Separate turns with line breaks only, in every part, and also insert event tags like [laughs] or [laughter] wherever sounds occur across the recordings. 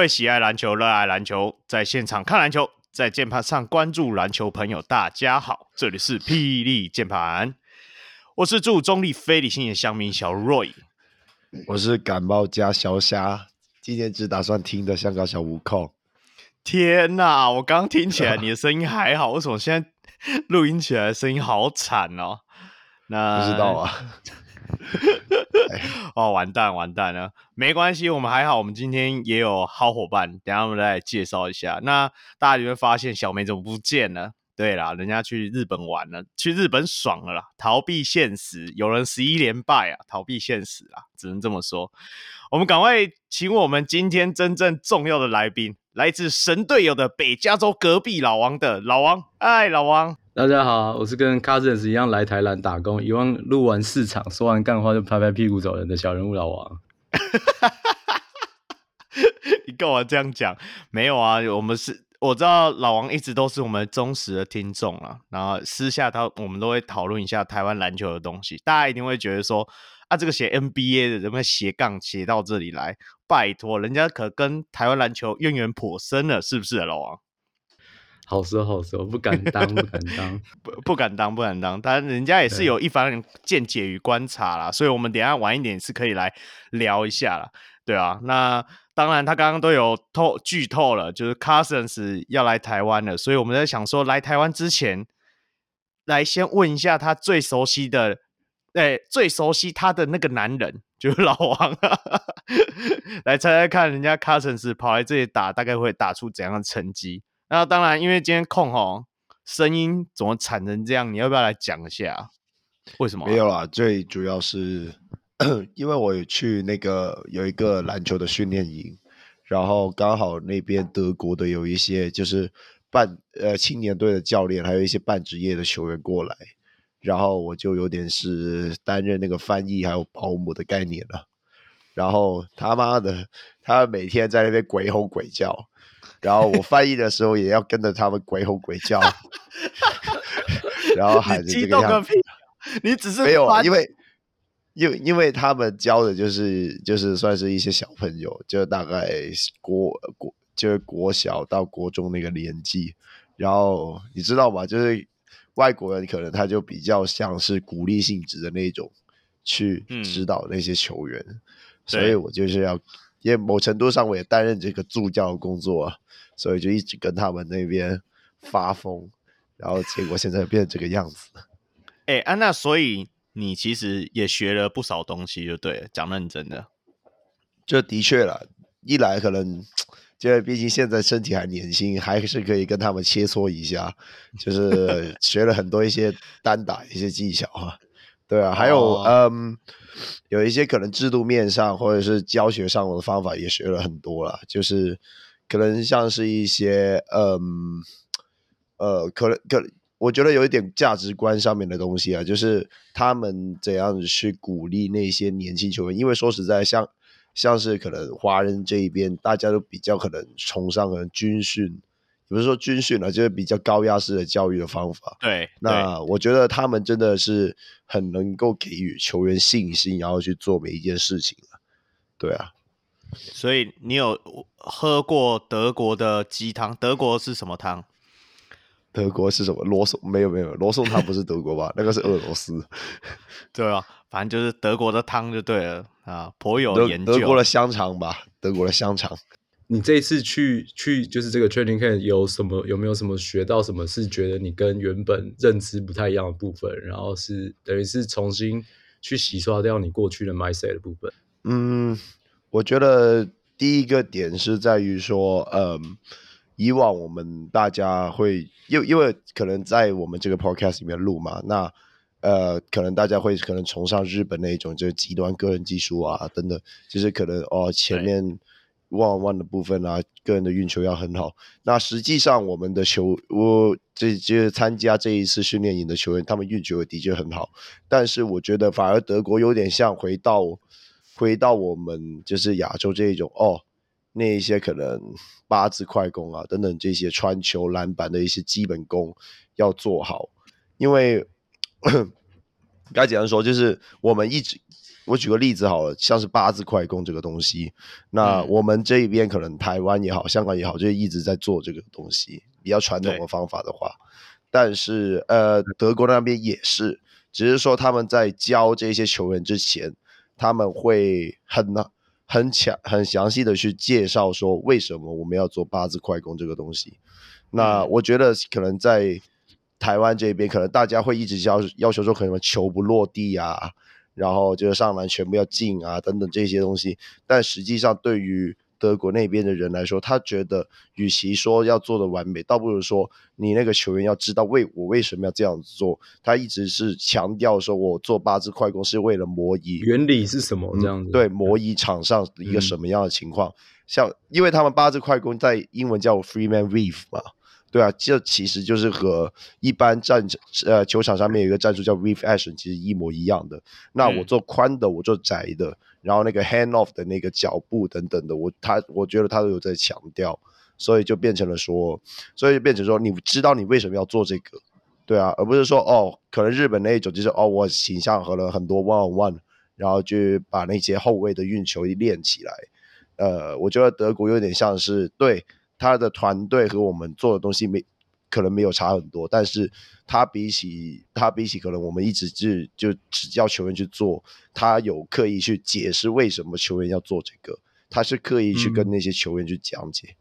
位喜爱篮球、热爱篮球，在现场看篮球，在键盘上关注篮球朋友，大家好，这里是霹雳键盘，我是住中立非理性的乡民小 Roy，
我是感冒加小虾，今天只打算听的香港小悟空。
天哪，我刚听起来你的声音还好，为什么现在录音起来声音好惨哦？那 [laughs]
不知道啊。[laughs]
哦，完蛋完蛋了，没关系，我们还好，我们今天也有好伙伴，等下我们再来介绍一下。那大家就会发现小梅怎么不见了？对啦，人家去日本玩了，去日本爽了啦，逃避现实。有人十一连败啊，逃避现实啊，只能这么说。我们赶快请我们今天真正重要的来宾，来自神队友的北加州隔壁老王的老王，哎，老王。
大家好，我是跟 Cousins 一样来台南打工，以往录完市场说完干话就拍拍屁股走人的小人物老王。[laughs]
你干嘛这样讲？没有啊，我们是我知道老王一直都是我们忠实的听众啊。然后私下他我们都会讨论一下台湾篮球的东西，大家一定会觉得说啊，这个写 NBA 的怎么斜杠写到这里来？拜托，人家可跟台湾篮球渊源颇深了，是不是啊，老王？
好说好说，不敢当，不敢当，[laughs]
不不敢当，不敢当。但人家也是有一番见解与观察啦，所以我们等一下晚一点是可以来聊一下啦。对啊，那当然他刚刚都有透剧透了，就是 Cousins 要来台湾了，所以我们在想说，来台湾之前，来先问一下他最熟悉的，哎，最熟悉他的那个男人，就是老王，[laughs] 来猜猜看，人家 Cousins 跑来这里打，大概会打出怎样的成绩？那当然，因为今天空吼声音怎么惨成这样？你要不要来讲一下？为什么、
没有啦，最主要是 [coughs] 因为我有去那个有一个篮球的训练营，然后刚好那边德国的有一些就是半呃青年队的教练，还有一些半职业的球员过来，然后我就有点是担任那个翻译还有保姆的概念了。然后他妈的，他每天在那边鬼吼鬼叫。然后我翻译的时候也要跟着他们鬼吼鬼叫，[laughs] 然后喊着这个样子。
你只是
没有啊，因为因为因为他们教的就是就是算是一些小朋友，就大概国国就是国小到国中那个年纪。然后你知道吗？就是外国人可能他就比较像是鼓励性质的那种去指导那些球员，嗯、所以我就是要。因为某程度上我也担任这个助教的工作啊，所以就一直跟他们那边发疯，然后结果现在变成这个样子。[laughs]
哎、欸，安、啊、娜，所以你其实也学了不少东西，就对了，讲认真的。
这的确了，一来可能，就毕竟现在身体还年轻，还是可以跟他们切磋一下，就是 [laughs] 学了很多一些单打一些技巧啊。对啊，还有、哦、嗯。有一些可能制度面上或者是教学上的方法也学了很多了，就是可能像是一些嗯呃，可能可我觉得有一点价值观上面的东西啊，就是他们怎样去鼓励那些年轻球员，因为说实在像像是可能华人这一边大家都比较可能崇尚可能军训。不是说军训了，就是比较高压式的教育的方法。
对，
那我觉得他们真的是很能够给予球员信心，然后去做每一件事情。对啊，
所以你有喝过德国的鸡汤？德国是什么汤？
德国是什么？罗宋？没有没有，罗宋汤不是德国吧？[laughs] 那个是俄罗斯。[laughs]
对啊，反正就是德国的汤就对了啊，颇有研究。
德国的香肠吧，德国的香肠。
你这一次去去就是这个 training camp 有什么有没有什么学到什么是觉得你跟原本认知不太一样的部分，然后是等于是重新去洗刷掉你过去的 mindset 的部分？
嗯，我觉得第一个点是在于说，嗯，以往我们大家会因为因为可能在我们这个 podcast 里面录嘛，那呃，可能大家会可能崇尚日本那一种就是极端个人技术啊等等，就是可能哦前面。one on one 的部分啊，个人的运球要很好。那实际上，我们的球，我这这参加这一次训练营的球员，他们运球也的确很好。但是我觉得，反而德国有点像回到回到我们就是亚洲这一种哦，那一些可能八字快攻啊等等这些传球、篮板的一些基本功要做好。因为该怎样说，就是我们一直我举个例子好了，像是八字快攻这个东西，那我们这一边可能台湾也好，香港也好，就一直在做这个东西，比较传统的方法的话，但是呃，德国那边也是，只是说他们在教这些球员之前，他们会很很强很详细的去介绍说为什么我们要做八字快攻这个东西。那我觉得可能在台湾这边，可能大家会一直要要求说，可能球不落地啊。然后就是上篮全部要进啊，等等这些东西。但实际上，对于德国那边的人来说，他觉得，与其说要做的完美，倒不如说你那个球员要知道为我为什么要这样子做。他一直是强调说，我做八字快攻是为了模拟
原理是什么这样子。
嗯、对，模拟场上一个什么样的情况。嗯、像因为他们八字快攻在英文叫 Three Man Weave 嘛。对啊，这其实就是和一般战呃球场上面有一个战术叫 Weave Action，其实一模一样的。那我做宽的，我做窄的，然后那个 hand off 的那个脚步等等的，我他我觉得他都有在强调，所以就变成了说，所以就变成说，你知道你为什么要做这个，对啊，而不是说哦，可能日本那一种就是哦，我形象和了很多 one on one，然后就把那些后卫的运球一练起来。呃，我觉得德国有点像是对。他的团队和我们做的东西没可能没有差很多，但是他比起他比起可能我们一直是就只叫球员去做，他有刻意去解释为什么球员要做这个，他是刻意去跟那些球员去讲解。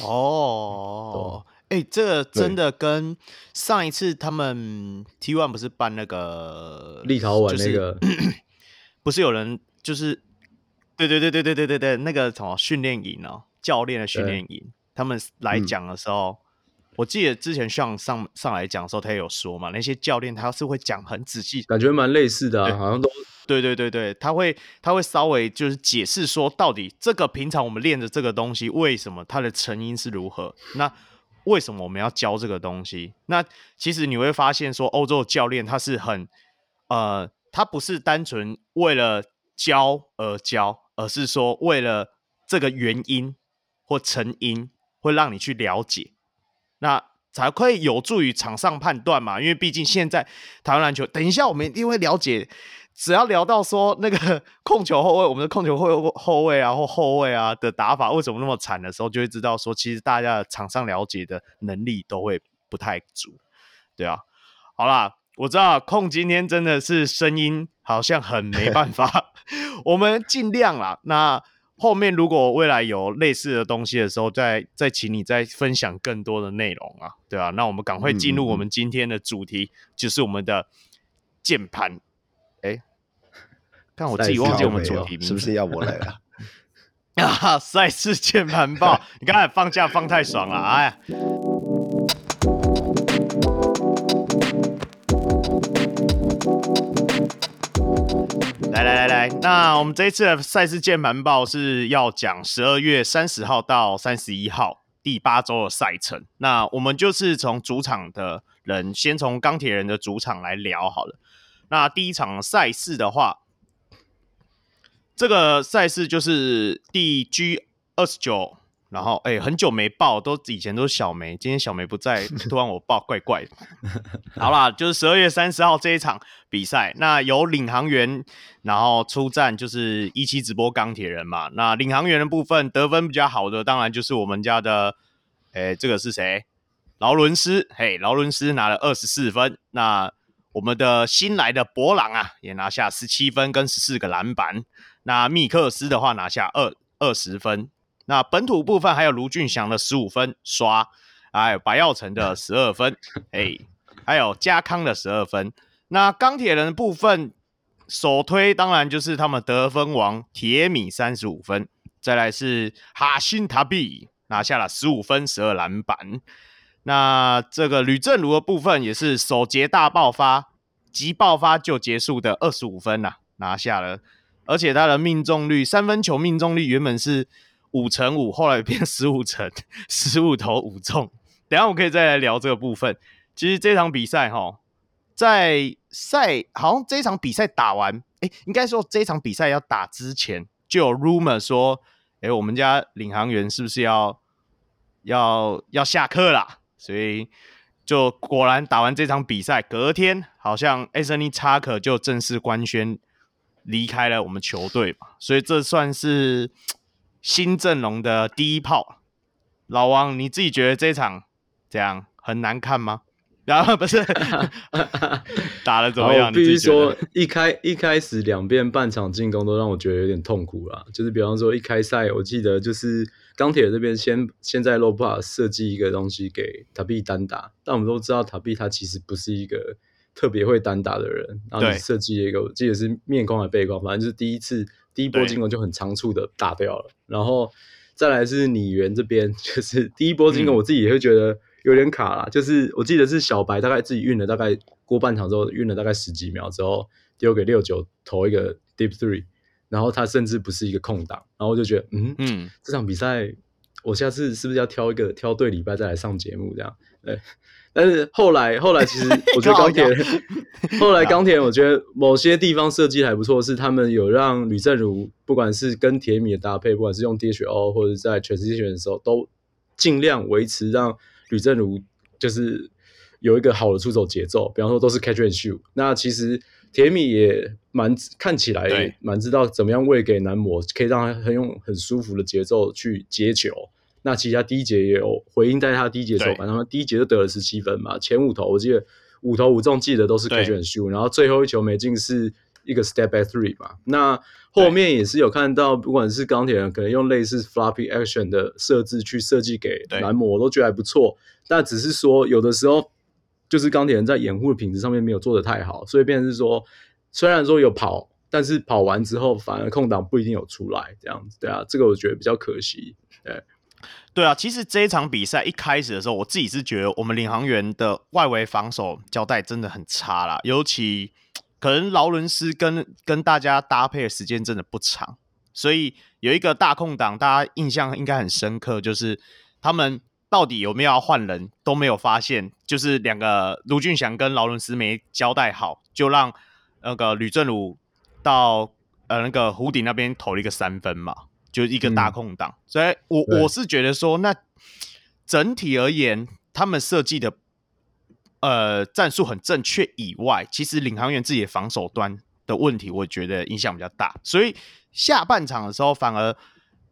嗯、哦，哎、欸，这个真的跟上一次他们 T One 不是办那个
立陶宛那个，[clears throat]
不是有人就是对对对对对对对对那个什么训练营哦。教练的训练营，他们来讲的时候，嗯、我记得之前上上上来讲的时候，他也有说嘛，那些教练他是会讲很仔细，
感觉蛮类似的好像都
对对对对，他会他会稍微就是解释说，到底这个平常我们练的这个东西，为什么它的成因是如何？那为什么我们要教这个东西？那其实你会发现说，欧洲的教练他是很呃，他不是单纯为了教而教，而是说为了这个原因。或成因会让你去了解，那才会有助于场上判断嘛。因为毕竟现在台湾篮球，等一下我们一定会了解。只要聊到说那个控球后卫，我们的控球后后卫啊或后卫啊的打法为什么那么惨的时候，就会知道说，其实大家的场上了解的能力都会不太足，对啊。好啦，我知道控今天真的是声音好像很没办法，[laughs] 我们尽量啦。那。后面如果未来有类似的东西的时候，再再请你再分享更多的内容啊，对啊，那我们赶快进入我们今天的主题，嗯、就是我们的键盘。哎，[laughs] 看我自己忘记我们主题名，
是不是要我来了？[laughs]
啊，赛事键盘报，[laughs] 你刚才放假放太爽了，哎。来来来来，那我们这一次的赛事键盘报是要讲十二月三十号到三十一号第八周的赛程。那我们就是从主场的人，先从钢铁人的主场来聊好了。那第一场赛事的话，这个赛事就是第 G 二十九。然后，哎，很久没报，都以前都是小梅，今天小梅不在，[laughs] 突然我报，怪怪的。好啦，就是十二月三十号这一场比赛，那由领航员然后出战，就是一期直播钢铁人嘛。那领航员的部分得分比较好的，当然就是我们家的，哎，这个是谁？劳伦斯，嘿，劳伦斯拿了二十四分。那我们的新来的博朗啊，也拿下十七分跟十四个篮板。那密克斯的话拿下二二十分。那本土部分还有卢俊祥的十五分刷，还有白耀成的十二分，[laughs] 哎，还有家康的十二分。那钢铁人的部分首推当然就是他们得分王铁米三十五分，再来是哈辛塔比拿下了十五分十二篮板。那这个吕政儒的部分也是首节大爆发，即爆发就结束的二十五分呐、啊，拿下了，而且他的命中率三分球命中率原本是。五成五，后来变十五成，十五投五中。等下我可以再来聊这个部分。其实这场比赛哈，在赛好像这场比赛打完，哎，应该说这场比赛要打之前就有 rumor 说，哎，我们家领航员是不是要要要下课啦？所以就果然打完这场比赛，隔天好像 Anthony Tucker 就正式官宣离开了我们球队嘛，所以这算是新阵容的第一炮。老王，你自己觉得这场这样很难看吗？然后 [laughs] 不是 [laughs] 打得怎么样？
我必须说，一开一开始两边半场进攻都让我觉得有点痛苦啦。就是比方说一开赛，我记得就是钢铁这边先先在 low pass 设计一个东西给塔比单打，但我们都知道塔比他其实不是一个特别会单打的人。然后设计了一个，我记得是面框还是背框，反正就是第一次第一波进攻就很仓促的打掉了。然后再来是拟猿这边，[laughs] 就是第一波进攻，我自己也会觉得。有点卡啦，就是我记得是小白大概自己运了大概过半场之后运了大概十几秒之后丢给六九投一个 deep three，然后他甚至不是一个空档，然后我就觉得嗯嗯，这场比赛我下次是不是要挑一个挑对礼拜再来上节目这样？对，但是后来后来其实 [laughs] 我觉得钢铁人 [laughs] 后来钢铁人我觉得某些地方设计还不错，是他们有让吕正如不管是跟铁米的搭配，不管是用 DHO 或者在 transition 的时候都尽量维持让。吕正如就是有一个好的出手节奏，比方说都是 catch and shoot。那其实铁米也蛮看起来蛮知道怎么样喂给男模，可以让他很用很舒服的节奏去接球。那其实他第一节也有回应，在他第一节的时候，反正他第一节就得了十七分嘛，前五投我记得五投五中，记得都是 catch and shoot，然后最后一球没进是一个 step back three 嘛。那后面也是有看到，不管是钢铁人可能用类似 floppy action 的设置去设计给蓝魔，我都觉得还不错。但只是说，有的时候就是钢铁人在掩护的品质上面没有做的太好，所以变成是说，虽然说有跑，但是跑完之后反而空档不一定有出来，这样子，对啊，这个我觉得比较可惜。对，
对啊，其实这一场比赛一开始的时候，我自己是觉得我们领航员的外围防守交代真的很差啦，尤其。可能劳伦斯跟跟大家搭配的时间真的不长，所以有一个大空档，大家印象应该很深刻，就是他们到底有没有要换人都没有发现，就是两个卢俊祥跟劳伦斯没交代好，就让那个吕政儒到呃那个湖底那边投了一个三分嘛，就一个大空档，所以我我是觉得说，那整体而言，他们设计的。呃，战术很正确以外，其实领航员自己的防守端的问题，我觉得影响比较大。所以下半场的时候，反而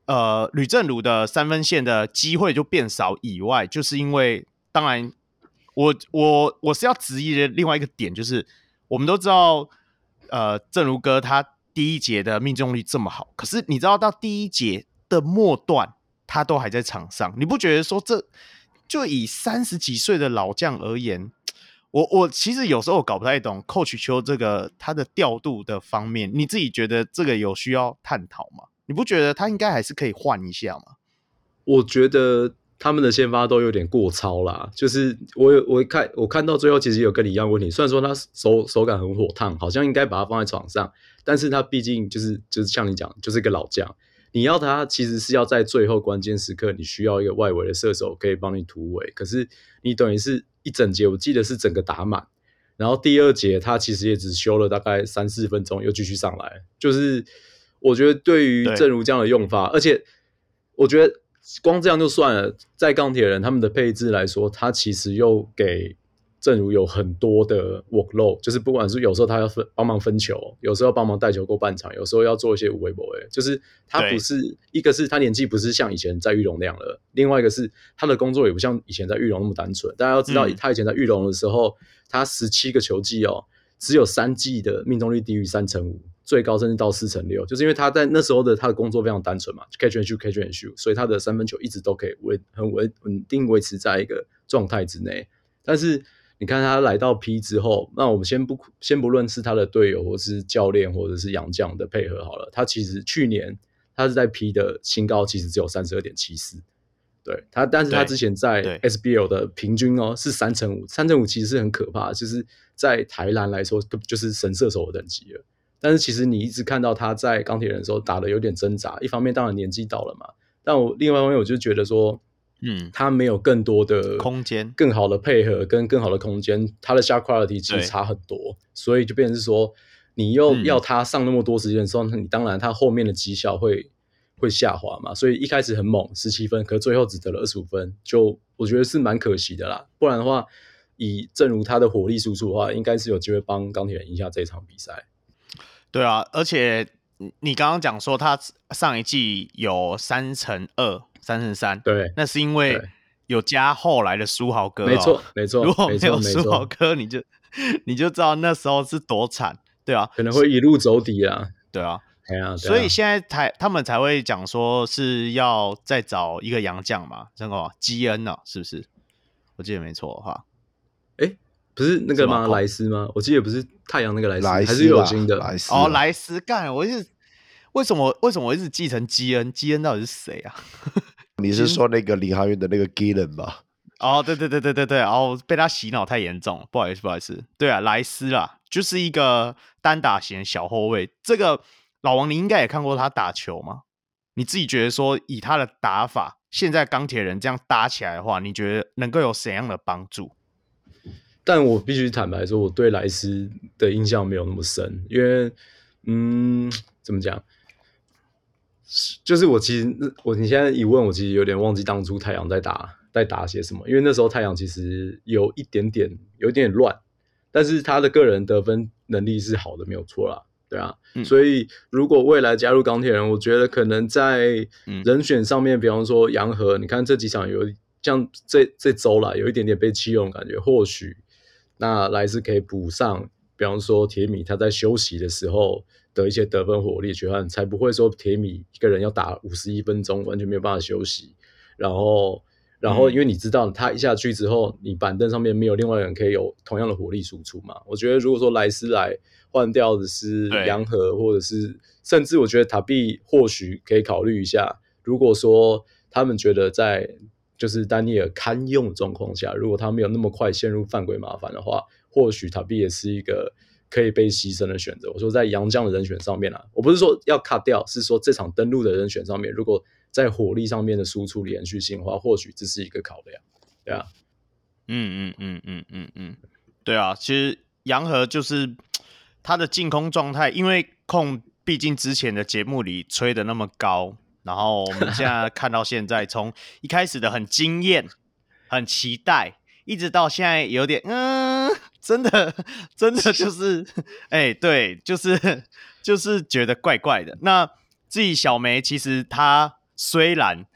呃吕正儒的三分线的机会就变少。以外，就是因为当然我，我我我是要质疑的另外一个点，就是我们都知道，呃，正如哥他第一节的命中率这么好，可是你知道到第一节的末段，他都还在场上，你不觉得说这就以三十几岁的老将而言？我我其实有时候我搞不太懂 Coach 邱这个他的调度的方面，你自己觉得这个有需要探讨吗？你不觉得他应该还是可以换一下吗？
我觉得他们的先发都有点过超啦，就是我有我看我看到最后其实有跟你一样问题，虽然说他手手感很火烫，好像应该把他放在场上，但是他毕竟就是就是像你讲，就是一个老将，你要他其实是要在最后关键时刻，你需要一个外围的射手可以帮你突围，可是你等于是。一整节我记得是整个打满，然后第二节他其实也只休了大概三四分钟，又继续上来。就是我觉得对于正如这样的用法，而且我觉得光这样就算了，在钢铁人他们的配置来说，他其实又给。正如有很多的 workload，就是不管是有时候他要分帮忙分球，有时候帮忙带球过半场，有时候要做一些无微博诶，就是他不是一个是他年纪不是像以前在玉龙那样了，另外一个是他的工作也不像以前在玉龙那么单纯。大家要知道，他以前在玉龙的时候，嗯、他十七个球季哦，只有三季的命中率低于三成五，最高甚至到四成六，就是因为他在那时候的他的工作非常单纯嘛，catch and shoot，catch and shoot，所以他的三分球一直都可以维很稳稳定维持在一个状态之内，但是。你看他来到 P 之后，那我们先不先不论是他的队友，或是教练，或者是杨将的配合好了。他其实去年他是在 P 的新高，其实只有三十二点七四。对他，但是他之前在 SBL 的平均哦是三成五，三成五其实是很可怕，就是在台篮来说，就是神射手的等级了。但是其实你一直看到他在钢铁人的时候打的有点挣扎，一方面当然年纪到了嘛，但我另外一方面我就觉得说。嗯，他没有更多的空间，更好的配合跟更好的空间，他的 shot quality 其实差很多，所以就变成是说，你又要他上那么多时间的时候，嗯、你当然他后面的绩效会会下滑嘛。所以一开始很猛，十七分，可最后只得了二十五分，就我觉得是蛮可惜的啦。不然的话，以正如他的火力输出的话，应该是有机会帮钢铁人赢下这场比赛。
对啊，而且你刚刚讲说他上一季有三乘二、三乘三，
对，
那是因为有加后来的书豪哥、哦，
没错，没错。
如果没有书豪哥，你就你就知道那时候是多惨，对啊，
可能会一路走底啊，
对啊。
对啊，
所以现在才他们才会讲说是要再找一个洋将嘛，这个基恩呢，是不是？我记得没错的话，
哎，不是那个吗？莱斯吗？我记得不是太阳那个莱斯，莱斯还是有金的
莱斯
哦，莱斯干，我是为什么为什么我一直记成基恩？基恩到底是谁啊？[laughs]
你是说那个领航员的那个 Gillen 吧？
哦，对对对对对对，然后被他洗脑太严重，不好意思不好意思，对啊，莱斯啦，就是一个单打型小后卫，这个。老王，你应该也看过他打球吗？你自己觉得说，以他的打法，现在钢铁人这样搭起来的话，你觉得能够有怎样的帮助？
但我必须坦白说，我对莱斯的印象没有那么深，因为，嗯，怎么讲？就是我其实，我你现在一问我，其实有点忘记当初太阳在打在打些什么，因为那时候太阳其实有一点点有一点点乱，但是他的个人得分能力是好的，没有错啦。对啊，嗯、所以如果未来加入钢铁人，我觉得可能在人选上面，嗯、比方说杨和，你看这几场有像这这周啦，有一点点被弃用的感觉，或许那莱斯可以补上，比方说铁米他在休息的时候的一些得分火力，缺憾才不会说铁米一个人要打五十一分钟，完全没有办法休息，然后。然后，因为你知道，他一下去之后，你板凳上面没有另外一个人可以有同样的火力输出嘛？我觉得，如果说莱斯来换掉的是杨和，或者是甚至我觉得塔比或许可以考虑一下。如果说他们觉得在就是丹尼尔堪用的状况下，如果他没有那么快陷入犯规麻烦的话，或许塔比也是一个可以被牺牲的选择。我说在洋将的人选上面啊，我不是说要 cut 掉，是说这场登陆的人选上面，如果在火力上面的输出连续性的话，或许这是一个考量，对啊，
嗯嗯嗯嗯嗯嗯，对啊，其实杨和就是他的进攻状态，因为控毕竟之前的节目里吹得那么高，然后我们现在看到现在，从一开始的很惊艳、很期待，一直到现在有点嗯，真的真的就是，哎、欸，对，就是就是觉得怪怪的。那自己小梅其实她。虽然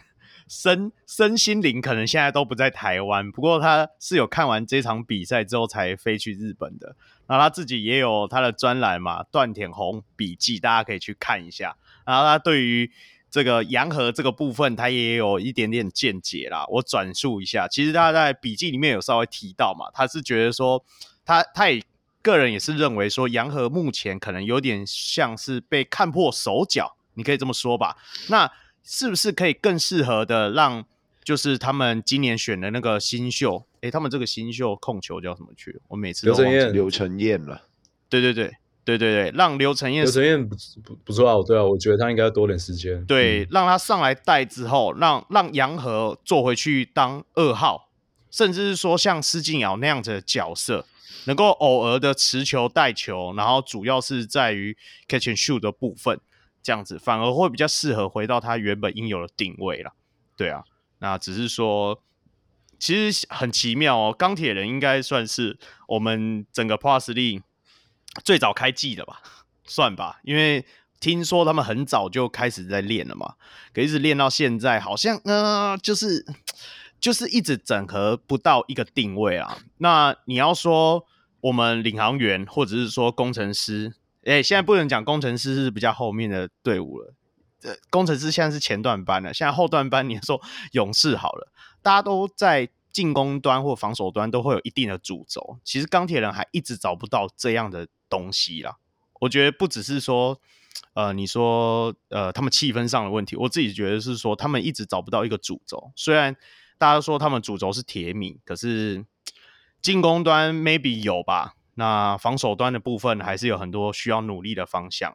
身身心灵可能现在都不在台湾，不过她是有看完这场比赛之后才飞去日本的。然后她自己也有她的专栏嘛，《段舔红笔记》，大家可以去看一下。然后她对于这个洋河这个部分，他也有一点点见解啦。我转述一下，其实他在笔记里面有稍微提到嘛，他是觉得说，他他也个人也是认为说，洋河目前可能有点像是被看破手脚，你可以这么说吧。那是不是可以更适合的让，就是他们今年选的那个新秀，诶，他们这个新秀控球叫什么去？我每次都忘记
刘承彦了。
对对对对对对，让刘承彦。刘
承彦不不不错啊，对啊，我觉得他应该要多点时间。
对，
嗯、
让他上来带之后，让让杨和坐回去当二号，甚至是说像施晋尧那样子的角色，能够偶尔的持球带球，然后主要是在于 catch and shoot 的部分。这样子反而会比较适合回到他原本应有的定位了，对啊，那只是说，其实很奇妙哦。钢铁人应该算是我们整个 Plus League 最早开季的吧，[laughs] 算吧，因为听说他们很早就开始在练了嘛，可一直练到现在，好像呃，就是就是一直整合不到一个定位啊。那你要说我们领航员或者是说工程师。哎、现在不能讲工程师是比较后面的队伍了，这工程师现在是前段班了，现在后段班你说勇士好了，大家都在进攻端或防守端都会有一定的主轴，其实钢铁人还一直找不到这样的东西啦。我觉得不只是说，呃，你说呃他们气氛上的问题，我自己觉得是说他们一直找不到一个主轴。虽然大家说他们主轴是铁米，可是进攻端 maybe 有吧。那防守端的部分还是有很多需要努力的方向。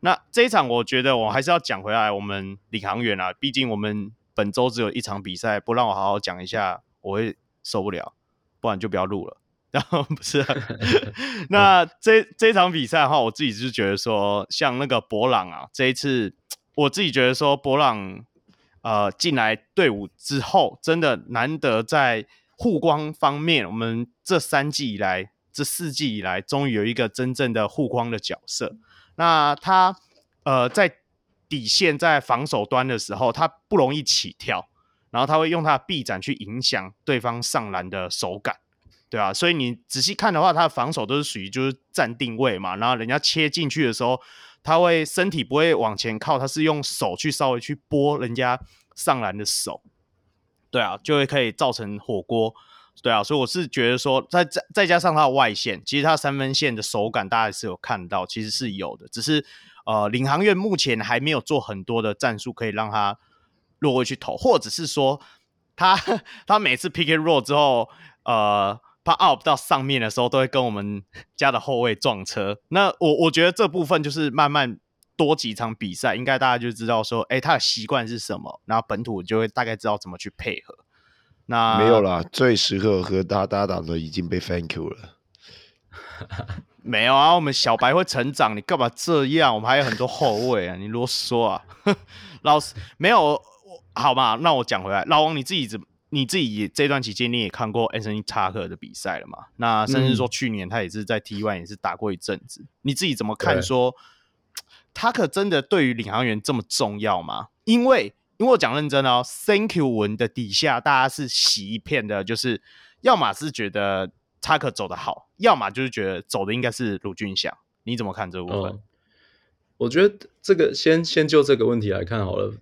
那这一场我觉得我还是要讲回来，我们领航员啊，毕竟我们本周只有一场比赛，不让我好好讲一下，我会受不了，不然就不要录了。然后不是、啊，[laughs] 那这这场比赛的话，我自己是觉得说，像那个博朗啊，这一次我自己觉得说，博朗呃进来队伍之后，真的难得在护光方面，我们这三季以来。这四季以来，终于有一个真正的护光的角色。那他呃在底线在防守端的时候，他不容易起跳，然后他会用他的臂展去影响对方上篮的手感，对啊，所以你仔细看的话，他的防守都是属于就是站定位嘛，然后人家切进去的时候，他会身体不会往前靠，他是用手去稍微去拨人家上篮的手，对啊，就会可以造成火锅。对啊，所以我是觉得说，再再再加上他的外线，其实他三分线的手感大家是有看到，其实是有的，只是呃，领航员目前还没有做很多的战术可以让他落位去投，或者是说他 [laughs] 他每次 pick and roll 之后，呃，他 up 到上面的时候，都会跟我们家的后卫撞车。那我我觉得这部分就是慢慢多几场比赛，应该大家就知道说，哎，他的习惯是什么，然后本土就会大概知道怎么去配合。那
没有啦，最适合和他搭档的已经被 thank you 了。[laughs]
没有啊，我们小白会成长，你干嘛这样？我们还有很多后卫啊，你啰嗦啊。[laughs] 老师没有，好吧，那我讲回来，老王你自己怎，你自己这段期间你也看过 Anthony Tucker 的比赛了嘛？那甚至说去年他也是在 T1 也是打过一阵子，嗯、你自己怎么看说？说 Tucker 真的对于领航员这么重要吗？因为因为我讲认真哦，Thank you 文的底下大家是洗一片的，就是要么是觉得 Tucker 走的好，要么就是觉得走的应该是卢俊祥。你怎么看这部分？
哦，我觉得这个先先就这个问题来看好了，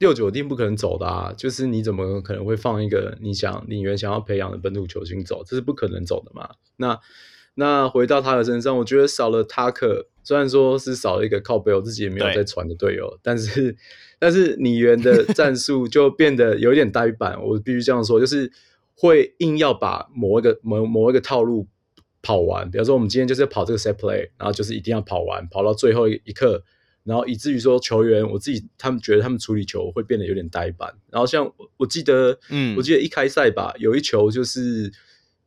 六九一定不可能走的啊，就是你怎么可能会放一个你想你原想要培养的本土球星走，这是不可能走的嘛。那那回到他的身上，我觉得少了 Tucker。虽然说是少了一个靠背，我自己也没有在传的队友，但是 [laughs] 但是你原的战术就变得有点呆板，我必须这样说，就是会硬要把某一个某某一个套路跑完。比方说，我们今天就是要跑这个 set play，然后就是一定要跑完，跑到最后一刻，然后以至于说球员我自己他们觉得他们处理球会变得有点呆板。然后像我记得，嗯，我记得一开赛吧，有一球就是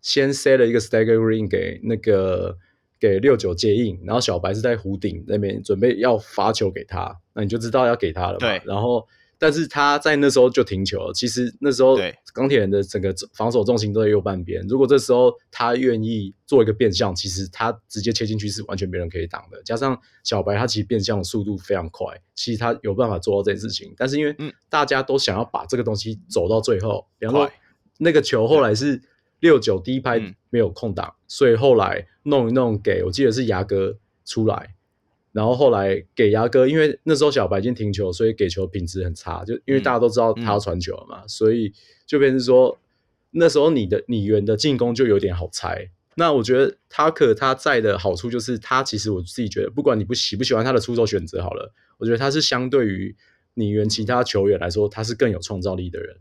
先 set 了一个 staggering 给那个。给六九接应，然后小白是在弧顶那边准备要罚球给他，那你就知道要给他了嘛。对。然后，但是他在那时候就停球了。其实那时候，钢铁人的整个防守重心都在右半边。如果这时候他愿意做一个变向，其实他直接切进去是完全没人可以挡的。加上小白他其实变向的速度非常快，其实他有办法做到这件事情。但是因为大家都想要把这个东西走到最后，然后那个球后来是。六九第一拍没有空档，嗯，所以后来弄一弄给，给我记得是牙哥出来，然后后来给牙哥，因为那时候小白已经停球，所以给球品质很差，就因为大家都知道他要传球了嘛，嗯，所以就变成说那时候你的你员的进攻就有点好猜。那我觉得他可他在的好处就是他其实我自己觉得，不管你不喜不喜欢他的出手选择好了，我觉得他是相对于你员其他球员来说，他是更有创造力的人，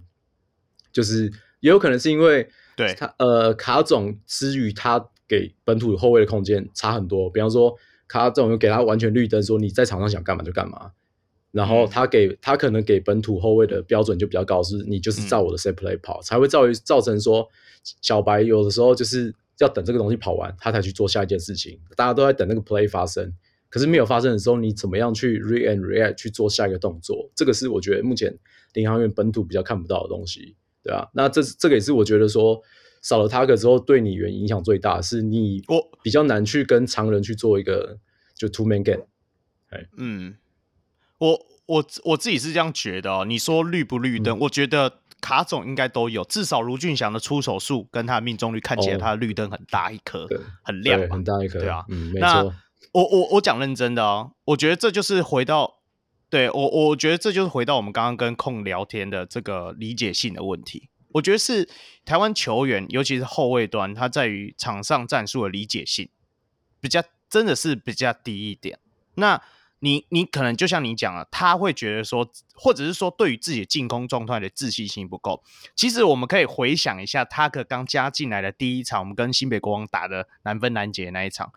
就是也有可能是因为。对他呃，卡总之于他给本土后卫的空间差很多。比方说，卡总又给他完全绿灯，说你在场上想干嘛就干嘛。然后他给、嗯、他可能给本土后卫的标准就比较高，是你就是照我的 set play 跑，嗯、才会造于造成说小白有的时候就是要等这个东西跑完，他才去做下一件事情。大家都在等那个 play 发生，可是没有发生的时候，你怎么样去 re and react 去做下一个动作？这个是我觉得目前领航员本土比较看不到的东西。对啊，那这这个也是我觉得说少了他个之后对你员影响最大，是你我比较难去跟常人去做一个就 two man game。
嗯，我我我自己是这样觉得哦。你说绿不绿灯？嗯、我觉得卡总应该都有，至少卢俊祥的出手数跟他的命中率看起来，他的绿灯很大一颗，哦、很亮，
很大一颗，
对啊。
嗯，
那我我我讲认真的哦，我觉得这就是回到。对我，我觉得这就是回到我们刚刚跟控聊天的这个理解性的问题。我觉得是台湾球员，尤其是后卫端，他在于场上战术的理解性比较真的是比较低一点。那你你可能就像你讲了，他会觉得说，或者是说对于自己的进攻状态的自信心不够。其实我们可以回想一下，他可刚加进来的第一场，我们跟新北国王打的难分难解那一场。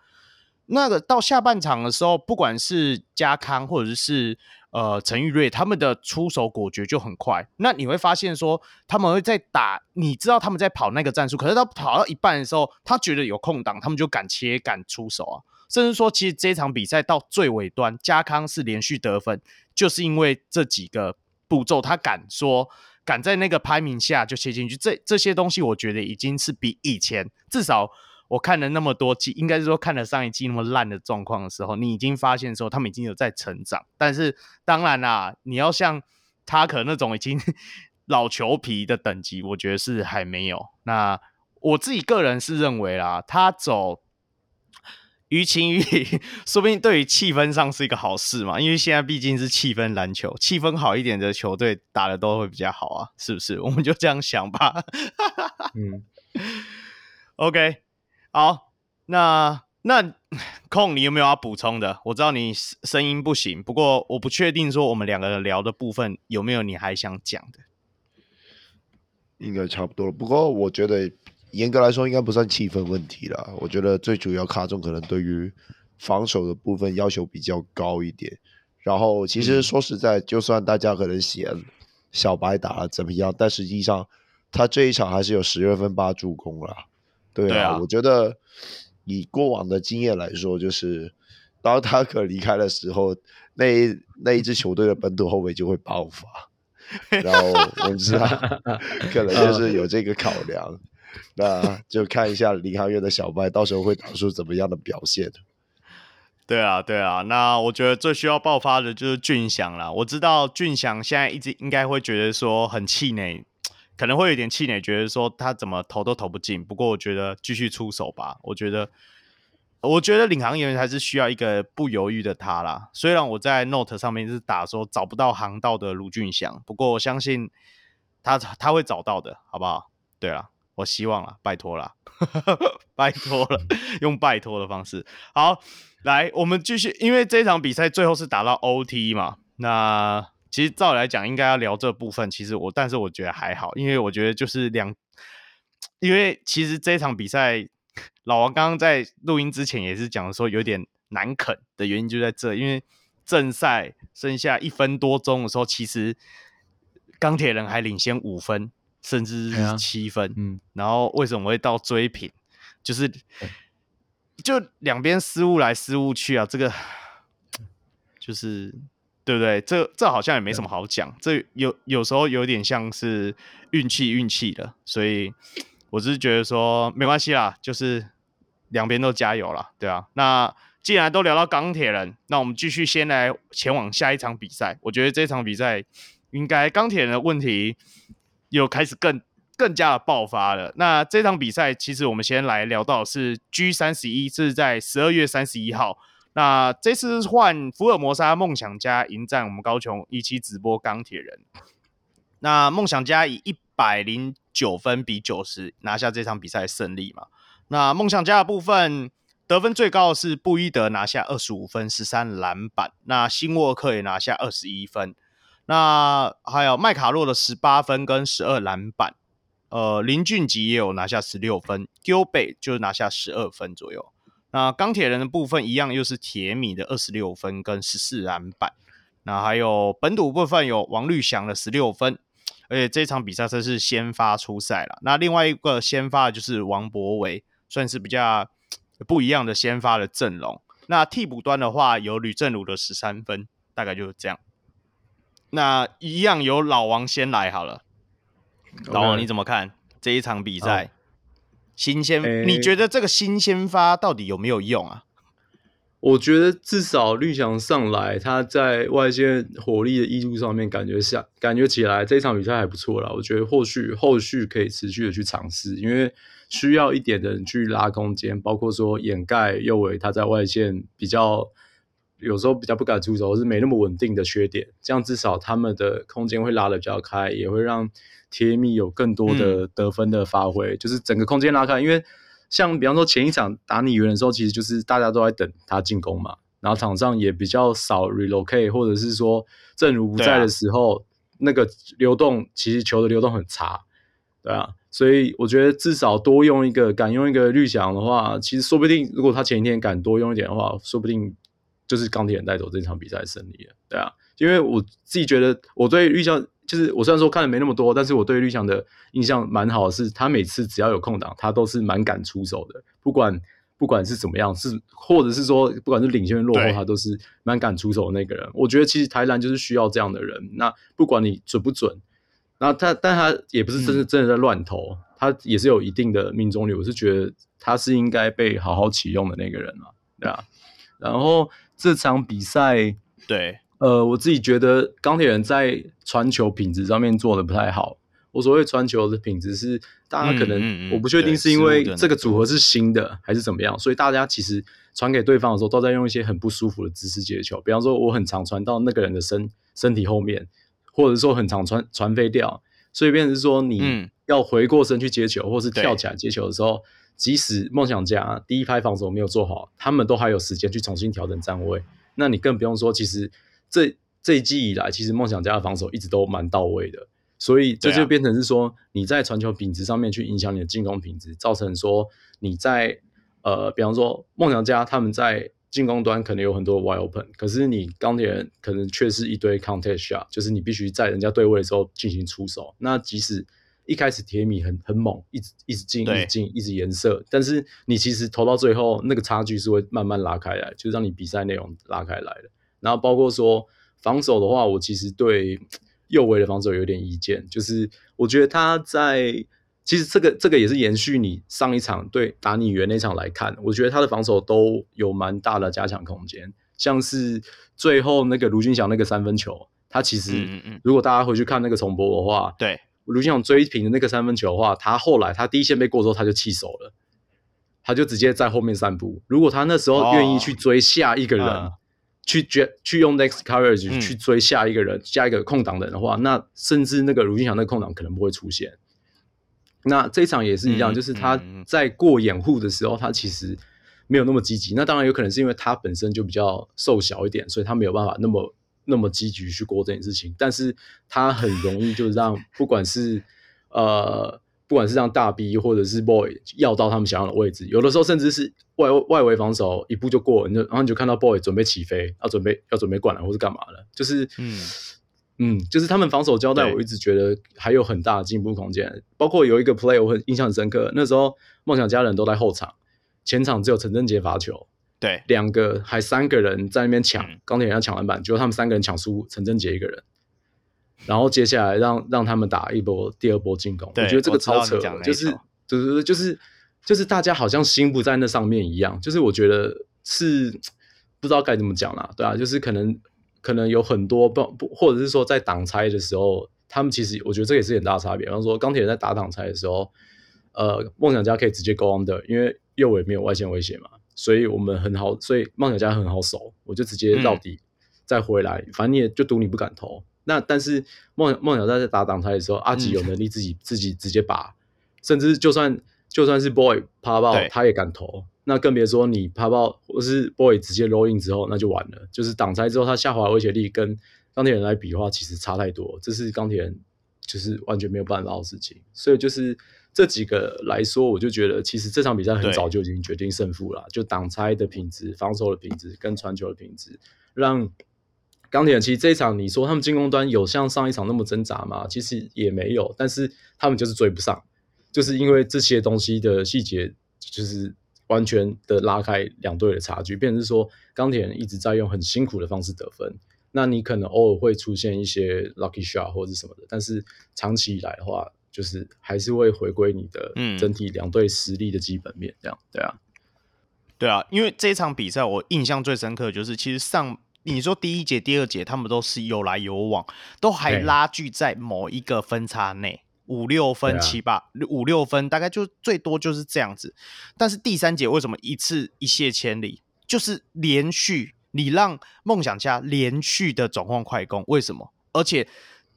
那个到下半场的时候，不管是家康或者是呃陈玉瑞，他们的出手果决就很快。那你会发现说，他们会在打，你知道他们在跑那个战术，可是他跑到一半的时候，他觉得有空档，他们就敢切敢出手啊。甚至说，其实这场比赛到最尾端，加康是连续得分，就是因为这几个步骤，他敢说敢在那个排名下就切进去。这这些东西，我觉得已经是比以前至少。我看了那么多季，应该是说看了上一季那么烂的状况的时候，你已经发现说他们已经有在成长。但是当然啦，你要像他可能那种已经 [laughs] 老球皮的等级，我觉得是还没有。那我自己个人是认为啦，他走。于情于理，[laughs] 说不定对于气氛上是一个好事嘛，因为现在毕竟是气氛篮球，气氛好一点的球队打的都会比较好啊，是不是？[laughs] 我们就这样想吧。嗯，[laughs] OK，好，那那空你有没有要补充的？我知道你声音不行，不过我不确定说我们两个人聊的部分有没有你还想讲的。
应该差不多了，不过我觉得。严格来说，应该不算气氛问题啦。我觉得最主要卡中可能对于防守的部分要求比较高一点。然后，其实说实在，就算大家可能嫌小白打得怎么样，但实际上他这一场还是有十月份八助攻啦。对啊，对啊，我觉得以过往的经验来说，就是当他可离开的时候，那一那一支球队的本土后卫就会爆发。[laughs] 然后我们知道，可能就是有这个考量。那就看一下领航员的小白到时候会打出怎么样的表现。
对啊，对啊，那我觉得最需要爆发的就是俊祥了。我知道俊祥现在一直应该会觉得说很气馁，可能会有点气馁，觉得说他怎么投都投不进。不过我觉得继续出手吧。我觉得，我觉得领航员还是需要一个不犹豫的他啦。虽然我在 Note 上面是打说找不到航道的卢俊祥，不过我相信他他会找到的，好不好？对啊。我希望啊，拜托了，[laughs] 拜托了，[laughs] 用拜托的方式。好，来，我们继续，因为这场比赛最后是打到 OT 嘛。那其实照理来讲，应该要聊这部分。其实我，但是我觉得还好，因为我觉得就是两，因为其实这场比赛，老王刚刚在录音之前也是讲说有点难啃的原因就在这，因为正赛剩下一分多钟的时候，其实钢铁人还领先五分。甚至是七分，嗯，然后为什么会到追平？就是就两边失误来失误去啊，这个 [sniffs] 就是对不对？这这好像也没什么好讲，这有有时候有点像是运气运气的，所以我只是觉得说没关系啦，就是两边都加油啦，对啊。那既然都聊到钢铁人，那我们继续先来前往下一场比赛。我觉得这场比赛应该钢铁人的问题。又开始更更加的爆发了。那这场比赛，其实我们先来聊到是 G 三十一，是在十二月三十一号。那这次换福尔摩沙梦想家迎战我们高雄一期直播钢铁人。那梦想家以一百零九分比九十拿下这场比赛胜利嘛。那梦想家的部分得分最高的是布伊德拿下二十五分十三篮板，那辛沃克也拿下二十一分。那还有麦卡洛的十八分跟十二篮板，呃，林俊杰也有拿下十六分，Gilbe 就拿下十二分左右。那钢铁人的部分一样，又是铁米的二十六分跟十四篮板。那还有本土部分有王绿祥的十六分，而且这场比赛他是先发出赛了。那另外一个先发就是王博维，算是比较不一样的先发的阵容。那替补端的话有吕政儒的十三分，大概就是这样。那一样由老王先来好了老王你怎么看这一场比赛？Oh. 新鲜，欸、你觉得这个新鲜发到底有没有用啊？
我觉得至少绿翔上来，他在外线火力的挹注上面感觉下感觉起来这一场比赛还不错啦。我觉得后续后续可以持续的去尝试，因为需要一点的人去拉空间，包括说掩盖右维他在外线比较。有时候比较不敢出手，是没那么稳定的缺点。这样至少他们的空间会拉的比较开，也会让铁米有更多的得分的发挥。嗯、就是整个空间拉开，因为像比方说前一场打鲤鱼的时候，其实就是大家都在等他进攻嘛，然后场上也比较少 relocate，或者是说正如不在的时候，啊、那个流动其实球的流动很差，对啊。所以我觉得至少多用一个，敢用一个绿翔的话，其实说不定如果他前一天敢多用一点的话，说不定。就是钢铁人带走这场比赛胜利了，对啊，因为我自己觉得我对绿翔，就是我虽然说看的没那么多，但是我对绿翔的印象蛮好的，是他每次只要有空档，他都是蛮敢出手的，不管不管是怎么样，是或者是说不管是领先落后，他都是蛮敢出手的那个人。我觉得其实台篮就是需要这样的人，那不管你准不准，那他但他也不是真的真的在乱投，他也是有一定的命中率，我是觉得他是应该被好好启用的那个人啊，对啊。然后这场比赛，
对，
呃，我自己觉得钢铁人在传球品质上面做的不太好。我所谓传球的品质是，大家可能、嗯嗯嗯、我不确定是因为这个组合是新的还是怎么样，所以大家其实传给对方的时候都在用一些很不舒服的姿势接球。比方说，我很常传到那个人的身身体后面，或者说很常传传飞掉，所以变成是说你要回过身去接球，或是跳起来接球的时候，即使梦想家第一拍防守没有做好，他们都还有时间去重新调整站位。那你更不用说，其实这这一季以来，其实梦想家的防守一直都蛮到位的。所以这就变成是说，你在传球品质上面去影响你的进攻品质，造成说你在呃，比方说梦想家他们在进攻端可能有很多 wide open，可是你钢铁人可能却是一堆 contest shot，就是你必须在人家对位的时候进行出手。那即使一开始铁米很很猛，一直一直进，一直进，一直颜色，但是你其实投到最后，那个差距是会慢慢拉开来，就是让你比赛内容拉开来的。然后包括说防守的话，我其实对。右维的防守有点意见，就是我觉得他在其实这个这个也是延续你上一场对打你原那场来看，我觉得他的防守都有蛮大的加强空间。像是最后那个卢俊祥那个三分球，他其实如果大家回去看那个重播的话，对卢俊祥追平的那个三分球的话，他后来他第一线被过之后他就弃守了，他就直接在后面散步。如果他那时候愿意去追下一个人。哦嗯去追去用 next coverage 去追下一个人，嗯、下一个空档的人的话，那甚至那个卢俊祥那个空档可能不会出现。那这一场也是一样，嗯、就是他在过掩护的时候，他其实没有那么积极。那当然有可能是因为他本身就比较瘦小一点，所以他没有办法那么那么积极去过这件事情。但是他很容易就让 [laughs] 不管是呃。不管是让大 B 或者是 Boy 要到他们想要的位置，有的时候甚至是外外围防守一步就过，你就然后你就看到 Boy 准备起飞，要准备要准备灌篮或是干嘛了，就是嗯嗯，就是他们防守交代，我一直觉得还有很大的进步空间。包括有一个 play 我很印象很深刻，那时候梦想家人都在后场，前场只有陈振杰罚球，对，两个还三个人在那边抢，钢铁人要抢篮板，结果他们三个人抢输陈振杰一个人。然后接下来让让他们打一波第二波进攻，我觉得这个超扯，就是就是就是就是大家好像心不在那上面一样，就是我觉得是不知道该怎么讲啦，对啊，就是可能可能有很多不不，或者是说在挡拆的时候，他们其实我觉得这也是很大差别。比方说钢铁人在打挡拆的时候，呃，梦想家可以直接 go under，因为右尾没有外线威胁嘛，所以我们很好，所以梦想家很好守，我就直接到底再回来，嗯、反正你也就赌你不敢投。那但是梦梦想在打挡拆的时候，阿吉有能力自己、嗯、自己直接拔，甚至就算就算是 boy 趴爆，他也敢投。那更别说你趴爆或是 boy 直接 roll in 之后，那就完了。就是挡拆之后，他下滑威胁力跟钢铁人来比的话，其实差太多。这是钢铁人就是完全没有办法的事情。所以就是这几个来说，我就觉得其实这场比赛很早就已经决定胜负了。就挡拆的品质、防守的品质跟传球的品质，让。钢铁人其实这一场，你说他们进攻端有像上一场那么挣扎吗？其实也没有，但是他们就是追不上，就是因为这些东西的细节，就是完全的拉开两队的差距，变成是说钢铁人一直在用很辛苦的方式得分。那你可能偶尔会出现一些 lucky shot 或者什么的，但是长期以来的话，就是还是会回归你的整体两队实力的基本面。这样，对啊，
对啊，因为这一场比赛我印象最深刻的就是其实上。你说第一节、第二节，他们都是有来有往，都还拉锯在某一个分差内，五六分、七八五六分，大概就最多就是这样子。但是第三节为什么一次一泻千里？就是连续你让梦想家连续的转换快攻，为什么？而且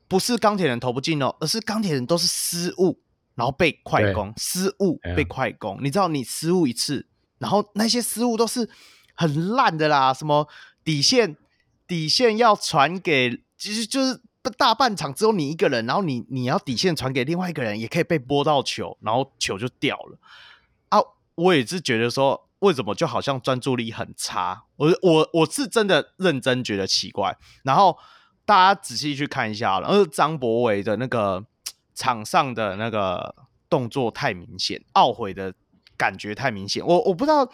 不是钢铁人投不进哦，而是钢铁人都是失误，然后被快攻，失误被快攻。你知道你失误一次，然后那些失误都是很烂的啦，什么？底线，底线要传给，其实就是大半场只有你一个人，然后你你要底线传给另外一个人，也可以被拨到球，然后球就掉了啊！我也是觉得说，为什么就好像专注力很差？我我我是真的认真觉得奇怪。然后大家仔细去看一下，然后张博伟的那个场上的那个动作太明显，懊悔的感觉太明显。我我不知道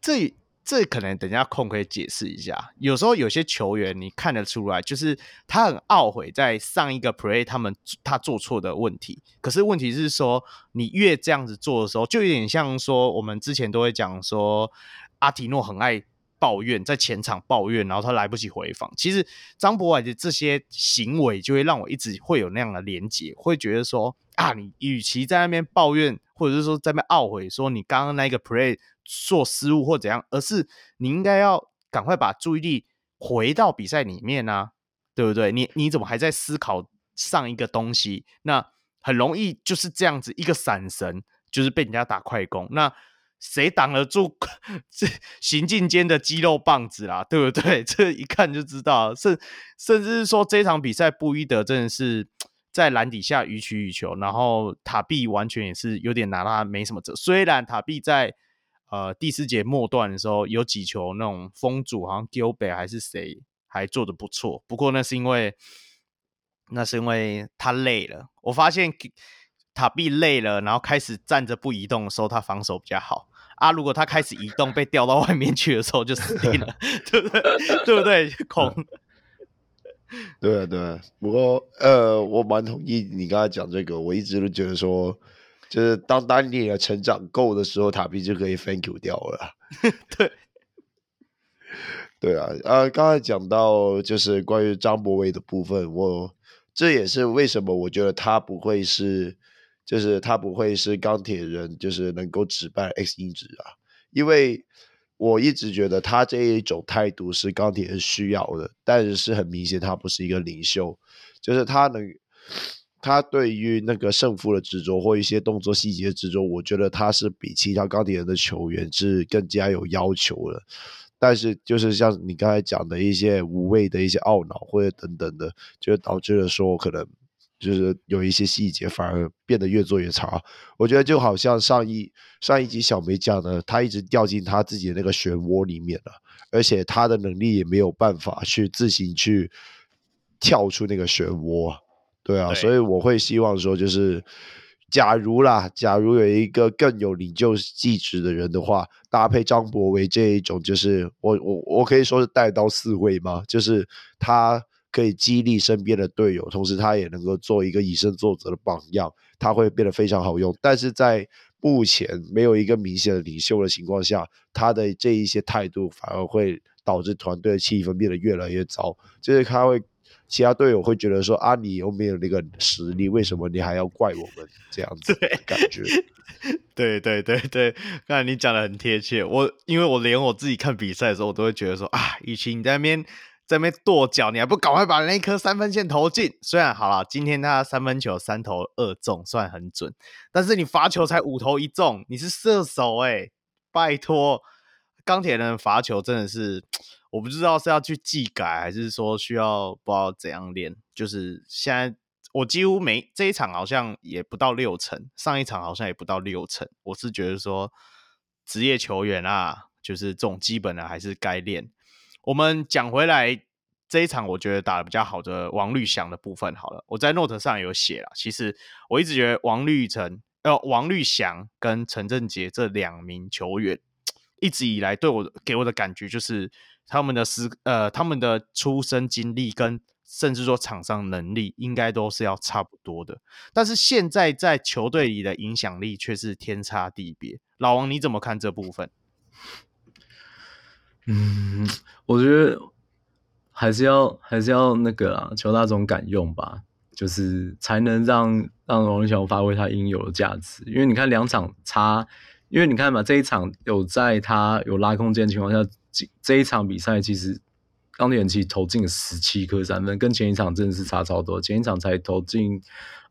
这。这可能等一下空可以解释一下。有时候有些球员你看得出来，就是他很懊悔在上一个 play 他们他做错的问题。可是问题是说，你越这样子做的时候，就有点像说我们之前都会讲说，阿提诺很爱。抱怨在前场抱怨，然后他来不及回防。其实张博伟的这些行为，就会让我一直会有那样的连结，会觉得说啊，你与其在那边抱怨，或者是说在那边懊悔，说你刚刚那个 play 做失误或怎样，而是你应该要赶快把注意力回到比赛里面啊，对不对？你你怎么还在思考上一个东西？那很容易就是这样子一个闪神，就是被人家打快攻。那谁挡得住 [laughs] 这行进间的肌肉棒子啦？对不对？[laughs] 这一看就知道，甚甚至是说这场比赛布伊德真的是在篮底下予取予求，然后塔比完全也是有点拿他没什么辙。虽然塔比在呃第四节末段的时候有几球那种封阻，好像 Gilbert 还是谁还做的不错，不过那是因为那是因为他累了。我发现塔比累了，然后开始站着不移动的时候，他防守比较好。啊！如果他开始移动，被调到外面去的时候，就死定了，对不对？[laughs] 对不对？空。
对啊，对啊。不过，呃，我蛮同意你刚才讲这个。我一直都觉得说，就是当丹尼尔成长够的时候，塔皮就可以 thank you 掉了。[laughs]
对。[laughs]
对啊，啊，刚才讲到就是关于张博伟的部分，我这也是为什么我觉得他不会是。就是他不会是钢铁人，就是能够指办 X 因子啊，因为我一直觉得他这一种态度是钢铁人需要的，但是很明显他不是一个领袖，就是他能，他对于那个胜负的执着或一些动作细节的执着，我觉得他是比其他钢铁人的球员是更加有要求的，但是就是像你刚才讲的一些无谓的一些懊恼或者等等的，就导致了说可能。就是有一些细节反而变得越做越差，我觉得就好像上一上一集小梅讲的，他一直掉进他自己的那个漩涡里面了，而且他的能力也没有办法去自行去跳出那个漩涡，对啊，对，所以我会希望说，就是假如啦，假如有一个更有领袖气质的人的话，搭配张博维这一种，就是我我我可以说是带刀四卫吗？就是他。可以激励身边的队友，同时他也能够做一个以身作则的榜样，他会变得非常好用。但是在目前没有一个明显的领袖的情况下，他的这一些态度反而会导致团队的气氛变得越来越糟。就是他会，其他队友会觉得说：“啊，你又没有那个实力，为什么你还要怪我们？”这样子的感觉。[laughs]
对对对对，刚才你讲的很贴切。我因为我连我自己看比赛的时候，我都会觉得说：“啊，与其你在那边。”在那边跺脚，你还不赶快把那一颗三分线投进？虽然好了，今天他三分球三投二中，算很准，但是你罚球才五投一中，你是射手哎、拜托，钢铁人罚球真的是，我不知道是要去技改，还是说需要不知道怎样练。就是现在我几乎没这一场好像也不到六成，上一场好像也不到六成。我是觉得说职业球员啊，就是这种基本的还是该练。我们讲回来这一场，我觉得打得比较好的王律翔的部分好了，我在 note 上有写了。其实我一直觉得王绿成、呃王律翔跟陈振杰这两名球员，一直以来对我给我的感觉就是他们的思呃他们的出生经历跟甚至说场上能力应该都是要差不多的，但是现在在球队里的影响力却是天差地别。老王你怎么看这部分？
嗯，我觉得还是要还是要那个啊，求大众敢用吧，就是才能让让王律翔发挥他应有的价值。因为你看两场差，因为你看嘛，这一场有在他有拉空间的情况下，这这一场比赛其实钢铁人其实投进十七颗三分，跟前一场真的是差超多，前一场才投进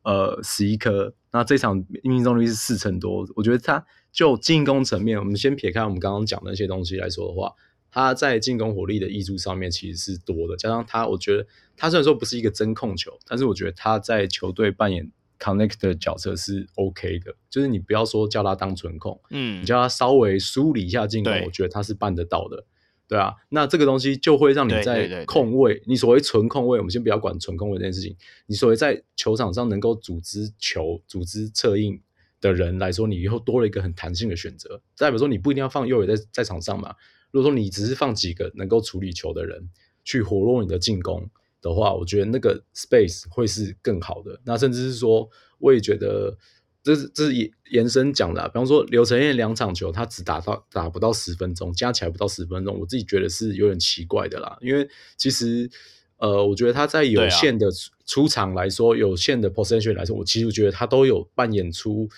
呃十一颗，那这场命中率是四成多。我觉得他就进攻层面，我们先撇开我们刚刚讲的那些东西来说的话。他在进攻火力的挹注上面其实是多的，加上他，我觉得他虽然说不是一个真控球，但是我觉得他在球队扮演 connect 的角色是 OK 的。就是你不要说叫他当纯控，嗯，你叫他稍微梳理一下进攻，我觉得他是办得到的，对啊。那这个东西就会让你在控位，你所谓纯控位，我们先不要管纯控位这件事情，你所谓在球场上能够组织球、组织策应的人来说，你以后多了一个很弹性的选择，代表说你不一定要放右野在在场上嘛。如果说你只是放几个能够处理球的人去活络你的进攻的话，我觉得那个 space 会是更好的。那甚至是说，我也觉得这是这是延延伸讲的啊，比方说刘承燕两场球他只打到打不到十分钟，加起来不到十分钟，我自己觉得是有点奇怪的啦。因为其实呃，我觉得他在有限的出场来说，啊、有限的 possession 来说，我其实觉得他都有扮演出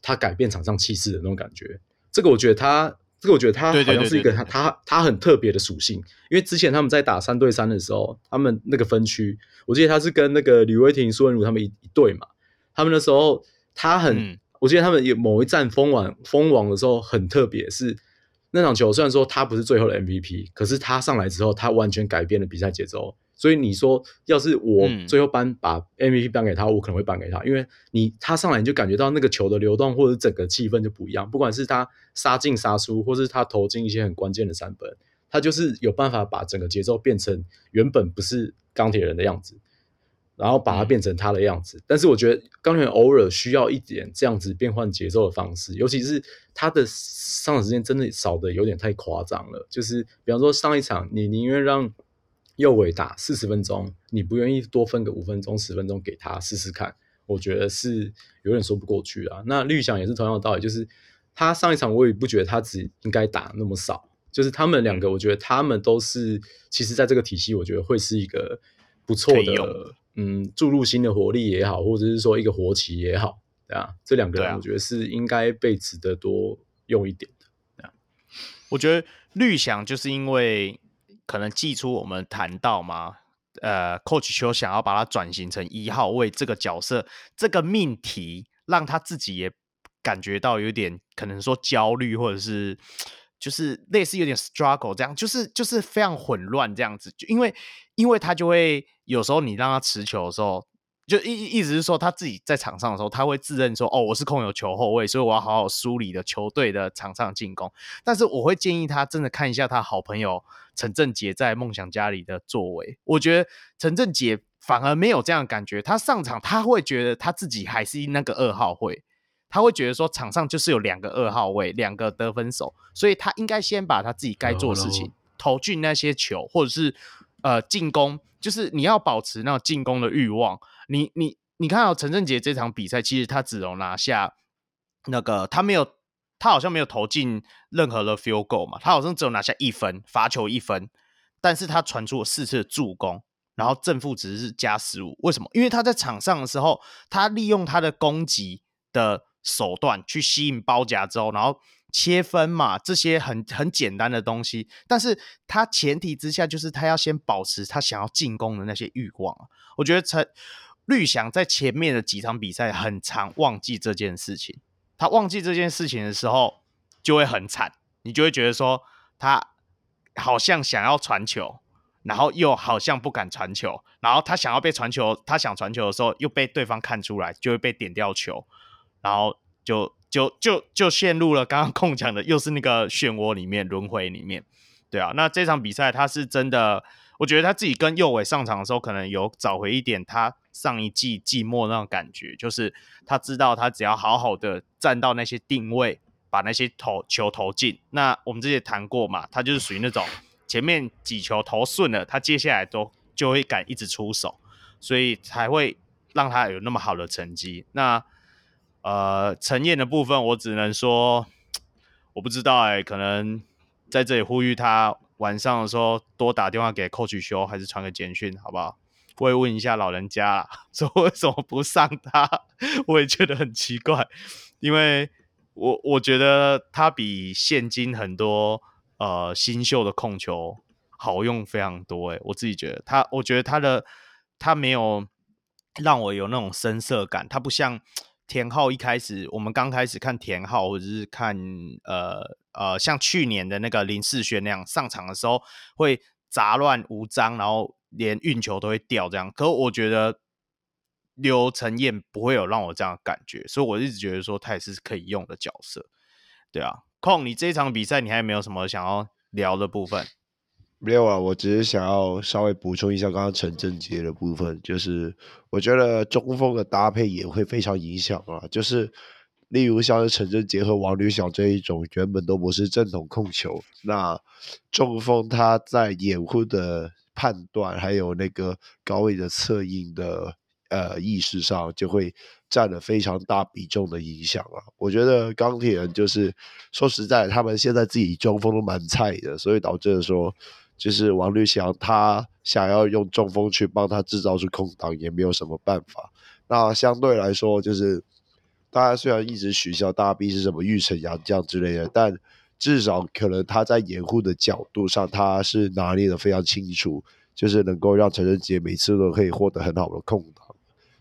他改变场上气势的那种感觉。这个我觉得他。这个我觉得他好像是一个他他他很特别的属性，因为之前他们在打三对三的时候，他们那个分区，我记得他是跟那个吕威霆、苏文儒他们一一队嘛，他们那时候他很，嗯、我记得他们有某一战封王封王的时候很特别，是那场球虽然说他不是最后的 MVP，可是他上来之后，他完全改变了比赛节奏。所以你说，要是我最后颁把 MVP 颁给他，嗯、我可能会颁给他，因为你他上来你就感觉到那个球的流动或者整个气氛就不一样，不管是他杀进杀出，或是他投进一些很关键的三分，他就是有办法把整个节奏变成原本不是钢铁人的样子，然后把它变成他的样子。嗯、但是我觉得钢铁人偶尔需要一点这样子变换节奏的方式，尤其是他的上场时间真的少的有点太夸张了。就是比方说上一场，你宁愿让右尾打四十分钟，你不愿意多分个五分钟、十分钟给他试试看？我觉得是有点说不过去啊。那绿想也是同样的道理，就是他上一场我也不觉得他只应该打那么少，就是他们两个，我觉得他们都是其实在这个体系，我觉得会是一个不错的，嗯，注入新的活力也好，或者是说一个活棋也好，对啊，这两个人我觉得是应该被值得多用一点的。啊，
我觉得绿想就是因为。可能寄出我们谈到吗？呃，Coach 球想要把它转型成一号位这个角色，这个命题让他自己也感觉到有点可能说焦虑，或者是就是类似有点 struggle 这样，就是就是非常混乱这样子。就因为因为他就会有时候你让他持球的时候。就意意思是说，他自己在场上的时候，他会自认说：“哦，我是控有球后卫，所以我要好好梳理的球队的场上进攻。”但是我会建议他真的看一下他好朋友陈振杰在梦想家里的作为。我觉得陈振杰反而没有这样的感觉，他上场他会觉得他自己还是那个二号位，他会觉得说场上就是有两个二号位，两个得分手，所以他应该先把他自己该做的事情投进那些球，或者是呃进攻，就是你要保持那种进攻的欲望。你你你看到陈振杰这场比赛，其实他只能拿下那个，他没有，他好像没有投进任何的 field goal 嘛，他好像只有拿下一分罚球一分，但是他传出了四次的助攻，然后正负值是加十五，为什么？因为他在场上的时候，他利用他的攻击的手段去吸引包夹之后，然后切分嘛，这些很很简单的东西，但是他前提之下就是他要先保持他想要进攻的那些欲望，我觉得陈。绿翔在前面的几场比赛很常忘记这件事情，他忘记这件事情的时候就会很惨，你就会觉得说他好像想要传球，然后又好像不敢传球，然后他想要被传球，他想传球的时候又被对方看出来，就会被点掉球，然后就就就就陷入了刚刚控讲的又是那个漩涡里面轮回里面，对啊，那这场比赛他是真的。我觉得他自己跟右伟上场的时候，可能有找回一点他上一季季末那种感觉，就是他知道他只要好好的站到那些定位，把那些投球投进。那我们之前谈过嘛，他就是属于那种前面几球投顺了，他接下来都就会敢一直出手，所以才会让他有那么好的成绩。那呃，陈燕的部分，我只能说我不知道哎、可能在这里呼吁他。晚上的时候多打电话给 Coach 修，还是传个简讯，好不好？我也问一下老人家，[laughs] 说为什么不上他？[laughs] 我也觉得很奇怪，因为我我觉得他比现今很多呃新秀的控球好用非常多。诶，我自己觉得他，我觉得他的他没有让我有那种生涩感，他不像。田浩一开始，我们刚开始看田浩，或者是看呃呃，像去年的那个林世轩那样上场的时候，会杂乱无章，然后连运球都会掉这样。可我觉得刘承燕不会有让我这样的感觉，所以我一直觉得说他也是可以用的角色。对啊，控，你这场比赛你还没有什么想要聊的部分？
没有啊，我只是想要稍微补充一下刚刚陈振杰的部分，就是我觉得中锋的搭配也会非常影响啊。就是例如像是陈振杰和王律翔这一种，原本都不是正统控球，那中锋他在掩护的判断，还有那个高位的策应的呃意识上，就会占了非常大比重的影响啊。我觉得钢铁人就是说实在，他们现在自己中锋都蛮菜的，所以导致说，就是王律翔他想要用中锋去帮他制造出空档，也没有什么办法。那相对来说，就是。大家虽然一直取笑大 B 是什么玉成杨将之类的，但至少可能他在掩护的角度上，他是拿捏的非常清楚，就是能够让陈仁杰每次都可以获得很好的空档。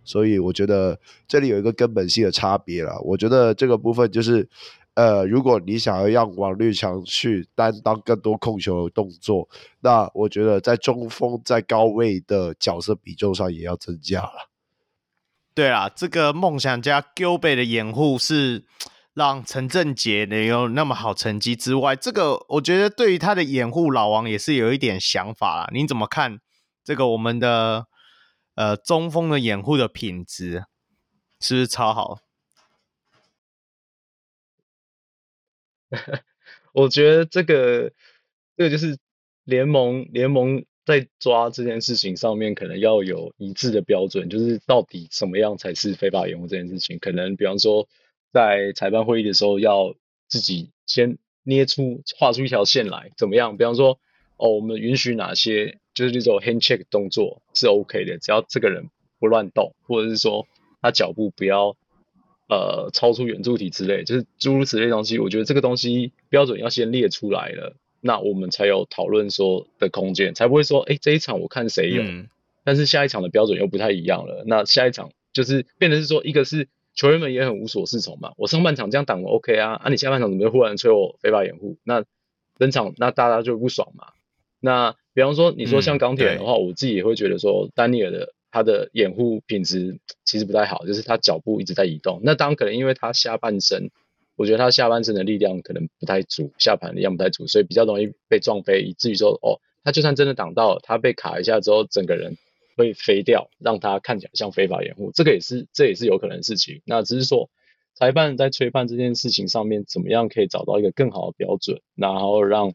所以我觉得这里有一个根本性的差别了。我觉得这个部分就是，呃，如果你想要让王绿强去担当更多控球的动作，那我觉得在中锋在高位的角色比重上也要增加了。
对啊，这个梦想家 g i l b e 的掩护是让陈振杰能有那么好成绩之外，这个我觉得对于他的掩护，老王也是有一点想法啦。你怎么看这个我们的呃中锋的掩护的品质是不是超好？[laughs]
我觉得这个这个就是联盟联盟。在抓这件事情上面，可能要有一致的标准，就是到底什么样才是非法掩护这件事情。可能比方说，在裁判会议的时候，要自己先捏出、画出一条线来，怎么样？比方说，哦，我们允许哪些，就是这种 hand check 动作是 OK 的，只要这个人不乱动，或者是说他脚步不要呃超出圆柱体之类，就是诸如此类东西。我觉得这个东西标准要先列出来了。那我们才有讨论说的空间，才不会说，哎，这一场我看谁有，嗯，但是下一场的标准又不太一样了。那下一场就是变成是说，一个是球员们也很无所适从嘛。我上半场这样挡我 OK 啊，啊，你下半场怎么忽然吹我非法掩护？那登场那大家就不爽嘛。那比方说，你说像钢铁人的话，嗯，我自己也会觉得说，丹尼尔的他的掩护品质其实不太好，就是他脚步一直在移动。那当然可能因为他下半身。我觉得他下半身的力量可能不太足，下盘力量不太足，所以比较容易被撞飞，以至于说，哦，他就算真的挡到了，他被卡一下之后，整个人会飞掉，让他看起来像非法掩护，这个也是，这也是有可能的事情。那只是说，裁判在吹判这件事情上面，怎么样可以找到一个更好的标准，然后让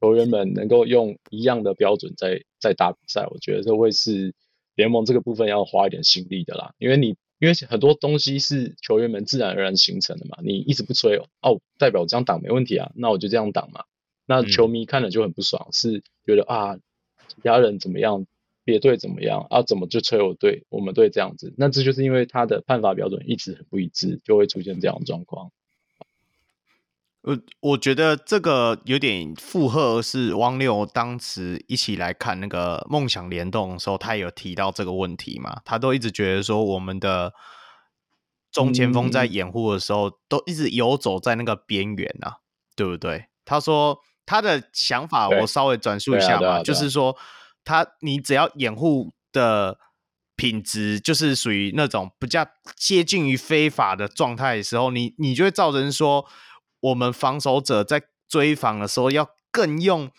球员们能够用一样的标准在在打比赛，我觉得这会是联盟这个部分要花一点心力的啦，因为你。因为很多东西是球员们自然而然形成的嘛，你一直不吹哦，哦，代表我这样挡没问题啊，那我就这样挡嘛。那球迷看了就很不爽，是觉得啊，其他人怎么样，别队怎么样啊，怎么就吹我队，我们队这样子？那这就是因为他的判罚标准一直很不一致，就会出现这样的状况。
我我觉得这个有点附和，是汪六当时一起来看那个梦想联动的时候，他也有提到这个问题嘛。他都一直觉得说，我们的中前锋在掩护的时候，都一直游走在那个边缘啊，对不对？他说他的想法，我稍微转述一下吧，就是说他你只要掩护的品质就是属于那种比较接近于非法的状态的时候，你你就会造成说。我们防守者在追防的时候，要更用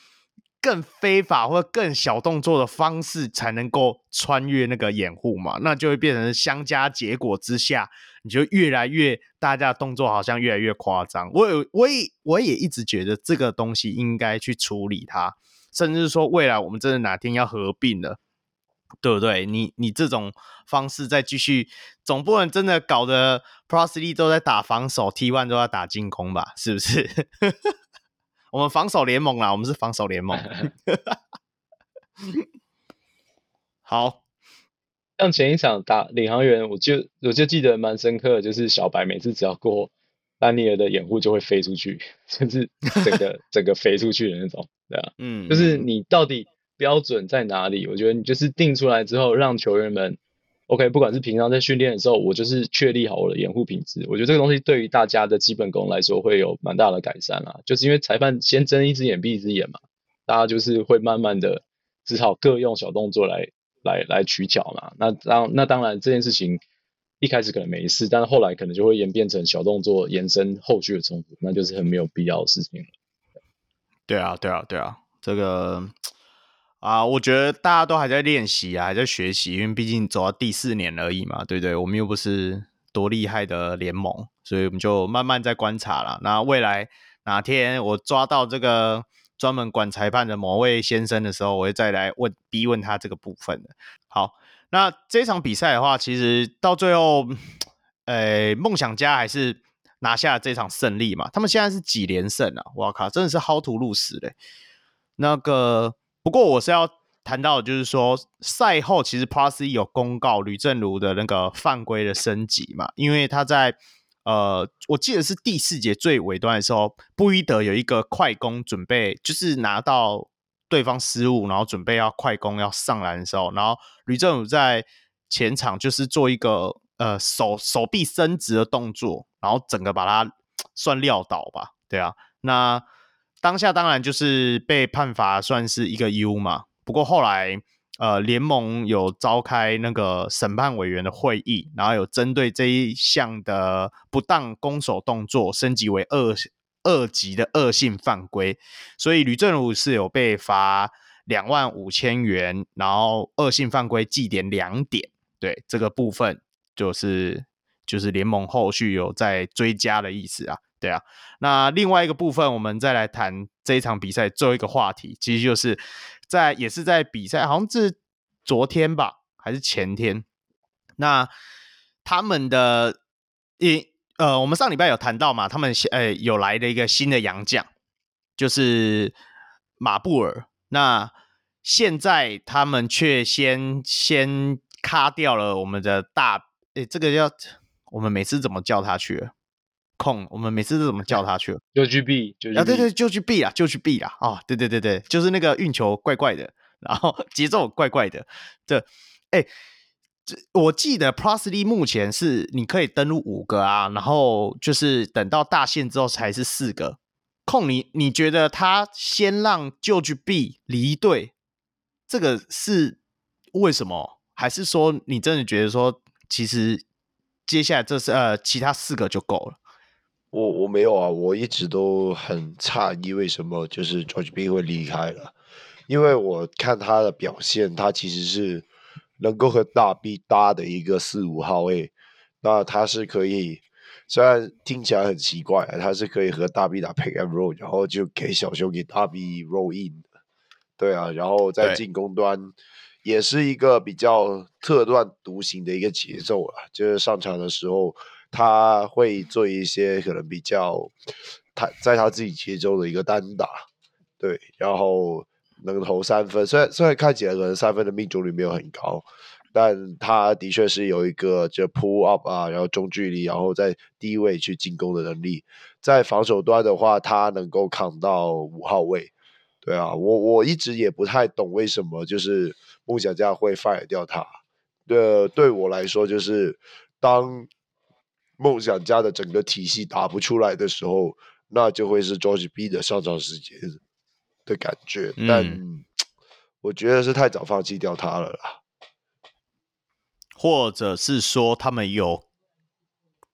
更非法或者更小动作的方式，才能够穿越那个掩护嘛？那就会变成相加结果之下，你就越来越大家的动作好像越来越夸张。我有，我也，我也一直觉得这个东西应该去处理它，甚至说未来我们真的哪天要合并了。对不对？你你这种方式再继续，总不能真的搞得 Pro 3都在打防守，T One 都要打进攻吧？是不是？[laughs] 我们防守联盟啦，我们是防守联盟。[laughs] 好，
像前一场打领航员，我就我就记得蛮深刻的，就是小白每次只要过丹尼尔的掩护，就会飞出去，甚至整个 [laughs] 整个飞出去的那种，对啊，嗯，就是你到底。标准在哪里？我觉得你就是定出来之后，让球员们，OK，不管是平常在训练的时候，我就是确立好我的掩护品质。我觉得这个东西对于大家的基本功来说会有蛮大的改善啦。就是因为裁判先睁一只眼闭一只眼嘛，大家就是会慢慢的只好各用小动作来来来取巧嘛。那当那当然这件事情一开始可能没事，但是后来可能就会演变成小动作延伸后续的冲突，那就是很没有必要的事情了。
对啊，对啊，对啊，这个。啊，我觉得大家都还在练习啊，还在学习，因为毕竟走到第四年而已嘛，对不对？我们又不是多厉害的联盟，所以我们就慢慢在观察了。那未来哪天我抓到这个专门管裁判的某位先生的时候，我会再来问逼问他这个部分的。好，那这场比赛的话，其实到最后，呃，梦想家还是拿下了这场胜利嘛。他们现在是几连胜啊？哇靠，真的是薅图入死嘞。那个，不过我是要。谈到就是说，赛后其实 Plus 有公告吕政儒的那个犯规的升级嘛，因为他在呃，我记得是第四节最尾端的时候，布伊德有一个快攻准备，就是拿到对方失误，然后准备要快攻要上篮的时候，然后吕正武在前场就是做一个呃手手臂伸直的动作，然后整个把他算撂倒吧，对啊，那当下当然就是被判罚算是一个 U 嘛。不过后来，呃，联盟有召开那个审判委员的会议，然后有针对这一项的不当攻守动作升级为二二级的恶性犯规，所以吕正儒是有被罚两万五千元，然后恶性犯规记点两点。对，这个部分就是就是联盟后续有在追加的意思啊。对啊，那另外一个部分，我们再来谈这一场比赛最后一个话题，其实就是。在也是在比赛，好像是昨天吧，还是前天？那他们的一呃，我们上礼拜有谈到嘛，他们呃有来了一个新的洋将，就是马布尔。那现在他们却先先卡掉了我们的大，诶，这个叫我们每次怎么叫他去了？控，我们每次都怎么叫他去了？
就去 B，就
啊，对对，就去 B 啊，就去 B 啊，哦，对对对对，就是那个运球怪怪的，然后 [laughs] 节奏怪怪的。这，哎，这我记得 Plus Lee 目前是你可以登录五个啊，然后就是等到大限之后才是四个。控你，你觉得他先让就去 B 离队，这个是为什么？还是说你真的觉得说，其实接下来这是呃其他四个就够了？
我我没有啊，我一直都很诧异为什么就是 George B 会离开了，因为我看他的表现，他其实是能够和大 B 搭的一个四五号位，那他是可以，虽然听起来很奇怪，他是可以和大 B 打 pick and roll，然后就给小熊给大 B roll in，对啊，然后在进攻端也是一个比较特断独行的一个节奏啊，就是上场的时候。他会做一些可能比较他在他自己节奏的一个单打，对，然后能投三分，虽然虽然看起来可能三分的命中率没有很高，但他的确是有一个就 pull up 啊，然后中距离，然后在低位去进攻的能力。在防守端的话，他能够扛到五号位，对啊，我我一直也不太懂为什么就是梦想家会 fire 掉他。对，对我来说就是当。梦想家的整个体系打不出来的时候，那就会是 George B 的上场时间的感觉。嗯、但 [tsk] 我觉得是太早放弃掉他了啦，
或者是说他们有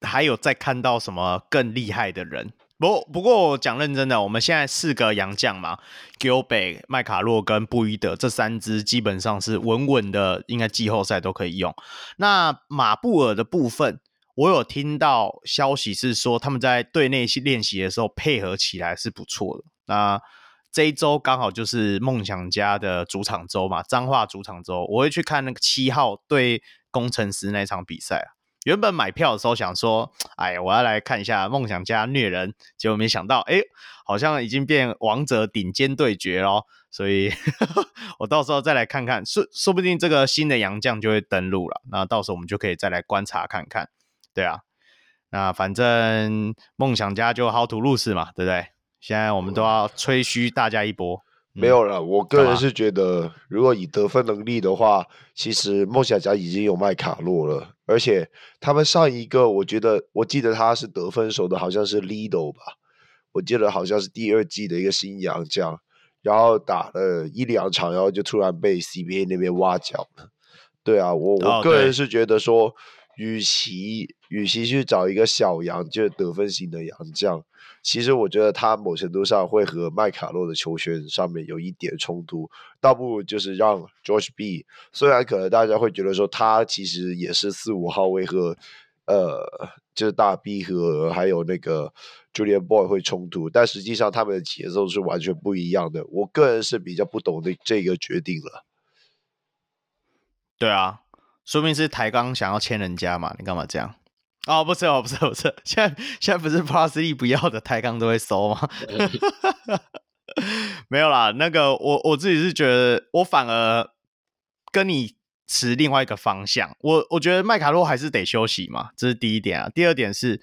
还有再看到什么更厉害的人？不不过我讲认真的，我们现在四个洋将嘛，Gilbert、麦卡洛跟布伊德这三支基本上是稳稳的，应该季后赛都可以用。那马布尔的部分。我有听到消息是说，他们在队内练习的时候配合起来是不错的。那这一周刚好就是梦想家的主场周嘛，彰化主场周，我会去看那个七号对工程师那场比赛啊。原本买票的时候想说，哎，我要来看一下梦想家虐人，结果没想到，哎，好像已经变王者顶尖对决咯。所以 [laughs] 我到时候再来看看，说说不定这个新的洋将就会登陆了。那到时候我们就可以再来观察看看。对啊，那反正梦想家就好土路死嘛，对不对？现在我们都要吹嘘大家一波。
没有了，我个人是觉得，如果以得分能力的话，其实梦想家已经有麦卡洛了，而且他们上一个，我觉得我记得他是得分手的，好像是 Lido 吧，我记得好像是第二季的一个新洋将，然后打了一两场，然后就突然被 CBA 那边挖角了。对啊，我我个人是觉得说。Oh, 与其与其去找一个小洋，就是得分型的洋将，其实我觉得他某程度上会和麦卡洛的球权上面有一点冲突，倒不如就是让 George B。虽然可能大家会觉得说他其实也是四五号位和呃，就是大 B 和还有那个 Julian Boy 会冲突，但实际上他们的节奏是完全不一样的。我个人是比较不懂的这个决定了。
对啊，说明是台钢想要签人家嘛？你干嘛这样？哦，不是哦，不是，不是，现在现在不是 Parsley 不要的台钢都会收吗？[laughs] 没有啦，那个我我自己是觉得，我反而跟你持另外一个方向。我我觉得麦卡洛还是得休息嘛，这是第一点啊。第二点是，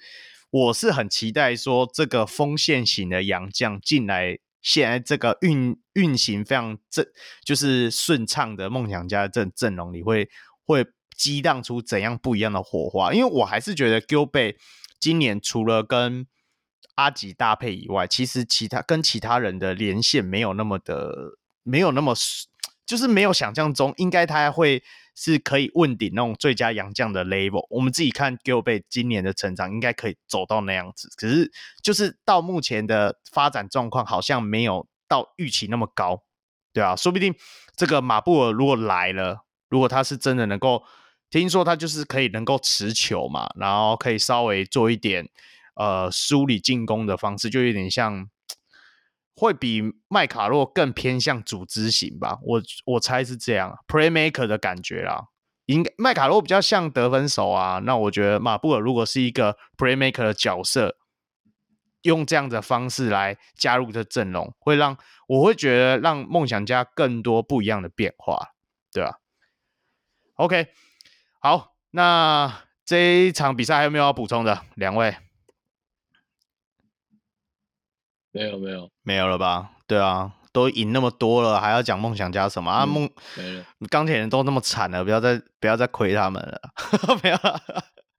我是很期待说这个锋线型的洋将进来，现在这个运运行非常正，就是顺畅的梦想家阵阵容里会会激荡出怎样不一样的火花。因为我还是觉得 Gilbert 今年除了跟阿吉搭配以外，其实其他跟其他人的连线没有那么的，没有那么，就是没有想象中，应该他会是可以问鼎那种最佳洋将的 level。我们自己看 Gilbert 今年的成长，应该可以走到那样子。可是就是到目前的发展状况，好像没有到预期那么高，对啊，说不定这个马布尔如果来了，如果他是真的能够，听说他就是可以能够持球嘛，然后可以稍微做一点。呃，梳理进攻的方式就有点像，[tsk] 会比麦卡洛更偏向组织型吧。我我猜是这样，playmaker 的感觉啦。应该麦卡洛比较像得分手啊。那我觉得马布尔如果是一个 playmaker 的角色，用这样的方式来加入这阵容，会让我会觉得让梦想家更多不一样的变化，对吧？OK，好，那这一场比赛还有没有要补充的？两位？
没有没有
没有了吧？对啊，都赢那么多了，还要讲梦想家什么、嗯、啊？梦钢铁人都那么惨了，不要再不要再亏他们了，[laughs] 没有啦，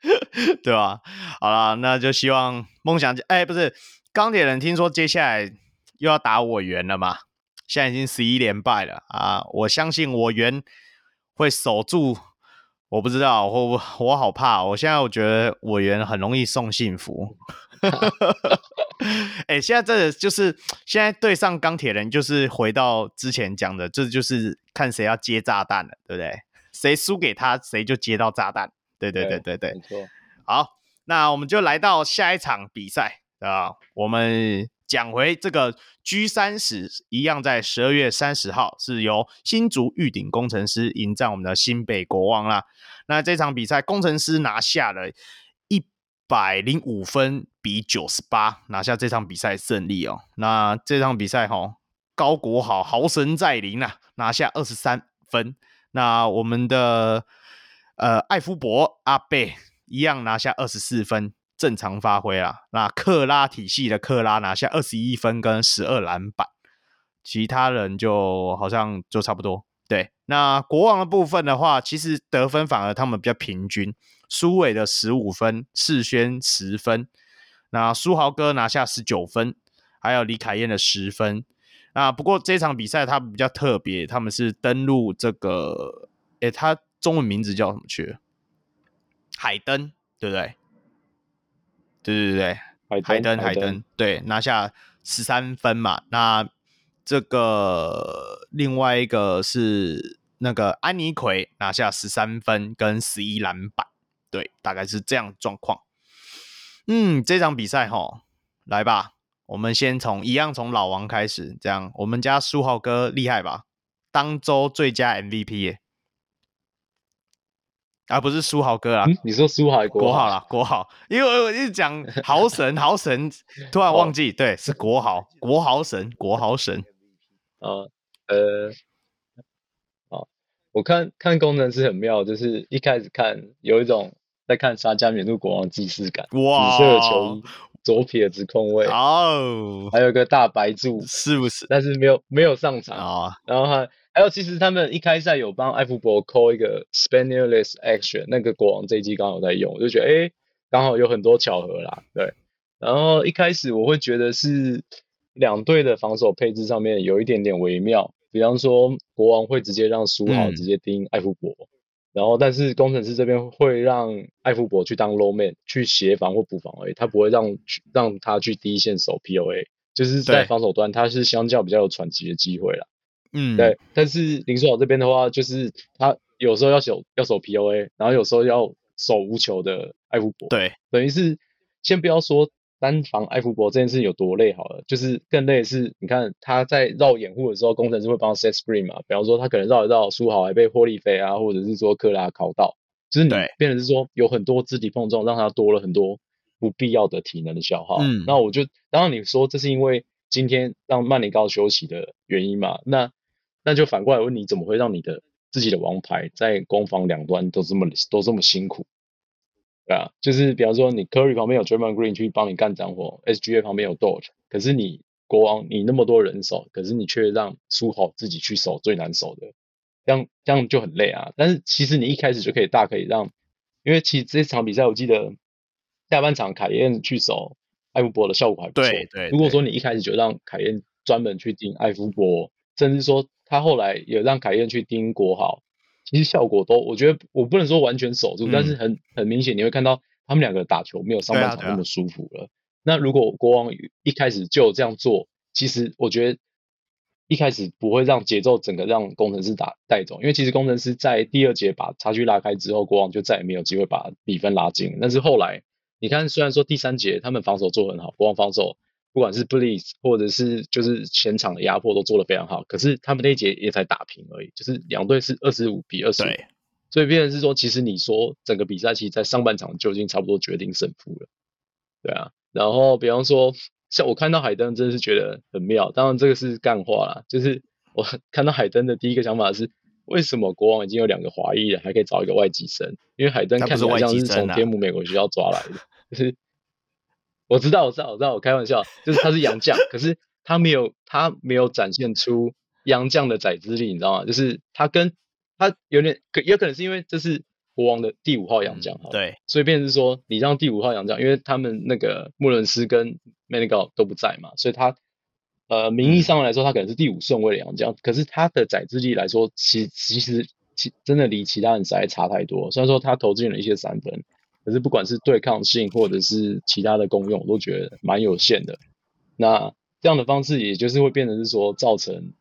[laughs] 对吧？好了，那就希望梦想家，哎，不是钢铁人，听说接下来又要打我圆了嘛？现在已经十一连败了啊！我相信我圆会守住，我不知道，我我 [laughs] 我好怕，我现在我觉得委员很容易送幸福。[laughs] 哎、欸，现在这个就是现在对上钢铁人，就是回到之前讲的，这就是看谁要接炸弹了，对不对？谁输给他，谁就接到炸弹。对对对对对，没错。好，那我们就来到下一场比赛啊，我们讲回这个 G30，一样在十二月三十号是由新竹玉鼎工程师迎战我们的新北国王啦。那这场比赛，工程师拿下了一。百零五分比九十八拿下这场比赛胜利哦。那这场比赛哈、哦，高国豪豪神在临啊，拿下二十三分。那我们的呃艾夫伯阿贝一样拿下二十四分，正常发挥啊。那克拉体系的克拉拿下二十一分跟十二篮板，其他人就好像就差不多。对，那国王的部分的话，其实得分反而他们比较平均。苏伟的十五分，世轩十分，那苏豪哥拿下十九分，还有李凯燕的十分。那不过这场比赛他比较特别，他们是登录这个，诶，他中文名字叫什么去？海登，对不对？对对对对，海登海登，对，拿下十三分嘛。那这个另外一个是那个安妮奎拿下十三分跟十一篮板。对，大概是这样状况。嗯，这场比赛哈，来吧，我们先从一样从老王开始，这样我们家书豪哥厉害吧？当周最佳 MVP 啊、不是书豪哥啊、
嗯？你说书豪国
国豪啦，国豪，因为我一直讲豪神豪神，突然忘记，对，是国豪国豪神国豪神。
啊 [laughs] 呃啊。我看看功能是很妙，就是一开始看有一种在看沙加缅度国王既视感，
哇，
紫色的球衣，左撇子控卫，
哦，
还有个大白柱，
是不是？
但是没有没有上场啊。
哦、
然后还还有，其实他们一开赛有帮艾福伯 call 一个 Spaniards Action，那个国王这一季刚好在用，我就觉得哎，刚好有很多巧合啦，对。然后一开始我会觉得是两队的防守配置上面有一点点微妙。比方说，国王会直接让苏豪直接盯艾弗伯，嗯，然后但是工程师这边会让艾弗伯去当 low man 去协防或补防而已，他不会让让他去第一线守 POA，就是在防守端他是相较比较有喘息的机会啦。嗯，对。但是林书豪这边的话，就是他有时候要守要守 POA，然后有时候要守无球的艾福伯。
对，
等于是先不要说单防艾福伯这件事有多累好了，就是更累的是，你看他在绕掩护的时候，工程师会帮他 set screen 嘛，比方说他可能绕一绕书豪还被霍利菲啊，或者是说克拉考到，就是你变成是说有很多肢体碰撞，让他多了很多不必要的体能的消耗。嗯，那我就当然你说这是因为今天让曼尼高休息的原因嘛，那那就反过来问你，怎么会让你的自己的王牌在攻防两端都这么都这么辛苦？对啊，就是比方说你 Curry 旁边有 Draymond Green 去帮你干脏活，SGA 旁边有 Dort，可是你国王你那么多人手，可是你却让书豪自己去守最难守的，这样这样就很累啊。但是其实你一开始就可以大可以让，因为其实这场比赛我记得下半场凯燕去守艾福伯的效果还不错。对对。如果说你一开始就让凯燕专门去盯艾福伯，甚至说他后来也让凯燕去盯国豪。其实效果都，我觉得我不能说完全守住，嗯、但是很很明显，你会看到他们两个打球没有上半场那么舒服了。啊啊、那如果国王一开始就这样做，其实我觉得一开始不会让节奏整个让工程师打带走，因为其实工程师在第二节把差距拉开之后，国王就再也没有机会把比分拉近。但是后来你看，虽然说第三节他们防守做很好，国王防守。不管是 Bleeze 或者是就是前场的压迫都做得非常好，可是他们那一节也才打平而已，就是两队是二十五比二十五，所以变成是说，其实你说整个比赛其实在上半场就已经差不多决定胜负了，对啊。然后比方说，像我看到海登真的是觉得很妙，当然这个是干话啦，就是我 [laughs] 看到海登的第一个想法是，为什么国王已经有两个华裔了，还可以找一个外籍生？因为海登看起来像是从天母美国学校抓来的，[laughs] 就是。我知道，我知道，我知道，我开玩笑，就是他是洋将，可是他没有，他没有展现出洋将的宰资力，你知道吗？就是他跟他有点，可有可能是因为这是国王的第五号洋将，哈、嗯，对，所以变成是说，你让第五号洋将，因为他们那个穆伦斯跟梅尼高都不在嘛，所以他呃名义上来说，他可能是第五顺位的洋将，可是他的宰资力来说，其其实其真的离其他人实在差太多。虽然说他投进了一些三分。可是不管是对抗性或者是其他的功用，我都觉得蛮有限的。那这样的方式，也就是会变成是说，造成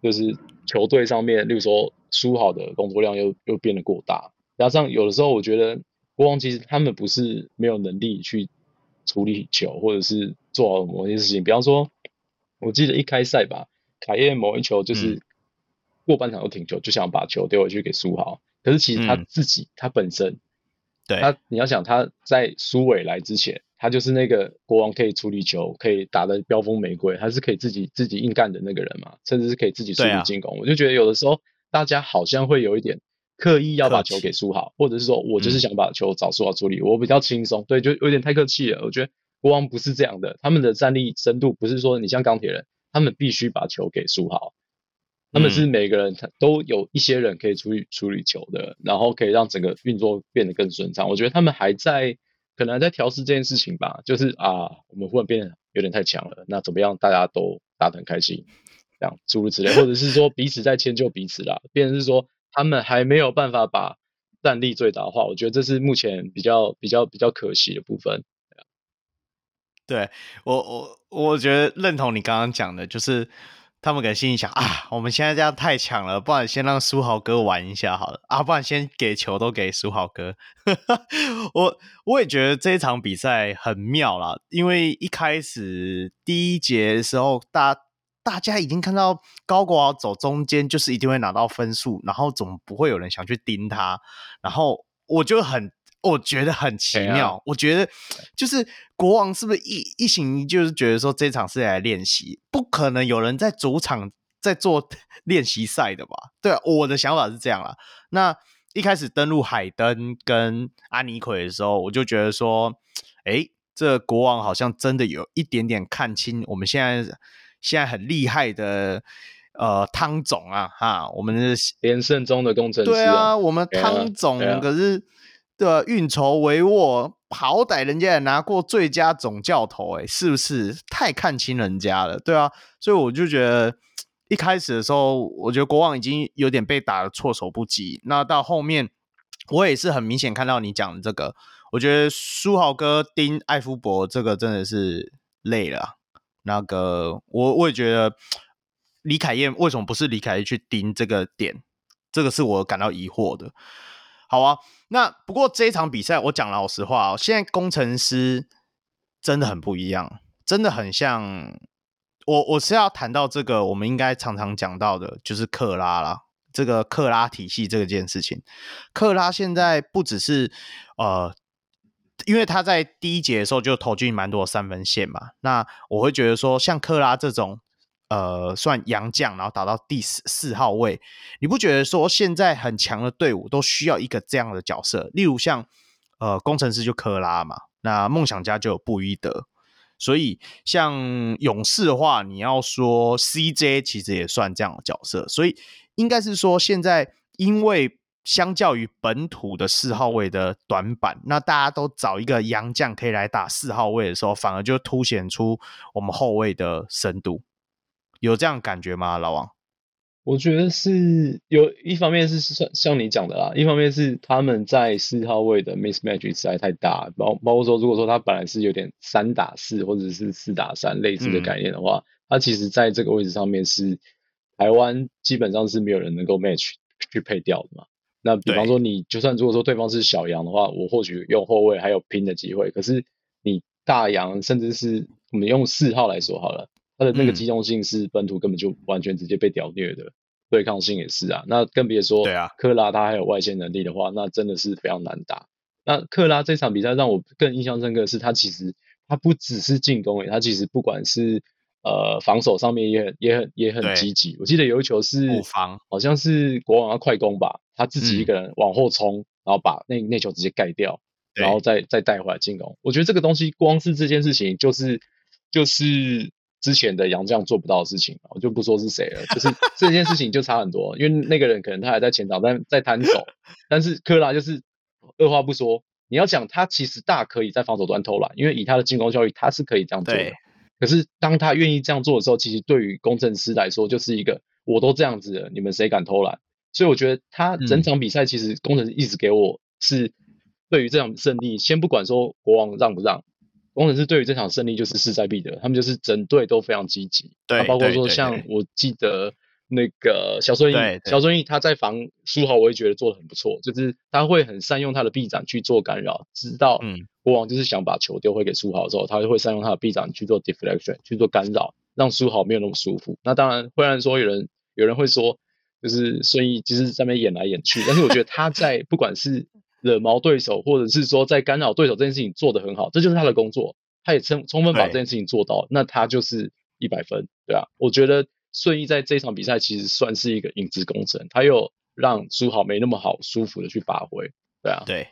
就是球队上面，例如说输好的工作量又又变得过大。加上有的时候，我觉得国王其实他们不是没有能力去处理球，或者是做好某些事情。比方说，我记得一开赛吧，凯燕某一球就是过半场就停球，就想把球丢回去给苏豪。可是其实他自己，他本身。对他，你要想他在苏伟来之前，他就是那个国王可以处理球，可以打的飙风玫瑰，他是可以自己自己硬干的那个人嘛，甚至是可以自己处理进攻。啊、我就觉得有的时候大家好像会有一点刻意要把球给输好，或者是说我就是想把球找书豪处理，嗯、我比较轻松，对，就有点太客气了。我觉得国王不是这样的，他们的战力深度不是说你像钢铁人，他们必须把球给书豪。他们是每个人都有一些人可以处理处理球的，然后可以让整个运作变得更顺畅。我觉得他们还在可能还在调试这件事情吧，就是啊，我们忽然变得有点太强了，那怎么样大家都打得很开心，这样诸如此类，或者是说彼此在迁就彼此啦，变成是说他们还没有办法把战力最大化。我觉得这是目前比较比较比较可惜的部分。
对，我我我觉得认同你刚刚讲的，就是。他们可能心里想啊，我们现在这样太强了，不然先让书豪哥玩一下好了啊，不然先给球都给书豪哥。[laughs] 我我也觉得这一场比赛很妙啦，因为一开始第一节的时候，大大家已经看到高国豪走中间就是一定会拿到分数，然后总不会有人想去盯他，然后我就很。我觉得很奇妙，啊、我觉得就是国王是不是一一行就是觉得说这场是来练习，不可能有人在主场在做 [laughs] 练习赛的吧？对啊，我的想法是这样啦。那一开始登陆海登跟安妮奎的时候，我就觉得说，哎，这国王好像真的有一点点看清我们现在现在很厉害的呃汤总啊，哈，我们的
连胜中的工程师、啊，
对啊，我们汤总可是。的，运筹帷幄，好歹人家也拿过最佳总教头，诶，是不是太看清人家了？对啊，所以我就觉得一开始的时候，我觉得国王已经有点被打得措手不及。那到后面，我也是很明显看到你讲的这个，我觉得书豪哥盯艾夫伯这个真的是累了。那个，我我也觉得李凯燕为什么不是李凯燕去盯这个点？这个是我感到疑惑的。好啊。那不过这一场比赛，我讲老实话哦，现在工程师真的很不一样，真的很像我。我是要谈到这个，我们应该常常讲到的，就是克拉啦。这个克拉体系这件事情，克拉现在不只是呃，因为他在第一节的时候就投进蛮多三分线嘛。那我会觉得说，像克拉这种呃，算洋将，然后打到第四四号位，你不觉得说现在很强的队伍都需要一个这样的角色？例如像呃，工程师就克拉嘛，那梦想家就有布伊德，所以像勇士的话，你要说 CJ 其实也算这样的角色，所以。应该是说，现在因为相较于本土的四号位的短板，那大家都找一个洋将可以来打四号位的时候，反而就凸显出我们后卫的深度。有这样感觉吗，老王？
我觉得是有一方面是像像你讲的啦，一方面是他们在四号位的 mismatch 实在太大，包包括说，如果说他本来是有点三打四或者是四打三类似的概念的话，嗯、他其实在这个位置上面是。台湾基本上是没有人能够 match 去配掉的嘛。那比方说，你就算如果说对方是小杨的话，我或许用后卫还有拼的机会。可是你大杨，甚至是我们用四号来说好了，他的那个机动性是本土根本就完全直接被屌虐的，嗯、对抗性也是啊。那更别说，对啊，克拉他还有外线能力的话，那真的是非常难打。那克拉这场比赛让我更印象深刻的是，他其实他不只是进攻诶，他其实不管是呃，防守上面也很也很也很积极。我记得有一球是，防好像是国王要快攻吧，他自己一个人往后冲，嗯、然后把那那球直接盖掉，然后再再带回来进攻。我觉得这个东西光是这件事情，就是就是之前的杨将做不到的事情，我就不说是谁了，就是这件事情就差很多，因为那个人可能他还在前场，但在摊手，但是克拉就是二话不说，你要讲他其实大可以在防守端偷懒，因为以他的进攻效率，他是可以这样做的。可是当他愿意这样做的时候，其实对于工程师来说，就是一个我都这样子了，你们谁敢偷懒？所以我觉得他整场比赛其实工程师一直给我是对于这场胜利，先不管说国王让不让，攻城狮对于这场胜利就是势在必得，他们就是整队都非常积极，对，包括说像我记得。那个小孙毅，小孙毅他在防书豪，我也觉得做的很不错，就是他会很善用他的臂展去做干扰，知道国王就是想把球丢回给书豪的时候，他就会善用他的臂展去做 deflection 去做干扰，让书豪没有那么舒服。那当然，虽然说有人有人会说，就是孙毅就是在那边演来演去，但是我觉得他在 [laughs] 不管是惹毛对手，或者是说在干扰对手这件事情做得很好，这就是他的工作，他也充充分把这件事情做到，那他就是一百分，对啊，我觉得。顺义在这场比赛其实算是一个影子工程，他又让书豪没那么好舒服的去发挥，对啊，
对，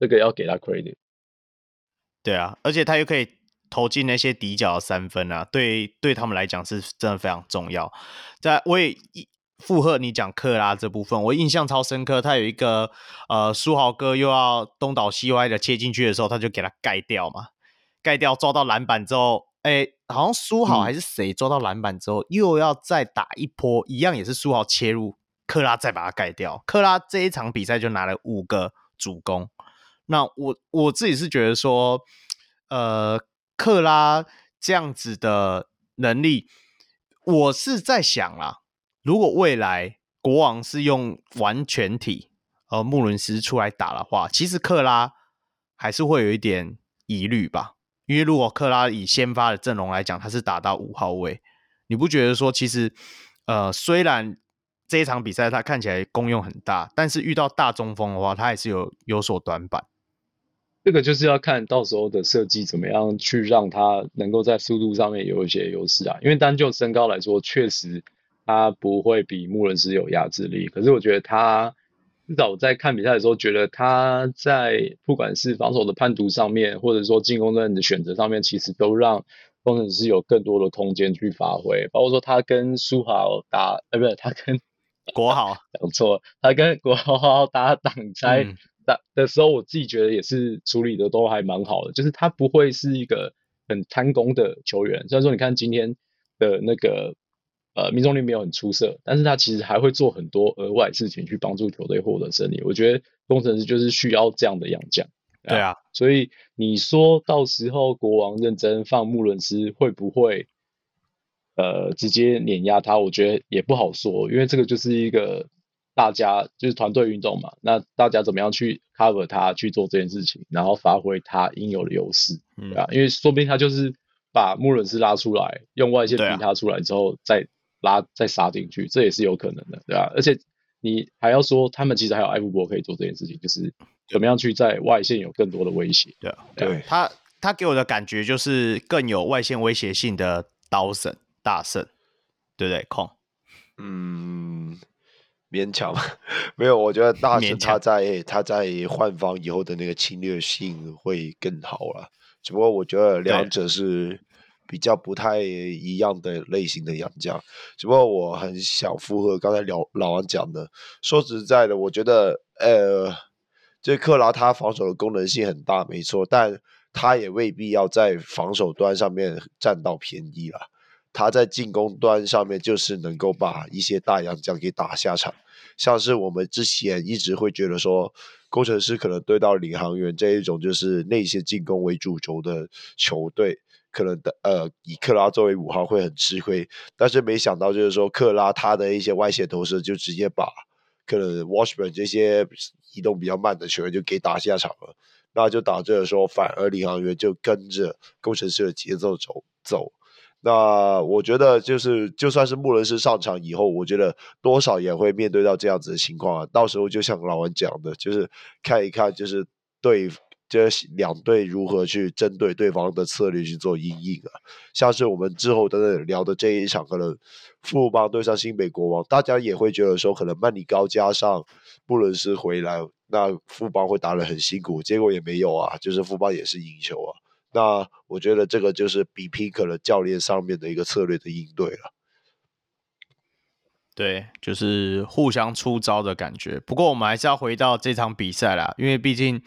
这个要给他 credit，
对啊，而且他又可以投进那些底角的三分啊，对，对他们来讲是真的非常重要。在我也附和你讲克拉这部分，我印象超深刻，他有一个呃书豪哥又要东倒西歪的切进去的时候，他就给他盖掉嘛，盖掉抓到篮板之后。哎，好像书豪还是谁抓到篮板之后，嗯、又要再打一波，一样也是书豪切入，克拉再把他盖掉。克拉这一场比赛就拿了五个主攻。那我我自己是觉得说，呃，克拉这样子的能力，我是在想啦，如果未来国王是用完全体，呃，穆伦斯出来打的话，其实克拉还是会有一点疑虑吧。因为如果克拉以先发的阵容来讲，他是打到五号位，你不觉得说其实，呃，虽然这一场比赛他看起来功用很大，但是遇到大中锋的话，他还是有有所短板。
这个就是要看到时候的设计怎么样去让他能够在速度上面有一些优势啊。因为单就身高来说，确实他不会比穆伦斯有压制力，可是我觉得他。至少我在看比赛的时候，觉得他在不管是防守的判读上面，或者说进攻端的选择上面，其实都让工程师有更多的空间去发挥。包括说他跟书豪打，呃，不是他跟 [laughs]
国豪 [laughs]
讲错，他跟国豪打挡拆打的时候，我自己觉得也是处理的都还蛮好的，就是他不会是一个很贪功的球员。虽然说你看今天的那个。呃，命中率没有很出色，但是他其实还会做很多额外事情去帮助球队获得胜利。我觉得工程师就是需要这样的洋将。
对啊，
所以你说到时候国王认真放穆伦斯会不会呃直接碾压他？我觉得也不好说，因为这个就是一个大家就是团队运动嘛，那大家怎么样去 cover 他去做这件事情，然后发挥他应有的优势，对啊，因为说不定他就是把穆伦斯拉出来，用外线逼他出来之后再拉再杀进去，这也是有可能的，对啊，而且你还要说他们其实还有艾弗伯可以做这件事情，就是怎么样去在外线有更多的威胁，
对啊，对他他给我的感觉就是更有外线威胁性的刀神大圣，对不对？控，
嗯。勉强没有，我觉得大神他在他在换防以后的那个侵略性会更好了。只不过我觉得两者是比较不太一样的类型的洋将。只不过我很想附和刚才老老王讲的，说实在的，我觉得呃，这克拉他防守的功能性很大，没错，但他也未必要在防守端上面占到便宜了。他在进攻端上面就是能够把一些大洋将给打下场，像是我们之前一直会觉得说，工程师可能对到领航员这一种就是内线进攻为主轴的球队，可能的呃以克拉作为五号会很吃亏，但是没想到就是说克拉他的一些外线投射就直接把可能 Washburn 这些移动比较慢的球员就给打下场了，那就导致了说反而领航员就跟着工程师的节奏走走。那我觉得就是，就算是穆伦斯上场以后，我觉得多少也会面对到这样子的情况啊。到时候就像老文讲的，就是看一看，就是对这两队如何去针对对方的策略去做因应啊。像是我们之后等等聊的这一场，可能富邦对上新北国王，大家也会觉得说，可能曼尼高加上布伦斯回来，那富邦会打得很辛苦。结果也没有啊，就是富邦也是赢球啊。那我觉得这个就是比拼可能教练上面的一个策略的应对了。
对，就是互相出招的感觉。不过我们还是要回到这场比赛啦，因为毕竟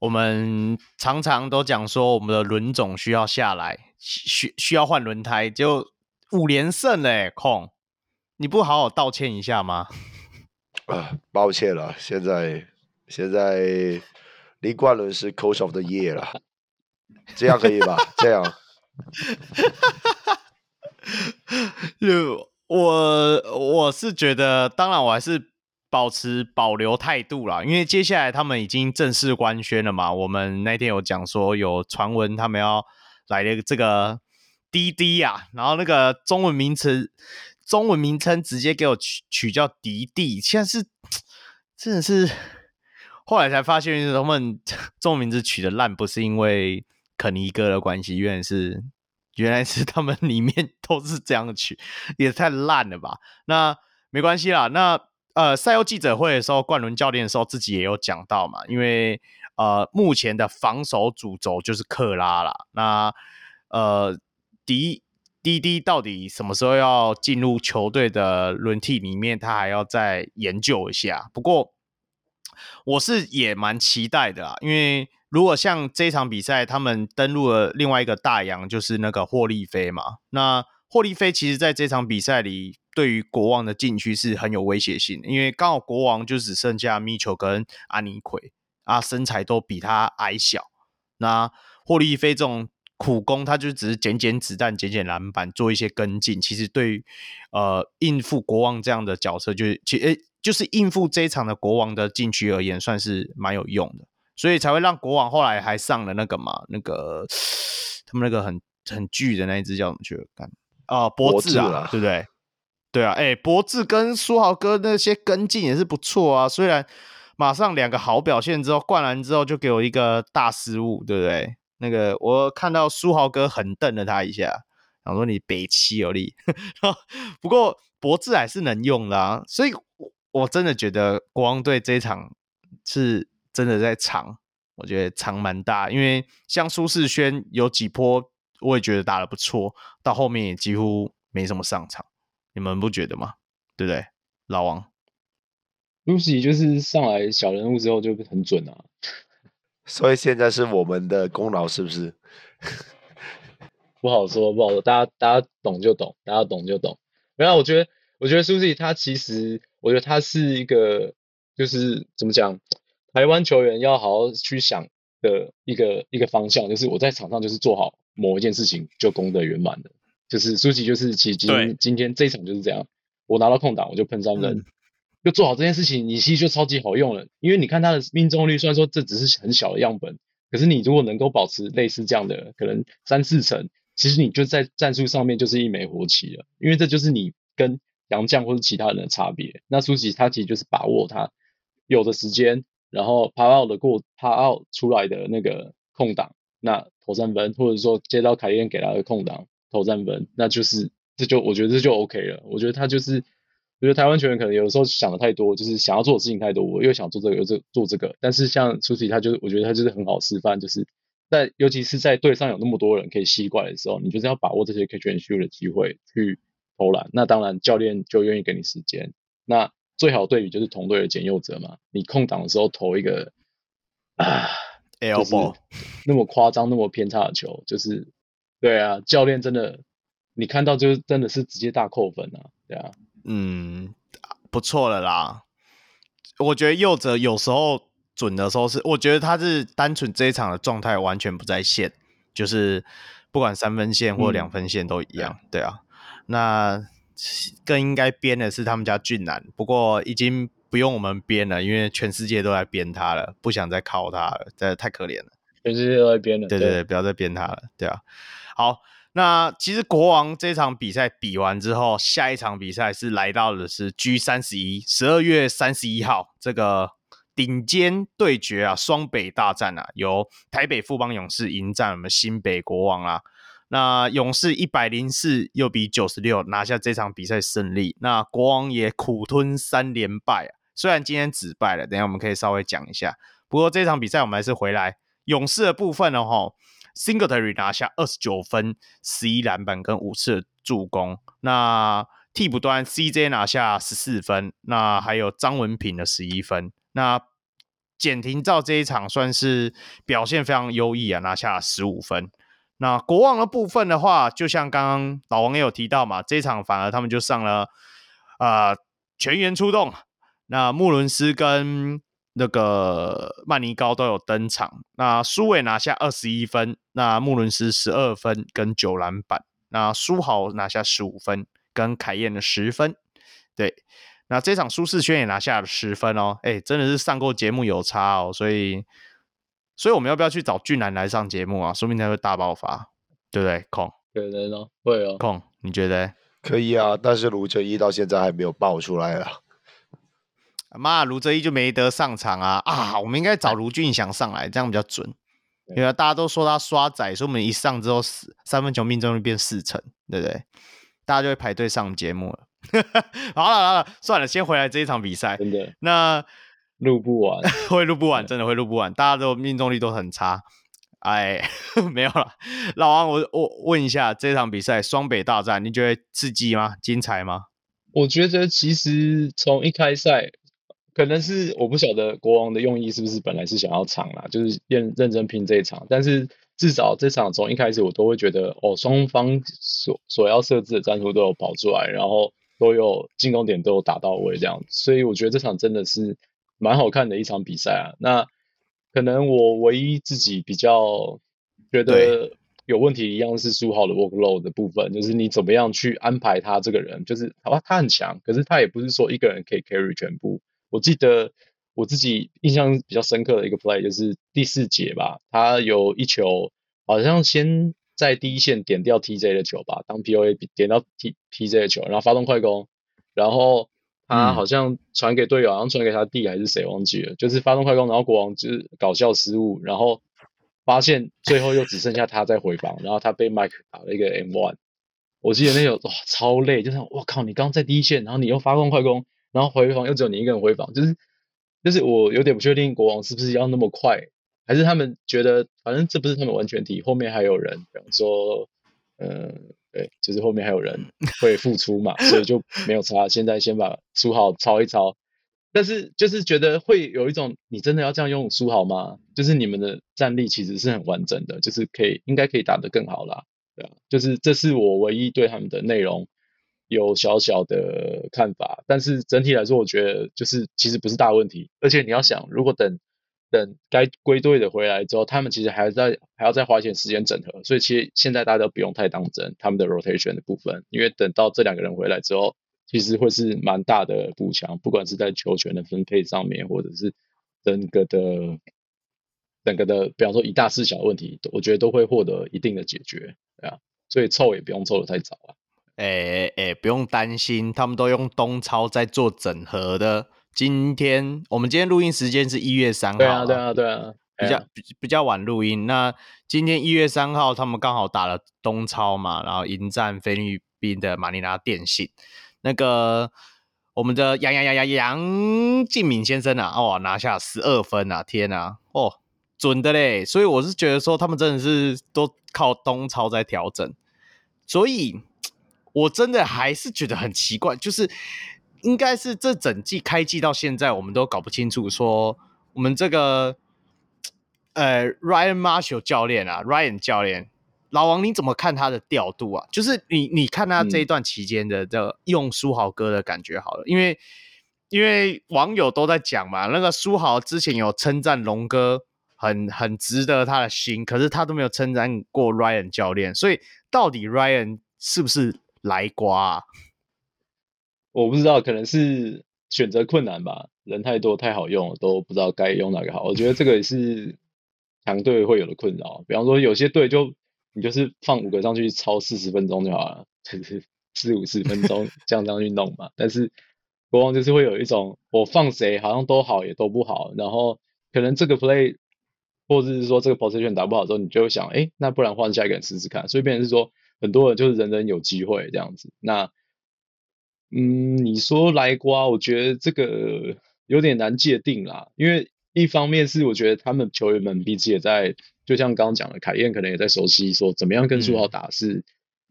我们常常都讲说我们的轮总需要下来，需需要换轮胎，就五连胜嘞，控，你不好好道歉一下吗？[laughs]
啊，抱歉了，现在现在林冠伦是 Coach of the Year 了。这样可以吧？这样，[laughs]
就我我是觉得，当然我还是保持保留态度啦，因为接下来他们已经正式官宣了嘛。我们那天有讲说，有传闻他们要来的这个滴滴啊，然后那个中文名词、中文名称直接给我取取叫迪弟，现在是真的是，后来才发现他们 [laughs] 中文名字取得烂，不是因为。肯尼哥的关系，原来是原来是他们里面 [laughs] 都是这样取，也太烂了吧？那没关系啦。那呃，赛后记者会的时候，冠伦教练的时候自己也有讲到嘛，因为呃，目前的防守主轴就是克拉啦。那呃，迪滴滴到底什么时候要进入球队的轮替里面，他还要再研究一下。不过我是也蛮期待的啦，因为。如果像这场比赛，他们登陆了另外一个大洋，就是那个霍利菲嘛。那霍利菲其实在这场比赛里，对于国王的禁区是很有威胁性的，因为刚好国王就只剩下米球跟安妮奎啊，身材都比他矮小。那霍利菲这种苦攻，他就只是捡捡子弹、捡捡篮板，做一些跟进。其实对于呃应付国王这样的角色，就是其实就是应付这一场的国王的禁区而言，算是蛮有用的。所以才会让国王后来还上了那个嘛，那个他们那个很很巨的那一只叫什么去干啊？博智啊，啊对不对？对啊，哎，博智跟书豪哥那些跟进也是不错啊。虽然马上两个好表现之后，灌篮之后就给我一个大失误，对不对？那个我看到书豪哥狠瞪了他一下，想说你北七有力。[laughs] 不过博智还是能用的啊，所以我真的觉得国王队这一场是。真的在藏，我觉得藏蛮大，因为像苏世轩有几波，我也觉得打得不错，到后面也几乎没什么上场，你们不觉得吗？对不对，老王
？Lucy 就是上来小人物之后就很准啊，[laughs]
所以现在是我们的功劳是不是？[laughs]
不好说，不好说，大家大家懂就懂，大家懂就懂。没有，我觉得我觉得 Lucy 他其实，我觉得他是一个，就是怎么讲？台湾球员要好好去想的一个一个方向，就是我在场上就是做好某一件事情就功德圆满的。就是舒淇就是其实今天今天这一场就是这样，我拿到空档我就喷三分，就做好这件事情，你其实就超级好用了。因为你看他的命中率，虽然说这只是很小的样本，可是你如果能够保持类似这样的可能三四成，其实你就在战术上面就是一枚活棋了。因为这就是你跟杨绛或是其他人的差别。那舒淇他其实就是把握他有的时间，然后爬奥的过爬奥出来的那个空档，那投三分，或者说接到凯燕给他的空档投三分，那就是这就我觉得这就 OK 了。我觉得他就是，我觉得台湾球员可能有时候想的太多，就是想要做的事情太多，我又想做这个又这做这个。但是像舒淇他就是，我觉得他就是很好示范，就是在尤其是在队上有那么多人可以吸过来的时候，你就是要把握这些 catch and shoot 的机会去投篮。那当然教练就愿意给你时间。那最好对比就是同队的简佑哲嘛，你空档的时候投一个啊，elbow 那么夸张、那么偏差的球，就是对啊，教练真的你看到就真的是直接大扣分啊，对啊，
嗯，不错了啦。我觉得右哲有时候准的时候是，我觉得他是单纯这一场的状态完全不在线，就是不管三分线或两分线都一样，嗯、对啊，那。更应该编的是他们家俊男，不过已经不用我们编了，因为全世界都在编他了，不想再靠他了，真的太可怜了。
全世界都在编了，
对对对，不要再编他了，对啊。好，那其实国王这场比赛比完之后，下一场比赛是来到的是 G 三十一，十二月三十一号这个顶尖对决啊，双北大战啊，由台北富邦勇士迎战我们新北国王啊。那勇士一百零四又比九十六拿下这场比赛胜利，那国王也苦吞三连败啊。虽然今天止败了，等下我们可以稍微讲一下。不过这场比赛我们还是回来勇士的部分呢，哈，Singletary 拿下二十九分、十一篮板跟五次助攻。那替补端 CJ 拿下十四分，那还有张文平的十一分。那简廷照这一场算是表现非常优异啊，拿下十五分。那国王的部分的话，就像刚刚老王也有提到嘛，这一场反而他们就上了啊、全员出动。那穆伦斯跟那个曼尼高都有登场。那苏伟拿下二十一分，那穆伦斯十二分跟九篮板。那苏豪拿下十五分，跟凯燕的十分。对，那这场舒世轩也拿下了十分哦。哎，真的是上过节目有差哦，所以。所以我们要不要去找俊男来上节目啊？说明他会大爆发，对不对？空，
可能哦，会哦。
空，你觉得？
可以啊，但是卢哲一到现在还没有爆出来啊。
妈，卢哲一就没得上场啊！啊，我们应该找卢俊祥上来，这样比较准。因为大家都说他刷仔，所以我们一上之后，三分球命中率变四成，对不对？大家就会排队上节目了。[laughs] 好了好了，算了，先回来这一场比赛。
真的，
那。
录不完，[laughs]
会录不完，真的会录不完。大家都命中率都很差，哎，[laughs] 没有了。老王，我我问一下，这场比赛双北大战，你觉得刺激吗？精彩吗？
我觉得其实从一开赛，可能是我不晓得国王的用意是不是本来是想要抢啦，就是认认真拼这一场。但是至少这场从一开始，我都会觉得哦，双方所所要设置的战术都有跑出来，然后都有进攻点都有打到位这样。所以我觉得这场真的是。蛮好看的一场比赛啊，那可能我唯一自己比较觉得有问题一样是书豪的 workload 的部分，就是你怎么样去安排他这个人，就是好吧他很强，可是他也不是说一个人可以 carry 全部。我记得我自己印象比较深刻的一个 play 就是第四节吧，他有一球好像先在第一线点掉 TJ 的球吧，当 POA 点到 T TJ 的球，然后发动快攻，然后。他好像传给队友，好像传给他弟还是谁忘记了，就是发动快攻，然后国王就是搞笑失误，然后发现最后又只剩下他在回防，然后他被 Mike 打了一个 M one。我记得那有哇超累，就是我靠，你刚刚在第一线，然后你又发动快攻，然后回防又只有你一个人回防，就是就是我有点不确定国王是不是要那么快，还是他们觉得反正这不是他们完全体，后面还有人，比方说嗯。对，就是后面还有人会付出嘛，所以就没有差。现在先把书豪抄一抄，但是就是觉得会有一种，你真的要这样用书豪吗？就是你们的战力其实是很完整的，就是可以应该可以打得更好啦。对啊，就是这是我唯一对他们的内容有小小的看法，但是整体来说，我觉得就是其实不是大问题。而且你要想，如果等。等该归队的回来之后，他们其实还在还要再花一些时间整合，所以其实现在大家都不用太当真他们的 rotation 的部分，因为等到这两个人回来之后，其实会是蛮大的补强，不管是在球权的分配上面，或者是整个的整个的，比方说一大事小的问题，我觉得都会获得一定的解决，对啊，所以凑也不用凑得太早啊。
哎哎，不用担心，他们都用东超在做整合的。今天我们今天录音时间是一月三号，
对啊对啊对啊，
比较比比较晚录音。那今天一月三号，他们刚好打了东超嘛，然后迎战菲律宾的马尼拉电信。那个我们的杨杨杨杨杨敬敏先生啊，哦，拿下十二分啊，天啊，哦，准的嘞。所以我是觉得说，他们真的是都靠东超在调整，所以。我真的还是觉得很奇怪，就是应该是这整季开季到现在，我们都搞不清楚说我们这个呃 Ryan Marshall 教练啊，Ryan 教练，老王你怎么看他的调度啊？就是你你看他这一段期间的这用书豪哥的感觉好了，因为因为网友都在讲嘛，那个书豪之前有称赞龙哥很很值得他的心，可是他都没有称赞过 Ryan 教练，所以到底 Ryan 是不是？来瓜、
我不知道，可能是选择困难吧。人太多太好用了，都不知道该用哪个好。我觉得这个也是强队会有的困扰。比方说，有些队就你就是放五个上去超四十分钟就好了，就是 [laughs] 四五十分钟这样这样去弄嘛。但是国王就是会有一种，我放谁好像都好也都不好，然后可能这个 play 或者是说这个 position 打不好之后，你就会想，哎，那不然换下一个人试试看。所以变成是说。很多人就是人人有机会这样子，那，嗯，你说来瓜，我觉得这个有点难界定啦，因为一方面是我觉得他们球员们彼此也在，就像刚刚讲的，凯燕可能也在熟悉说怎么样跟苏豪打是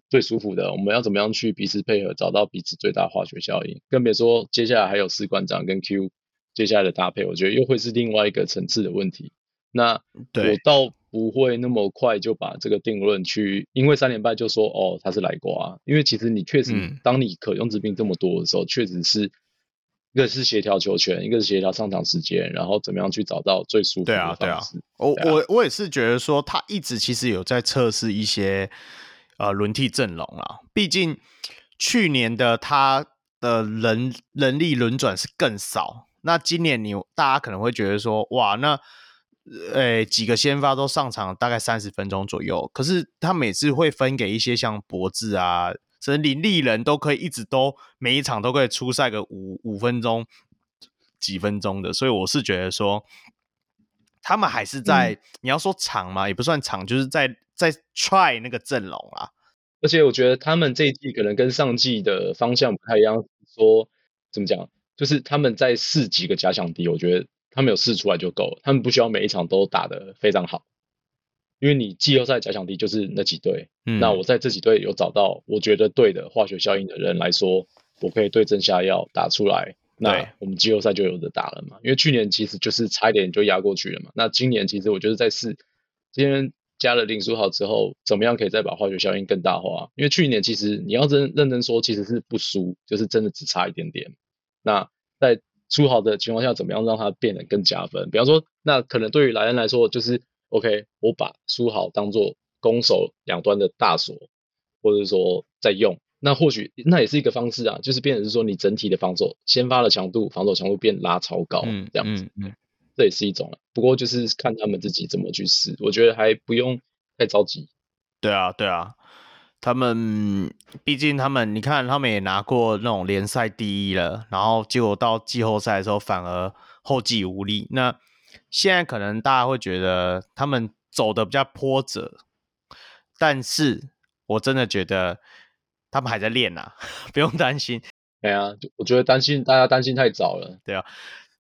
最舒服的，嗯、我们要怎么样去彼此配合，找到彼此最大化学效应，更别说接下来还有士官长跟 Q 接下来的搭配，我觉得又会是另外一个层次的问题。那我倒不会那么快就把这个定论去，因为三连败就说哦他是来瓜，因为其实你确实，当你可用之兵这么多的时候，确实是一个是协调球权，一个是协调上场时间，然后怎么样去找到最舒服的方式。对啊，对啊，我
我我也是觉得说他一直其实有在测试一些呃轮替阵容啊，毕竟去年的他的人人力轮转是更少，那今年你大家可能会觉得说哇那。诶，几个先发都上场大概三十分钟左右，可是他每次会分给一些像博智啊，甚至林立人都可以一直都每一场都可以出赛个五五分钟、几分钟的，所以我是觉得说，他们还是在、嗯、你要说长嘛，也不算长，就是在在 try 那个阵容啊。
而且我觉得他们这一季可能跟上季的方向不太一样，说怎么讲，就是他们在试几个假想敌，我觉得。他们有试出来就够了，他们不需要每一场都打得非常好，因为你季后赛假想敌就是那几队，嗯，那我在这几队有找到我觉得对的化学效应的人来说，我可以对症下药打出来，那我们季后赛就有的打了嘛。因为去年其实就是差一点就压过去了嘛，那今年其实我就是在试，今天加了林书豪之后，怎么样可以再把化学效应更大化？因为去年其实你要真认真说，其实是不输，就是真的只差一点点。那在书豪的情况下，怎么样让它变得更加分？比方说，那可能对于莱恩来说，就是 OK，我把书好当做攻守两端的大锁，或者说在用，那或许那也是一个方式啊，就是变成是说你整体的防守先发的强度，防守强度变拉超高，嗯、这样子，嗯，嗯，这也是一种。不过就是看他们自己怎么去试，我觉得还不用太着急。
对啊，对啊。他们毕竟，他们你看，他们也拿过那种联赛第一了，然后结果到季后赛的时候反而后继无力。那现在可能大家会觉得他们走的比较波折，但是我真的觉得他们还在练啊，[laughs] 不用担心。
对啊，我觉得担心大家担心太早了。
对啊，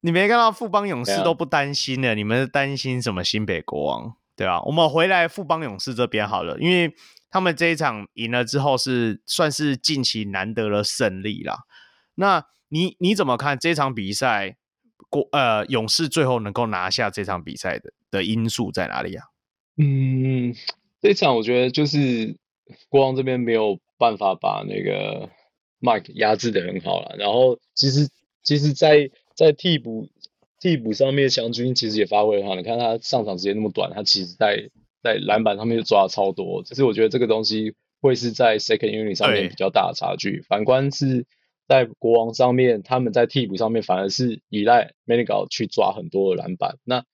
你没看到富邦勇士都不担心了，你们担心什么？新北国王，对啊，我们回来富邦勇士这边好了，因为。他们这一场赢了之后，是算是近期难得的胜利啦。那你你怎么看这场比赛？国呃勇士最后能够拿下这场比赛的的因素在哪里啊？
嗯，这场我觉得就是国王这边没有办法把那个 Mike 压制得很好了。然后其实其实在，在替补替补上面，祥军其实也发挥很好。你看他上场时间那么短，他其实在。在篮板上面就抓了超多，只是我觉得这个东西会是在 second unit 上面比较大的差距。反观是在国王上面，他们在替补上面反而是依赖 Manigault 去抓很多的篮板。那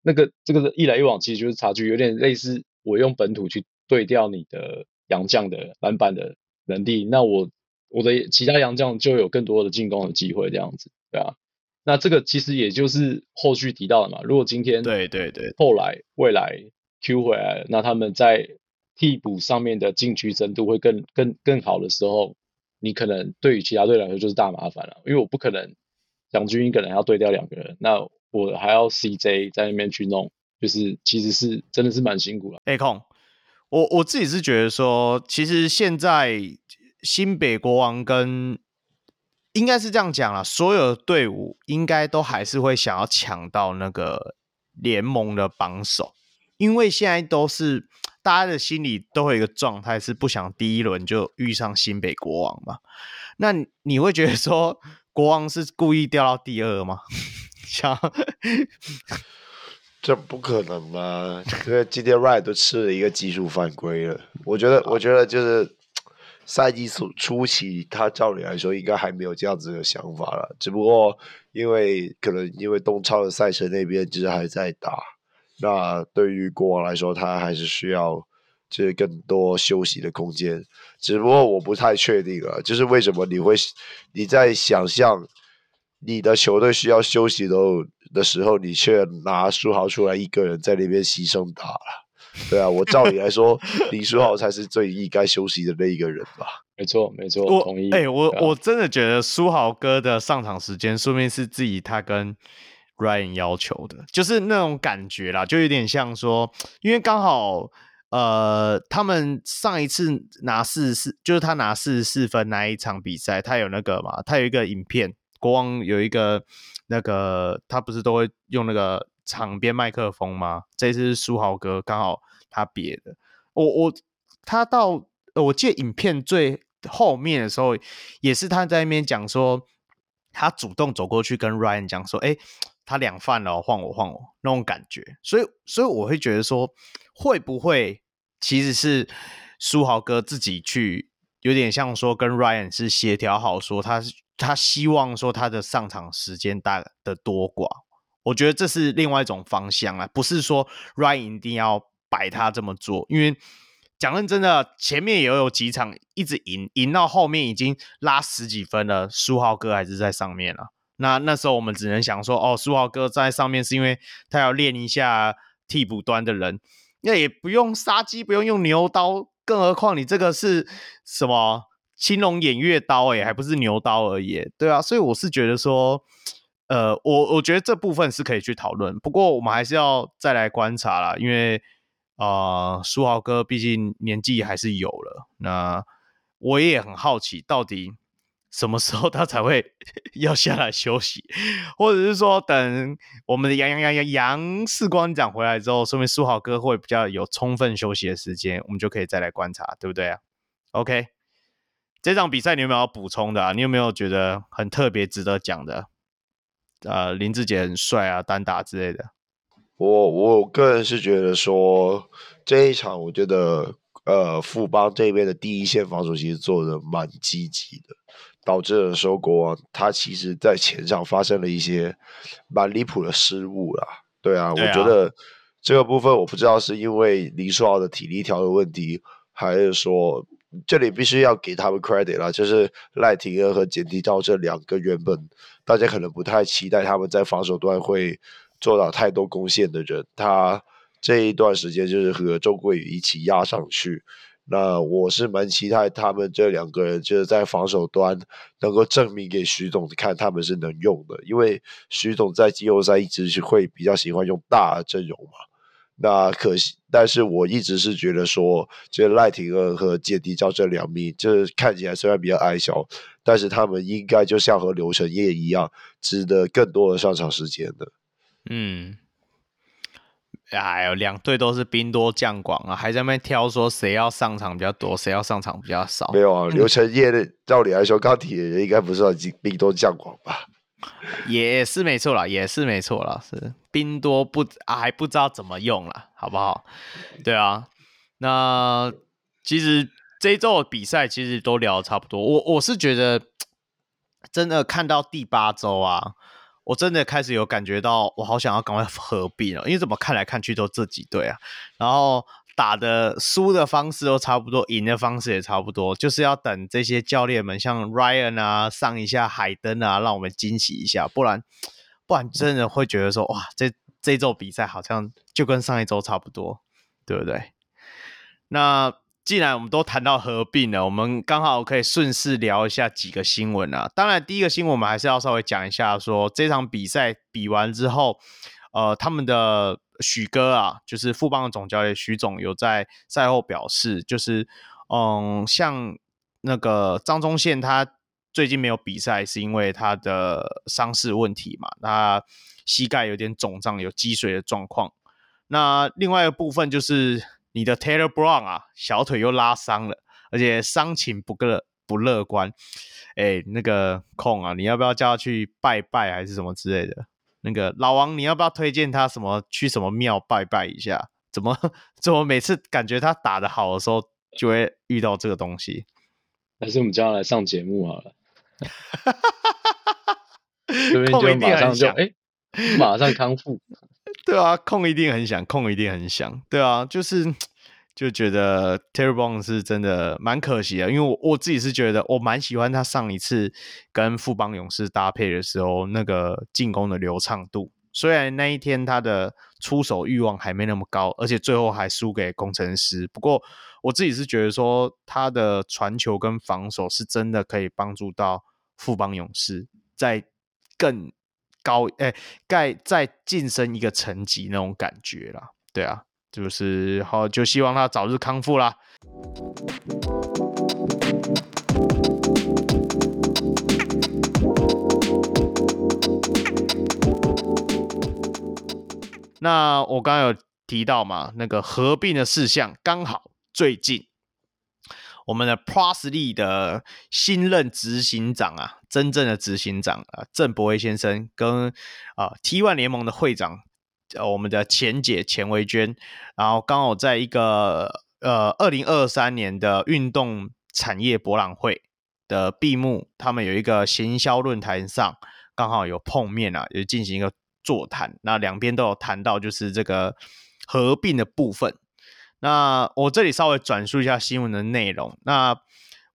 那个这个一来一往，其实就是差距，有点类似我用本土去对调你的洋将的篮板的能力，那我我的其他洋将就有更多的进攻的机会，这样子，对啊。那这个其实也就是后续提到的嘛。如果今天
对对对，
后来未来 Q 回来了，那他们在替补上面的禁区深度会更更更好的时候。你可能对于其他队来说就是大麻烦了，因为我不可能两军一个人要对掉两个人，那我还要 CJ 在那边去弄，就是其实是真的是蛮辛苦的。
A 控，我我自己是觉得说，其实现在新北国王跟应该是这样讲啦，所有的队伍应该都还是会想要抢到那个联盟的榜首，因为现在都是。大家的心里都会有一个状态，是不想第一轮就遇上新北国王嘛？那你会觉得说国王是故意掉到第二吗？[laughs] 想 [laughs]
这不可能嘛？因为今天 Ryan 都吃了一个技术犯规了。我觉得，我觉得就是赛季初初期，他照理来说应该还没有这样子的想法了。只不过因为可能因为东超的赛程那边就是还在打。那对于国王来说，他还是需要就是更多休息的空间。只不过我不太确定了，就是为什么你会你在想象你的球队需要休息的的时候，你却拿书豪出来一个人在那边牺牲打了？对啊，我照理来说，[laughs] 林书豪才是最应该休息的那一个人吧？
没错，没错，
我
同意。
哎、欸，我、
啊、
我真的觉得书豪哥的上场时间，说明是自己他跟。Ryan 要求的，就是那种感觉啦，就有点像说，因为刚好，呃，他们上一次拿四十四，就是他拿四十四分那一场比赛，他有那个嘛，他有一个影片，国王有一个那个，他不是都会用那个场边麦克风吗？这次是书豪哥刚好他别的，我我他到我记得影片最后面的时候，也是他在那边讲说，他主动走过去跟 Ryan 讲说，哎。他两犯了，换我换我那种感觉，所以所以我会觉得说，会不会其实是书豪哥自己去，有点像说跟 Ryan 是协调好，说他他希望说他的上场时间大的多寡，我觉得这是另外一种方向啊，不是说 Ryan 一定要摆他这么做，因为讲认真的，前面也有几场一直赢，赢到后面已经拉十几分了，书豪哥还是在上面了。那那时候我们只能想说，哦，书豪哥在上面是因为他要练一下替补端的人，那也不用杀鸡，不用用牛刀，更何况你这个是什么青龙偃月刀，诶，还不是牛刀而已，对啊，所以我是觉得说，呃，我我觉得这部分是可以去讨论，不过我们还是要再来观察啦，因为呃，书豪哥毕竟年纪还是有了，那我也很好奇到底。什么时候他才会 [laughs] 要下来休息，或者是说等我们的杨杨杨杨杨士官长回来之后，说明书豪哥会比较有充分休息的时间，我们就可以再来观察，对不对啊？OK，这场比赛你有没有要补充的啊？你有没有觉得很特别值得讲的？呃，林志杰很帅啊，单打之类的。
我我个人是觉得说这一场，我觉得呃富邦这边的第一线防守其实做的蛮积极的。导致了说国王他其实在前场发生了一些蛮离谱的失误啦，对啊，对啊，我觉得这个部分我不知道是因为林书豪的体力条的问题，还是说这里必须要给他们 credit 啦，就是赖廷恩和简迪道这两个原本大家可能不太期待他们在防守端会做到太多贡献的人，他这一段时间就是和周桂宇一起压上去。那我是蛮期待他们这两个人就是在防守端能够证明给徐总看他们是能用的，因为徐总在季后赛一直是会比较喜欢用大阵容嘛。那可惜，但是我一直是觉得说，这赖廷恩和简迪照这两名，就是看起来虽然比较矮小，但是他们应该就像和刘承业一样，值得更多的上场时间的。
嗯。哎呦，两队都是兵多将广啊，还在那边挑说谁要上场比较多，谁要上场比较少。
没有啊，刘承业的照理来说，钢铁人应该不算兵多将广吧？
也是没错啦，也是没错啦，是兵多不啊还不知道怎么用啦，好不好？对啊，那其实这一周的比赛其实都聊得差不多。我我是觉得真的看到第八周啊，我真的开始有感觉到，我好想要赶快合并了，因为怎么看来看去都这几队啊，然后打的输的方式都差不多，赢的方式也差不多，就是要等这些教练们像 Ryan 啊上一下海登啊，让我们惊喜一下，不然不然真的会觉得说哇，这这周比赛好像就跟上一周差不多，对不对？那。既然我们都谈到合并了，我们刚好可以顺势聊一下几个新闻啊。当然，第一个新闻我们还是要稍微讲一下说，这场比赛比完之后，呃，他们的许哥啊，就是富邦的总教练许总有在赛后表示，就是嗯，像那个张宗宪他最近没有比赛，是因为他的伤势问题嘛，他膝盖有点肿胀，有积水的状况。那另外一个部分就是。你的 Taylor Brown 啊，小腿又拉伤了，而且伤情不乐不乐观。哎，那个控啊，你要不要叫他去拜拜还是什么之类的？那个老王，你要不要推荐他什么去什么庙拜拜一下？怎么 [laughs] 怎么每次感觉他打的好的时候就会遇到这个东西？
还是我们叫他来上节目好了。[laughs]
这边就马上就哎，
马上康复。
对啊，控一定很想，控一定很想。对啊，就是就觉得 Taylor Brown 是真的蛮可惜的，因为我我自己是觉得我蛮喜欢他上一次跟富邦勇士搭配的时候那个进攻的流畅度。虽然那一天他的出手欲望还没那么高，而且最后还输给工程师。不过我自己是觉得说他的传球跟防守是真的可以帮助到富邦勇士在更。高哎，盖再晋升一个层级那种感觉啦，对啊，就是好，就希望他早日康复啦。那我刚刚有提到嘛，那个合并的事项，刚好最近。我们的 Plus League 的新任执行长啊，真正的执行长啊，郑博威先生跟啊 T One 联盟的会长，呃，我们的钱姐钱维娟，然后刚好在一个呃二零二三年的运动产业博览会的闭幕，他们有一个行销论坛上，刚好有碰面啊，有进行一个座谈，那两边都有谈到就是这个合并的部分。那我这里稍微转述一下新闻的内容。那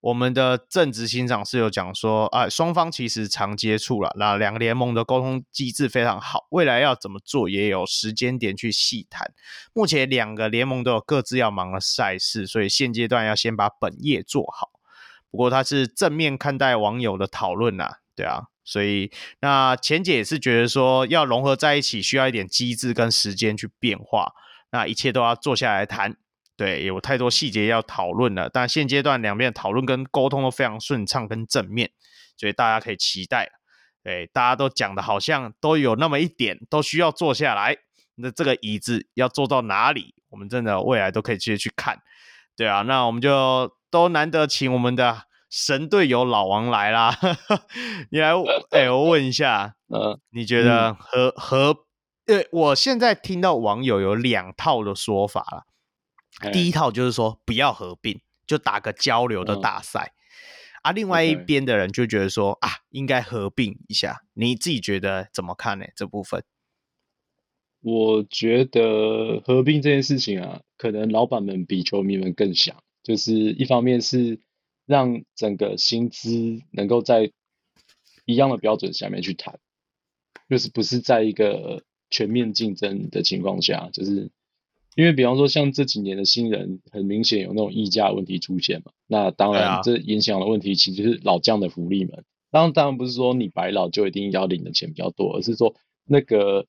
我们的郑执行长是有讲说，啊，双方其实常接触了，那两个联盟的沟通机制非常好，未来要怎么做也有时间点去细谈。目前两个联盟都有各自要忙的赛事，所以现阶段要先把本业做好。不过他是正面看待网友的讨论呐，对啊，所以那钱姐也是觉得说，要融合在一起需要一点机制跟时间去变化。那一切都要坐下来谈，对，有太多细节要讨论了。但现阶段两边的讨论跟沟通都非常顺畅跟正面，所以大家可以期待。对，大家都讲的好像都有那么一点，都需要坐下来。那这个椅子要坐到哪里？我们真的未来都可以直接去看。对啊，那我们就都难得请我们的神队友老王来啦。[laughs] 你来，[laughs] 哎、欸，我问一下，嗯，你觉得和和？对，我现在听到网友有两套的说法了。嘿第一套就是说不要合并，就打个交流的大赛。嗯、啊，另外一边的人就觉得说.啊，应该合并一下。你自己觉得怎么看呢？这部分？
我觉得合并这件事情啊，可能老板们比球迷们更想，就是一方面是让整个薪资能够在一样的标准下面去谈，就是不是在一个。全面竞争的情况下，就是因为比方说像这几年的新人，很明显有那种溢价问题出现嘛。那当然，这影响的问题其实是老将的福利们。当然，当然不是说你白老就一定要领的钱比较多，而是说那个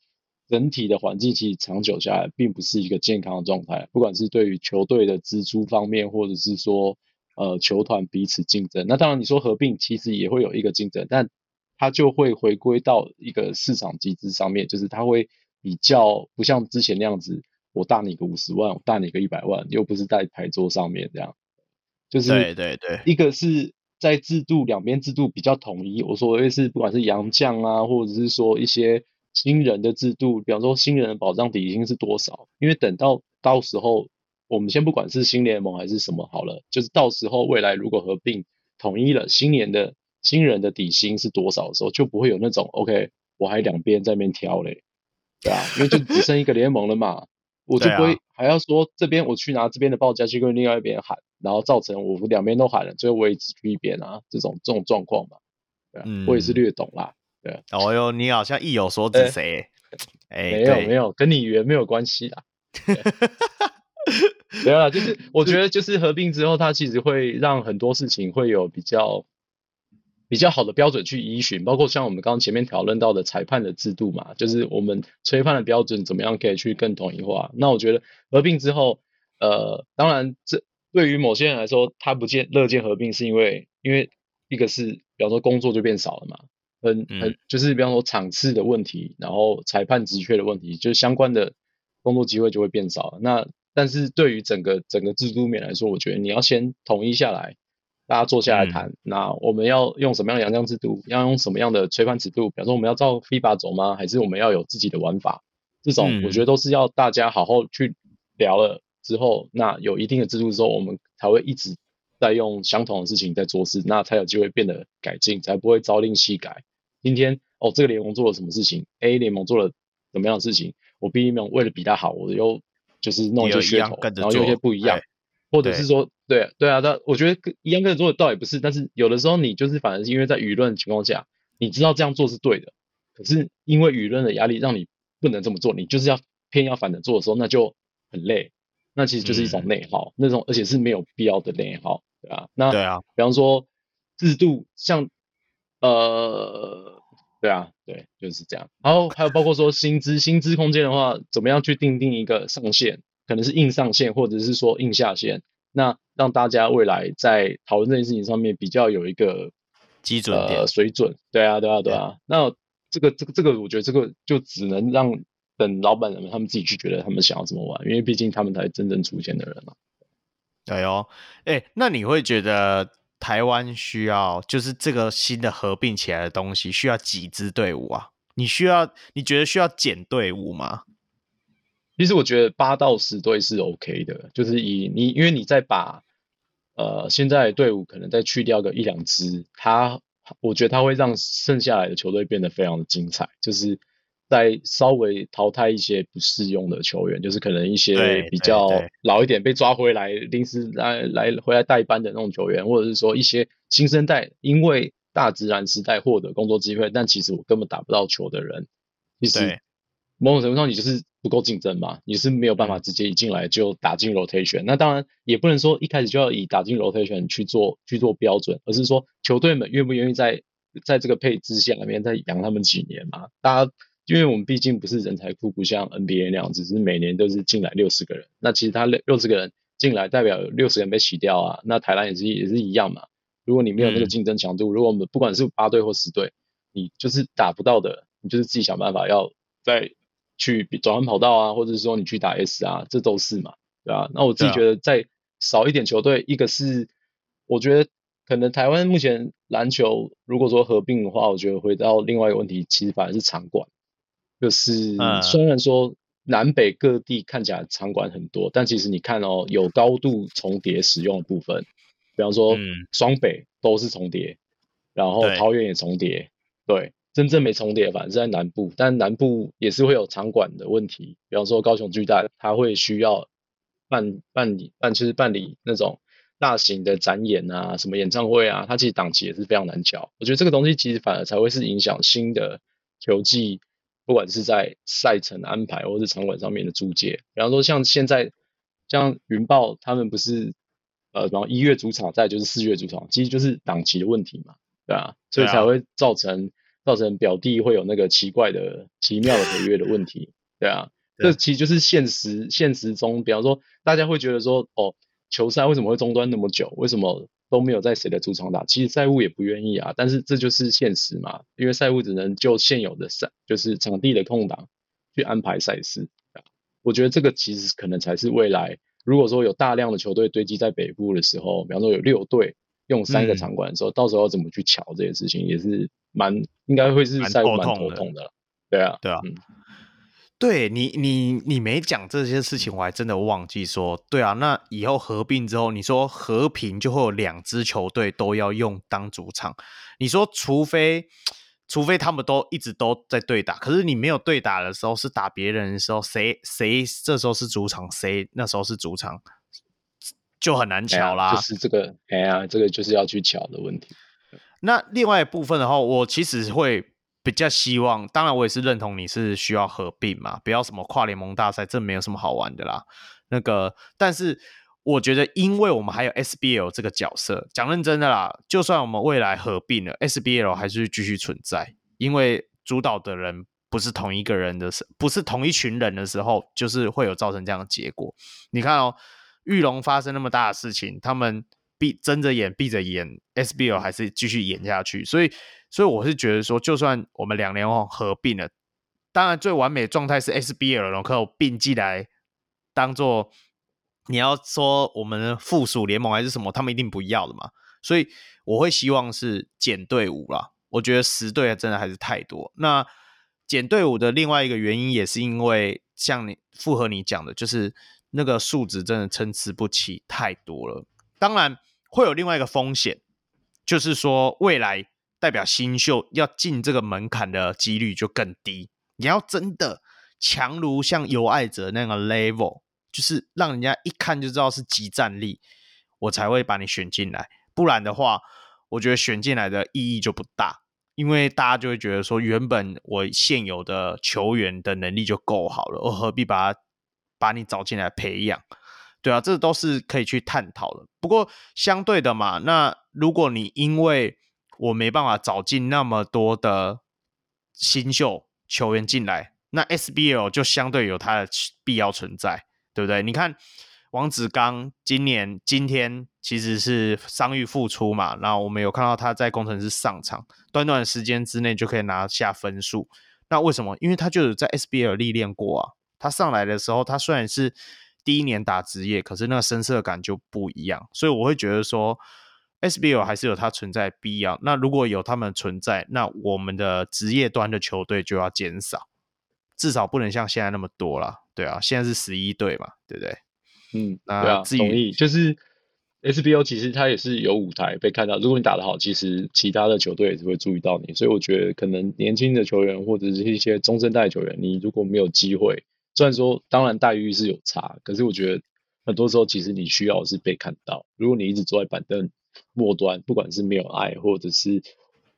整体的环境其实长久下来并不是一个健康的状态。不管是对于球队的支出方面，或者是说呃球团彼此竞争，那当然你说合并其实也会有一个竞争，但它就会回归到一个市场机制上面，就是它会比较不像之前那样子，我大你个五十万，我大你个一百万，又不是在牌桌上面这样，就是对对对，一个是在制度两边制度比较统一，我说的是不管是洋将啊，或者是说一些新人的制度，比方说新人的保障底薪是多少，因为等到到时候我们先不管是新联盟还是什么好了，就是到时候未来如果合并统一了新年的。新人的底薪是多少的时候，就不会有那种 OK，我还两边在那边挑嘞，对啊，因为就只剩一个联盟了嘛，我就不会还要说这边我去拿这边的报价去跟另外一边喊，然后造成我两边都喊了，最后我也只去一边啊，这种这种状况嘛，对啊，嗯、我也是略懂啦，对啊。
哦哟，你好像意有所指谁？[laughs] 哎、欸，
没有没有，跟你缘没有关系啦。对啊，[laughs] 就是我觉得就是合并之后，它其实会让很多事情会有比较比较好的标准去依循，包括像我们刚刚前面讨论到的裁判的制度嘛，就是我们吹判的标准怎么样可以去更统一化。那我觉得合并之后，呃，当然这对于某些人来说，他不见乐见合并，是因为因为一个是比方说工作就变少了嘛，很很就是比方说场次的问题，然后裁判职缺的问题，就是相关的工作机会就会变少了。那但是对于整个整个制度面来说，我觉得你要先统一下来，大家坐下来谈。嗯、那我们要用什么样的洋将制度？要用什么样的吹判尺度？比方说我们要照 FIBA 走吗？还是我们要有自己的玩法？这种我觉得都是要大家好好去聊了之后，那有一定的制度之后，我们才会一直在用相同的事情在做事，那才有机会变得改进，才不会朝令夕改。今天哦，这个联盟做了什么事情？A 联盟做了怎么样的事情？我 B 联盟为了比他好，我又就是弄一些噱头，然后有些不一样，或者是说，对对，啊，但我觉得一样可以做的倒也不是，但是有的时候你就是反而是因为在舆论的情况下，你知道这样做是对的，可是因为舆论的压力让你不能这么做，你就是要偏要反着做的时候，那就很累，那其实就是一种内耗，嗯、那种而且是没有必要的内耗，对啊，那对啊，比方说制度像呃。对啊，对，就是这样。然后还有包括说薪资，薪资空间的话，怎么样去定定一个上限？可能是硬上限，或者是说硬下限。那让大家未来在讨论这件事情上面比较有一个
基准
呃水准。对啊，对啊，对啊。那这个这个这个，我觉得这个就只能让等老板们他们自己去觉得他们想要怎么玩，因为毕竟他们才是真正出现的人嘛。
对哦，哎，那你会觉得？台湾需要就是这个新的合并起来的东西，需要几支队伍啊？你需要你觉得需要减队伍吗？
其实我觉得八到十队是 OK 的，就是以你因为你再把呃现在队伍可能再去掉个一两支，他我觉得他会让剩下来的球队变得非常的精彩，就是。在稍微淘汰一些不适用的球员，就是可能一些比较老一点被抓回来临时来来回来代班的那种球员，或者是说一些新生代因为大自然时代获得工作机会，但其实我根本打不到球的人，其实某种程度上你就是不够竞争嘛，你是没有办法直接一进来就打进 rotation。那当然也不能说一开始就要以打进 rotation 去做去做标准，而是说球队们愿不愿意在在这个配置下面再养他们几年嘛，大家。因为我们毕竟不是人才库，不像 NBA 那样子，只是每年都是进来六十个人。那其实他六六十个人进来，代表有六十个人被洗掉啊。那台湾也是也是一样嘛。如果你没有那个竞争强度，嗯、如果我们不管是八队或十队，你就是打不到的，你就是自己想办法要再去转换跑道啊，或者是说你去打 S 啊，这都是嘛，对吧、啊？那我自己觉得再少一点球队，一个是我觉得。可能台湾目前篮球如果说合并的话，我觉得回到另外一个问题，其实反而是场馆。就是虽然说南北各地看起来场馆很多，但其实你看哦，有高度重叠使用的部分，比方说双北都是重叠，然后桃园也重叠，对，真正没重叠反而是在南部，但南部也是会有场馆的问题，比方说高雄巨蛋，它会需要办办理办就是办理那种大型的展演啊，什么演唱会啊，它其实档期也是非常难乔。我觉得这个东西其实反而才会是影响新的球季。不管是在赛程安排，或是场馆上面的租借，比方说像现在，像云豹他们不是，呃，然后一月主场再就是四月主场，其实就是档期的问题嘛，对啊，所以才会造成造成表弟会有那个奇怪的奇妙的合约的问题，对啊，[laughs] 这其实就是现实现实中，比方说大家会觉得说，哦，球赛为什么会中断那么久？为什么？都没有在谁的主场打，其实赛务也不愿意啊，但是这就是现实嘛，因为赛务只能就现有的赛，就是场地的空档去安排赛事。我觉得这个其实可能才是未来，如果说有大量的球队堆积在北部的时候，比方说有六队用三个场馆的时候，嗯、到时候要怎么去瞧这些事情，也是蛮应该会是蛮头痛的。对啊，
对啊。
嗯
对你，你你没讲这些事情，我还真的忘记说。对啊，那以后合并之后，你说和平就会有两支球队都要用当主场。你说，除非除非他们都一直都在对打，可是你没有对打的时候，是打别人的时候，谁谁这时候是主场，谁那时候是主场，就很难巧啦。
就是这个，哎呀，这个就是要去巧的问题。
那另外一部分的话，我其实会。比较希望，当然我也是认同你是需要合并嘛，不要什么跨联盟大赛，这没有什么好玩的啦。那个，但是我觉得，因为我们还有 SBL 这个角色，讲认真的啦，就算我们未来合并了，SBL 还是继续存在，因为主导的人不是同一个人的时，不是同一群人的时候，就是会有造成这样的结果。你看哦，裕隆发生那么大的事情，他们闭睁着眼闭着眼，SBL 还是继续演下去，所以。所以我是觉得说，就算我们两联盟合并了，当然最完美的状态是 SBL 能够并进来，当做你要说我们的附属联盟还是什么，他们一定不要的嘛。所以我会希望是减队伍啦。我觉得十队真的还是太多。那减队伍的另外一个原因也是因为像你符合你讲的，就是那个数值真的参差不齐太多了。当然会有另外一个风险，就是说未来。代表新秀要进这个门槛的几率就更低。你要真的强如像有爱者那个 level，就是让人家一看就知道是即战力，我才会把你选进来。不然的话，我觉得选进来的意义就不大，因为大家就会觉得说，原本我现有的球员的能力就够好了，我何必把他把你找进来培养？对啊，这都是可以去探讨的。不过相对的嘛，那如果你因为我没办法找进那么多的新秀球员进来，那 SBL 就相对有它的必要存在，对不对？你看王子刚今年今天其实是伤愈复出嘛，然后我们有看到他在工程师上场，短短的时间之内就可以拿下分数。那为什么？因为他就有在 SBL 历练过啊。他上来的时候，他虽然是第一年打职业，可是那个深色感就不一样，所以我会觉得说。SBL 还是有它存在必要。那如果有他们存在，那我们的职业端的球队就要减少，至少不能像现在那么多了。对啊，现在是十一队嘛，对不对？
嗯，对啊，同意。就是 SBL 其实它也是有舞台被看到。如果你打得好，其实其他的球队也是会注意到你。所以我觉得可能年轻的球员或者是一些中生代球员，你如果没有机会，虽然说当然待遇是有差，可是我觉得很多时候其实你需要的是被看到。如果你一直坐在板凳。末端，不管是没有爱，或者是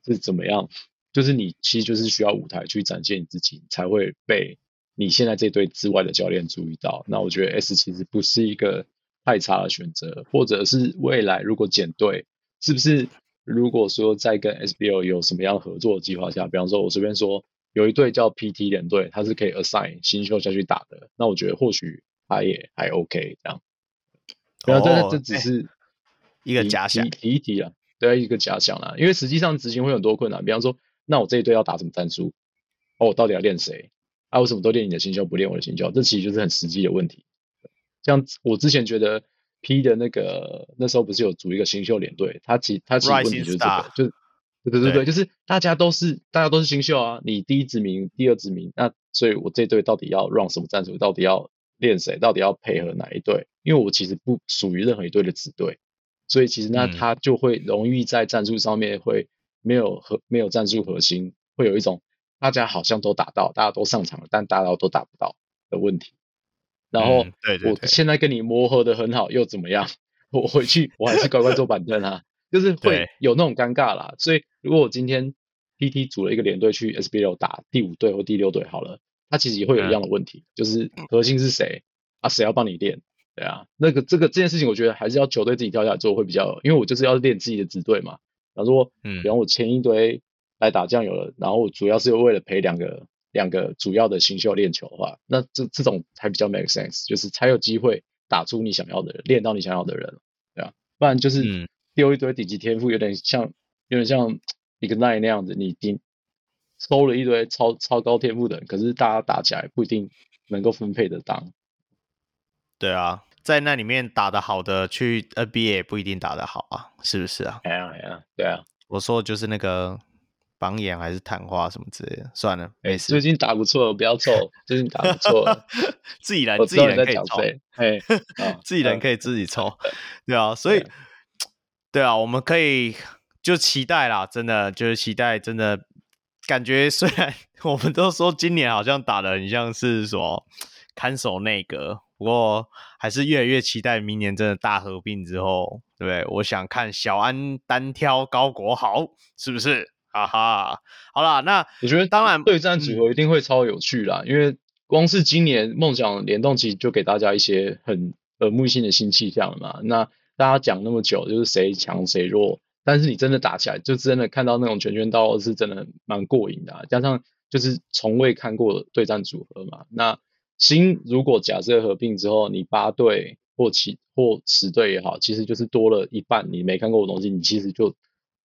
是怎么样，就是你其实就是需要舞台去展现你自己，才会被你现在这队之外的教练注意到。那我觉得 S 其实不是一个太差的选择，或者是未来如果减队，是不是如果说在跟 SBL 有什么样合作的计划下，比方说我随便说有一队叫 PT 联队，他是可以 assign 新秀下去打的，那我觉得或许他也还 OK 这样。然后这这只是。
一个假想，
提一提啊，对，一个假想啦。因为实际上执行会有很多困难，比方说，那我这一队要打什么战术？哦，我到底要练谁？啊，为什么都练你的新秀，不练我的新秀？这其实就是很实际的问题。像我之前觉得 P 的那个那时候不是有组一个新秀联队，他其他其实问题就是这个，就是对对对对，就是大家都是大家都是新秀啊，你第一指名、第二指名，那所以我这队到底要 run 什么战术？到底要练谁？到底要配合哪一队？因为我其实不属于任何一队的子队。所以其实那他就会容易在战术上面会没有核没有战术核心，会有一种大家好像都打到，大家都上场了，但大家都打不到的问题。然后我现在跟你磨合的很好，又怎么样？[laughs] 我回去我还是乖乖坐板凳啊，就是会有那种尴尬啦。所以如果我今天 PT 组了一个连队去 SBL 打第五队或第六队好了，他其实也会有一样的问题，就是核心是谁啊？谁要帮你练？对啊，那个这个这件事情，我觉得还是要球队自己跳下来做会比较，因为我就是要练自己的子队嘛。假如说，嗯，比方我签一堆来打酱油了，然后主要是为了陪两个两个主要的新秀练球的话，那这这种才比较 make sense，就是才有机会打出你想要的人，练到你想要的人，对啊，不然就是丢一堆顶级天赋，有点像有点像 Ignite 那样子，你你抽了一堆超超高天赋的人，可是大家打起来不一定能够分配得当。
对啊。在那里面打得好的，去 NBA 也不一定打得好啊，是不是啊？
哎呀哎呀，对啊，
我说的就是那个榜眼还是昙花什么之类的，算了，没事。
最近打不错，不要凑，[laughs] 最近打不错，
自己人自己人可以凑，
哎，[laughs]
自己人可以自己凑，对啊，所以，对啊，我们可以就期待啦，真的就是期待，真的感觉虽然 [laughs] 我们都说今年好像打的很像是说看守内阁。不过还是越来越期待明年真的大合并之后，对不对？我想看小安单挑高国豪，是不是？哈哈，好啦，那
我觉得当然对战组合一定会超有趣啦，嗯、因为光是今年梦想联动其实就给大家一些很耳目一新的新气象了嘛。那大家讲那么久，就是谁强谁弱，但是你真的打起来，就真的看到那种拳拳到肉，是真的蛮过瘾的、啊。加上就是从未看过对战组合嘛，那。新如果假设合并之后，你八队或七或十队也好，其实就是多了一半你没看过的东西，你其实就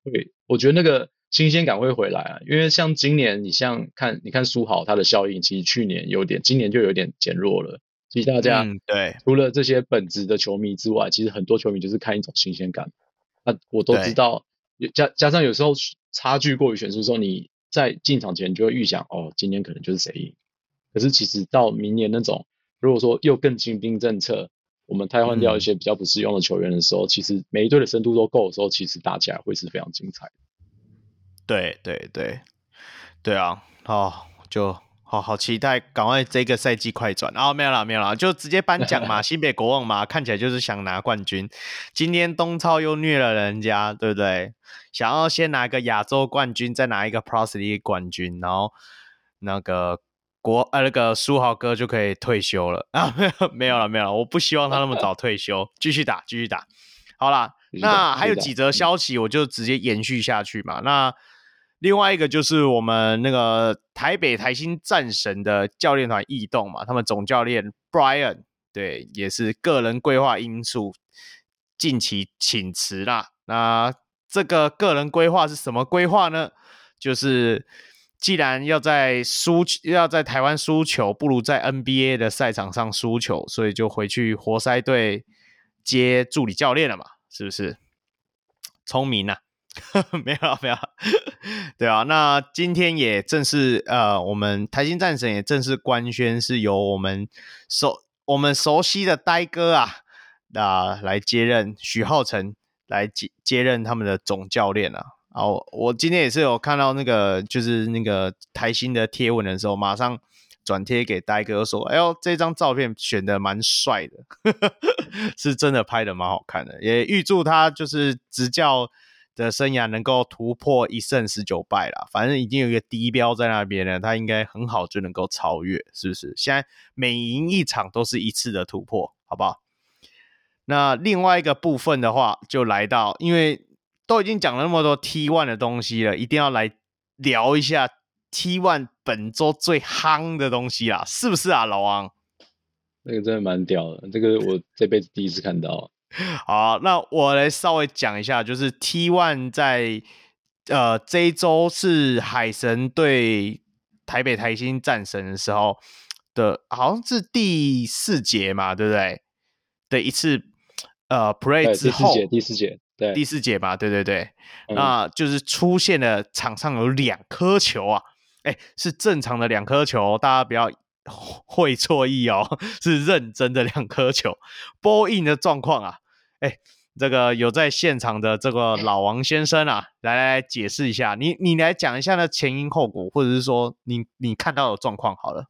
会，我觉得那个新鲜感会回来啊。因为像今年，你像看你看书豪他的效应，其实去年有点，今年就有点减弱了。其实大家对除了这些本职的球迷之外，其实很多球迷就是看一种新鲜感。那我都知道，加加上有时候差距过于悬殊的时候，你在进场前就会预想，哦，今天可能就是谁赢。可是其实到明年那种，如果说又更精兵政策，我们汰换掉一些比较不适用的球员的时候，嗯、其实每一队的深度都够的时候，其实打起来会是非常精彩的。
对对对，对啊，哦，就好好期待，赶快这个赛季快转。哦，没有了没有了，就直接颁奖嘛，[laughs] 新北国王嘛，看起来就是想拿冠军。今天东超又虐了人家，对不对？想要先拿个亚洲冠军，再拿一个 Pro League 冠军，然后那个。国呃、啊，那个书豪哥就可以退休了 [laughs] 啊？没有没有了，没有了。我不希望他那么早退休，继续打，继续打。好啦，那还有几则消息，我就直接延续下去嘛。那另外一个就是我们那个台北台新战神的教练团异动嘛，他们总教练 Brian 对，也是个人规划因素，近期请辞啦。那这个个人规划是什么规划呢？就是。既然要在输要在台湾输球，不如在 NBA 的赛场上输球，所以就回去活塞队接助理教练了嘛，是不是？聪明啊，[laughs] 没有没有，[laughs] 对啊，那今天也正式呃，我们台新战神也正式官宣，是由我们熟我们熟悉的呆哥啊啊、来接任许浩成来接接任他们的总教练啊。好，我今天也是有看到那个，就是那个台新的贴文的时候，马上转贴给呆哥说：“哎呦，这张照片选的蛮帅的，[laughs] 是真的拍的蛮好看的。”也预祝他就是执教的生涯能够突破一胜十九败啦。反正已经有一个低标在那边了，他应该很好就能够超越，是不是？现在每赢一场都是一次的突破，好不好？那另外一个部分的话，就来到因为。都已经讲了那么多 T one 的东西了，一定要来聊一下 T one 本周最夯的东西啦，是不是啊，老王？
那个真的蛮屌的，这个我这辈子第一次看到。[laughs]
好，那我来稍微讲一下，就是 T One 在呃这一周是海神对台北台新战神的时候的，好像是第四节嘛，对不对？的一次呃 play 之后，
第四节。对
第四节吧，对对对，嗯、那就是出现了场上有两颗球啊，哎，是正常的两颗球，大家不要会错意哦，[laughs] 是认真的两颗球，ball in 的状况啊，哎，这个有在现场的这个老王先生啊，来来解释一下，你你来讲一下那前因后果，或者是说你你看到的状况好了。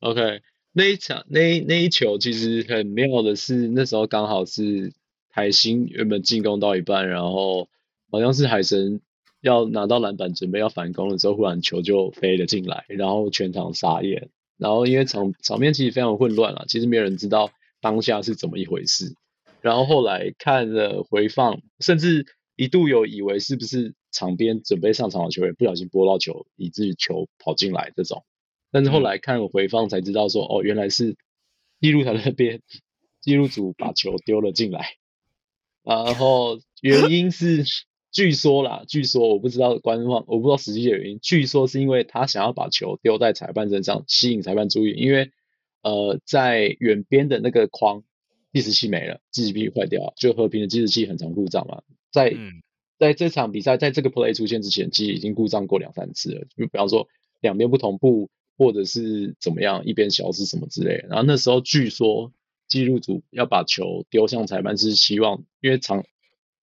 OK，那一场那那一球其实很妙的是，那时候刚好是。海星原本进攻到一半，然后好像是海神要拿到篮板准备要反攻的时候，忽然球就飞了进来，然后全场傻眼。然后因为场场面其实非常混乱了，其实没有人知道当下是怎么一回事。然后后来看了回放，甚至一度有以为是不是场边准备上场的球员不小心拨到球，以至于球跑进来这种。但是后来看了回放才知道说，哦，原来是记录台那边记录组把球丢了进来。然后原因是，据说啦，据说我不知道官方，我不知道实际的原因。据说是因为他想要把球丢在裁判身上，吸引裁判注意。因为呃，在远边的那个框计时器没了，计时器坏掉，就和平的计时器很常故障嘛。在在这场比赛，在这个 play 出现之前，其实已经故障过两三次了。就比方说两边不同步，或者是怎么样，一边消失什么之类的。然后那时候据说记录组要把球丢向裁判，是希望因为场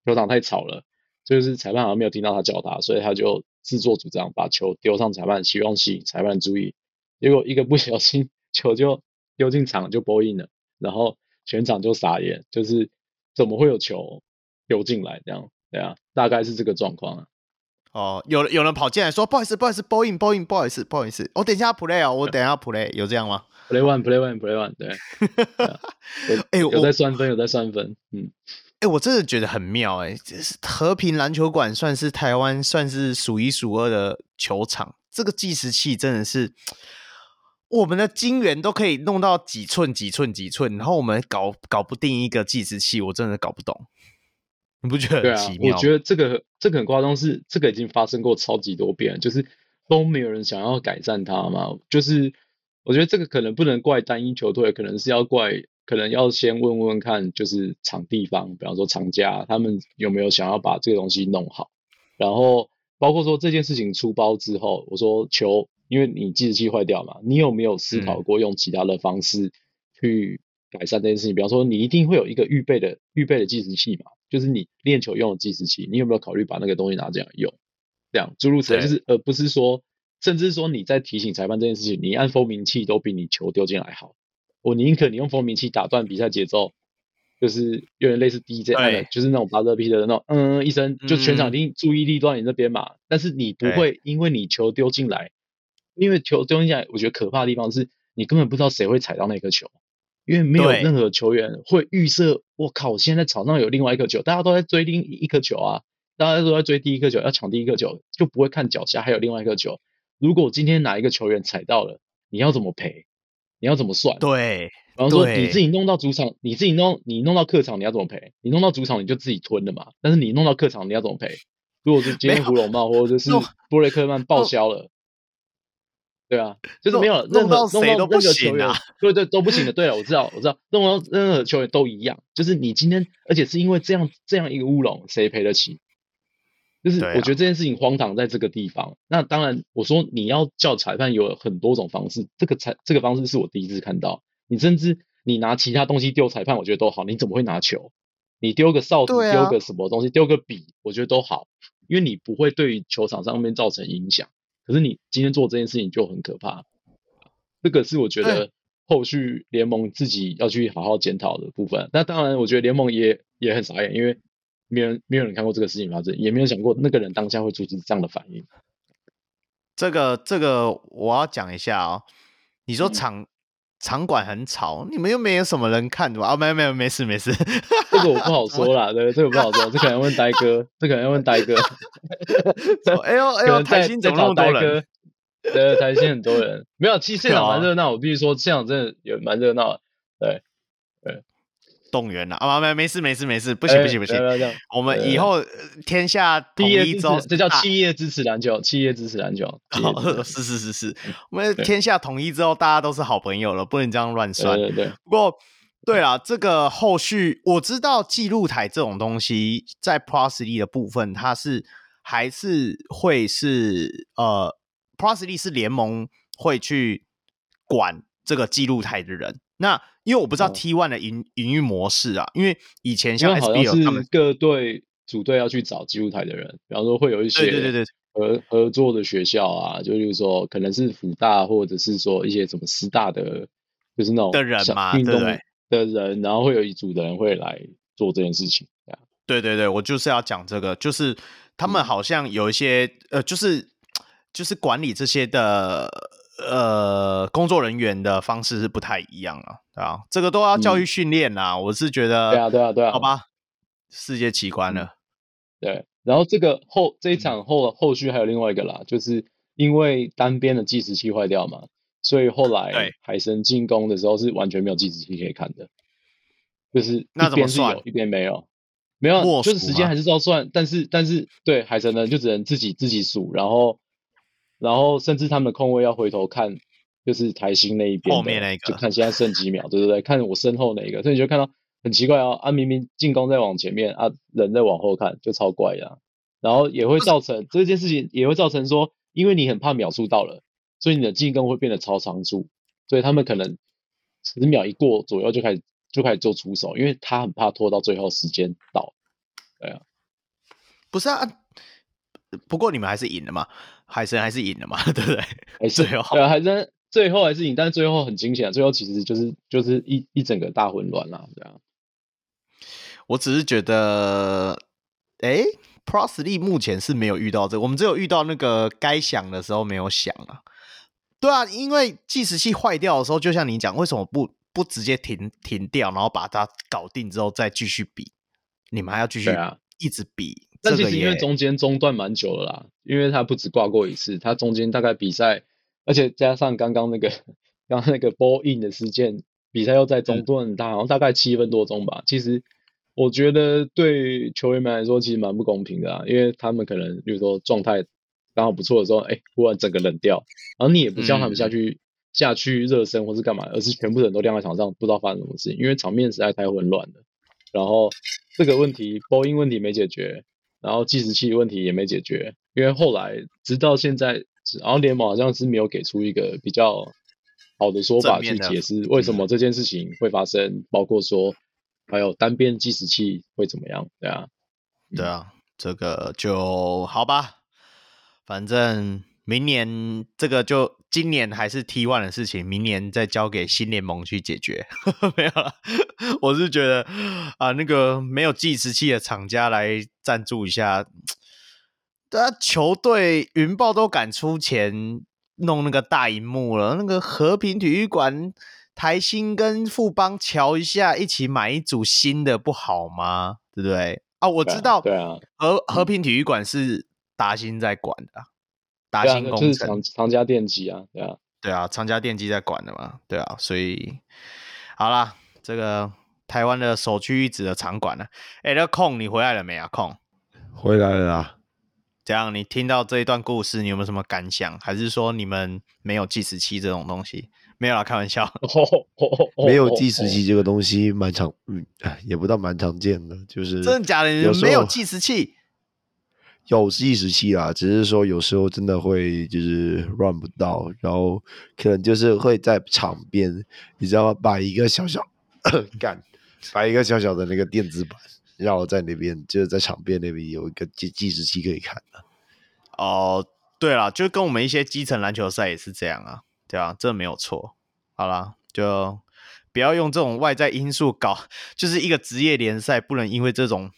球场太吵了，就是裁判好像没有听到他叫他，所以他就自作主张把球丢上裁判，希望吸引裁判注意。结果一个不 [laughs] 小心，球就丢进场就 ball in 了，然后全场就傻眼，就是怎么会有球丢进来这样？对啊，大概是这个状况啊。
哦，有有人跑进来说，不好意思，不好意思，ball in，ball in，不好意思，不好意思，我等一下 play 哦，我等一下 play，有这样吗
？play one，play one，play one，对。[laughs] 哎、欸，有在算分，有在算分，嗯。
哎、欸，我真的觉得很妙、欸，哎，这是和平篮球馆算是台湾算是数一数二的球场，这个计时器真的是我们的晶元都可以弄到几寸几寸几寸，然后我们搞搞不定一个计时器，我真的搞不懂。你不觉得很奇妙？
啊，我觉得这个这个很夸张，是这个已经发生过超级多遍，就是都没有人想要改善它嘛。就是我觉得这个可能不能怪单一球队，可能是要怪，可能要先问问看，就是场地方，比方说厂家他们有没有想要把这个东西弄好。然后包括说这件事情出包之后，我说球，因为你计时器坏掉嘛，你有没有思考过用其他的方式去改善这件事情？嗯、比方说你一定会有一个预备的预备的计时器嘛。就是你练球用的计时器，你有没有考虑把那个东西拿这样用？这样诸如此类，就是而不是说，甚至说你在提醒裁判这件事情，你按蜂鸣器都比你球丢进来好。我宁可你用蜂鸣器打断比赛节奏，就是有点类似 DJ 就是那种 buzzer beater 的那种，嗯一声，就全场一定注意力都在你那边嘛。但是你不会因为你球丢进来，因为球丢进来，我觉得可怕的地方是你根本不知道谁会踩到那颗球。因为没有任何球员会预设，我靠，我现在场上有另外一颗球，大家都在追另一颗球啊，大家都在追第一颗球，要抢第一颗球，就不会看脚下还有另外一颗球。如果今天哪一个球员踩到了，你要怎么赔？你要怎么算？
对，
然后说你自己弄到主场，你自己弄，你弄到客场，你要怎么赔？你弄到主场你就自己吞了嘛。但是你弄到客场，你要怎么赔？如果是今天胡龙茂或者是布雷克曼报销了。对啊，就是没有任何弄到谁都不行啊，对对都不行的。对了，我知道，我知道，弄到任何球员都一样，就是你今天，而且是因为这样这样一个乌龙，谁赔得起？就是我觉得这件事情荒唐在这个地方。啊、那当然，我说你要叫裁判有很多种方式，这个裁这个方式是我第一次看到。你甚至你拿其他东西丢裁判，我觉得都好。你怎么会拿球？你丢个哨子，丢、啊、个什么东西，丢个笔，我觉得都好，因为你不会对于球场上面造成影响。可是你今天做这件事情就很可怕，这个是我觉得后续联盟自己要去好好检讨的部分。那当然，我觉得联盟也也很傻眼，因为没有人没有人看过这个事情发生，也没有想过那个人当下会做出这样的反应。
这个这个我要讲一下哦，你说场。嗯场馆很吵，你们又没有什么人看的吧？啊，没有没有，没事没事，
这个我不好说啦，[laughs] 对，这个不好说，这可能要问呆哥，[laughs] 这可能要问呆哥。[laughs]
哎呦哎呦，台新怎么那么多人？
对，台新很多人，没有，其实现场蛮热闹，我必须说，现场真的也蛮热闹的，对对。
动员了啊！没没事没事没事，不行不行不行，我们以后天下统一之后，
这叫企业支持篮球，企业支持篮球。[laughs]
是是是是，我们天下统一之后，大家都是好朋友了，不能这样乱算。
对对。
不过，对了，这个后续我知道记录台这种东西，在 League 的部分，它是还是会是呃 League 是联盟会去管这个记录台的人。那因为我不知道 T one 的营营运模式啊，因为以前像 SBL 他们
各队组队要去找记录台的人，比方说会有一些对对对合合作的学校啊，就比如说可能是辅大或者是说一些什么师大的，就是那种
的人嘛，
运动的人，然后会有一组的人会来做这件事情。
对对对，我就是要讲这个，就是他们好像有一些呃，就是就是管理这些的。呃，工作人员的方式是不太一样了，对啊，这个都要教育训练呐。我是觉得，
对啊，对啊，对啊，
好吧，世界奇观了。
嗯、对，然后这个后这一场后后续还有另外一个啦，就是因为单边的计时器坏掉嘛，所以后来海神进攻的时候是完全没有计时器可以看的，就是那边是有，一边没有，没有，就是时间还是照算，但是但是对海神呢，就只能自己自己数，然后。然后甚至他们的控卫要回头看，就是台新那一边
后面那个，
就看现在剩几秒，对不对？看我身后哪一个，所以你就看到很奇怪哦，啊明明进攻在往前面啊，人在往后看，就超怪的啊。然后也会造成这件事情也会造成说，因为你很怕秒数到了，所以你的进攻会变得超仓促，所以他们可能十秒一过左右就开始就开始做出手，因为他很怕拖到最后时间到。对啊，
不是啊，不过你们还是赢了嘛，海神还是赢了嘛，[laughs] 对不对？
还是对啊，海神最后还是赢，但是最后很惊险，最后其实就是就是一一整个大混乱啦，对啊。
我只是觉得，哎，Prosely 目前是没有遇到这个，我们只有遇到那个该响的时候没有响啊。对啊，因为计时器坏掉的时候，就像你讲，为什么不不直接停停掉，然后把它搞定之后再继续比？你们还要继续啊，一直比。
但其实因为中间中断蛮久了啦，因为他不止挂过一次，他中间大概比赛，而且加上刚刚那个刚刚那个 ball in 的事件，比赛又在中断很大，然后大概七分多钟吧，其实。我觉得对球员们来说其实蛮不公平的啊，因为他们可能比如说状态刚好不错的时候，哎，忽然整个冷掉，然后你也不叫他们下去、嗯、下去热身或是干嘛，而是全部人都晾在场上，不知道发生什么事情，因为场面实在太混乱了。然后这个问题波音问题没解决，然后计时器问题也没解决，因为后来直到现在，然后联盟好像是没有给出一个比较好的说法去解释为什么这件事情会发生，嗯、包括说。还有单边计时器会怎么样？对啊，
对啊，这个就好吧。反正明年这个就今年还是 T one 的事情，明年再交给新联盟去解决。[laughs] 没有了，我是觉得啊，那个没有计时器的厂家来赞助一下，对 [tsk] 啊，球队云豹都敢出钱弄那个大荧幕了，那个和平体育馆。台新跟富邦瞧一下，一起买一组新的不好吗？对不对？啊，我知道，
对啊，
和和平体育馆是达新在管的，达新工程，
就是长长家电机啊，对啊，
对啊，长家电机在管的嘛，对啊，所以好啦，这个台湾的首屈一指的场馆呢，哎，那空你回来了没啊？空
回来了啊。
这样，你听到这一段故事，你有没有什么感想？还是说你们没有计时器这种东西？没有啦，开玩笑。
没有计时器这个东西蛮常，嗯，也不到蛮常见的，就是
真的假的？你没有计时器？
有计时器啦，只是说有时候真的会就是 run 不到，然后可能就是会在场边，你知道吗？摆一个小小 [coughs] 干，摆一个小小的那个电子板。让我在那边，就是在场边那边有一个计计时器可以看的。
哦，对了，就跟我们一些基层篮球赛也是这样啊，对啊，这没有错。好了，就不要用这种外在因素搞，[laughs] 就是一个职业联赛不能因为这种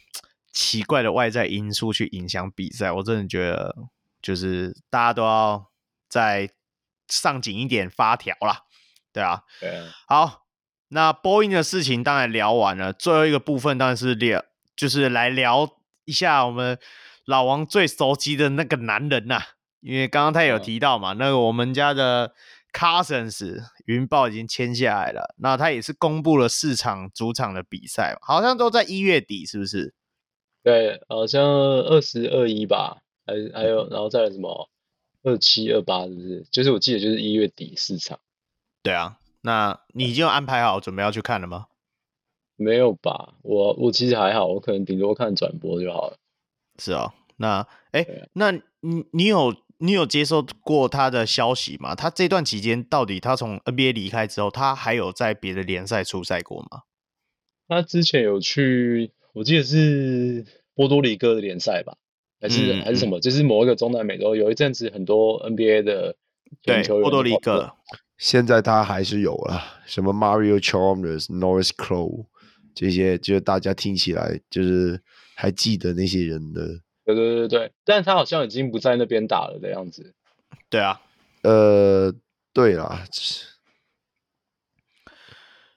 奇怪的外在因素去影响比赛。我真的觉得，就是大家都要再上紧一点发条啦，对啊。
对啊。
好。那 Boeing 的事情当然聊完了，最后一个部分当然是聊，就是来聊一下我们老王最熟悉的那个男人呐、啊。因为刚刚他有提到嘛，嗯、那个我们家的 Cousins 云豹已经签下来了，那他也是公布了四场主场的比赛，好像都在一月底，是不是？
对，好像二十二一吧，还还有，然后再来什么二七二八，是不是？就是我记得就是一月底四场。
对啊。那你已经安排好准备要去看了吗？
没有吧，我我其实还好，我可能顶多看转播就好了。
是哦，那哎，欸、那你你有你有接受过他的消息吗？他这段期间到底他从 NBA 离开之后，他还有在别的联赛出赛过吗？
他之前有去，我记得是波多黎各的联赛吧，还是、嗯、还是什么？就是某一个中南美洲有一阵子很多 NBA 的球员，
波多黎各。
现在他还是有了，什么 Mario Chalmers、Norris Crow 这些，就是大家听起来就是还记得那些人的。
对对对对，但是他好像已经不在那边打了的样子。
对啊，
呃，对啦，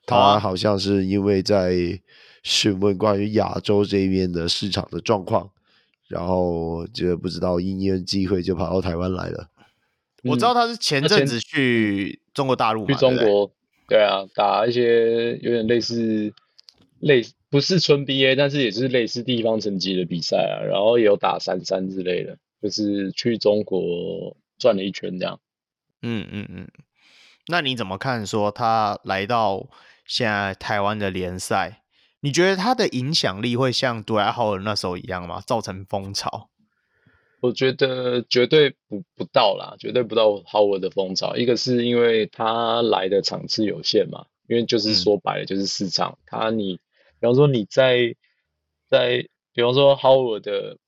他好像是因为在询问关于亚洲这边的市场的状况，然后就不知道因缘机会就跑到台湾来了。
我知道他是前阵子去中国大陆，
去中国，对啊，打一些有点类似类不是纯 BA，但是也是类似地方层级的比赛啊，然后也有打三三之类的，就是去中国转了一圈这样。
嗯嗯嗯，那你怎么看说他来到现在台湾的联赛？你觉得他的影响力会像杜兰特那时候一样吗？造成风潮？
我觉得绝对不不到啦，绝对不到 Howard 的风潮。一个是因为他来的场次有限嘛，因为就是说白了就是市场。嗯、他你，比方说你在在，比方说 Howard 的。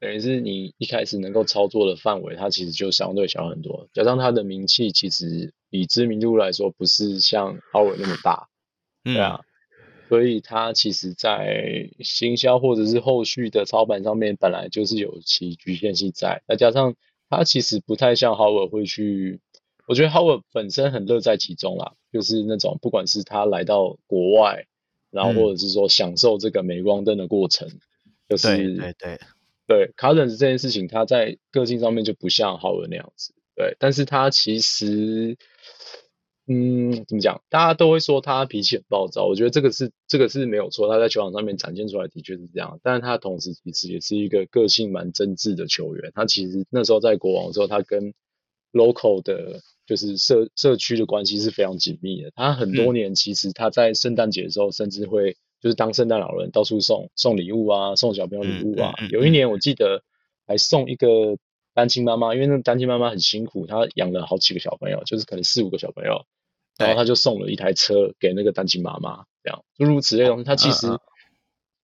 等于是你一开始能够操作的范围，它其实就相对小很多。加上他的名气，其实以知名度来说，不是像 Howard 那么大，对啊。嗯、所以它其实，在行销或者是后续的操盘上面，本来就是有其局限性在。再加上它其实不太像 Howard 会去，我觉得 Howard 本身很乐在其中啦，就是那种不管是他来到国外，然后或者是说享受这个镁光灯的过程，嗯、就是
对对对。
对，Cousins 这件事情，他在个性上面就不像 Howard 那样子。对，但是他其实，嗯，怎么讲？大家都会说他脾气很暴躁，我觉得这个是这个是没有错。他在球场上面展现出来的确是这样，但是他同时其实也是一个个性蛮真挚的球员。他其实那时候在国王的时候，他跟 local 的，就是社社区的关系是非常紧密的。他很多年其实他在圣诞节的时候，甚至会。就是当圣诞老人到处送送礼物啊，送小朋友礼物啊。嗯嗯嗯、有一年我记得还送一个单亲妈妈，因为那单亲妈妈很辛苦，她养了好几个小朋友，就是可能四五个小朋友，然后他就送了一台车给那个单亲妈妈，这样诸如此类的东西。他其实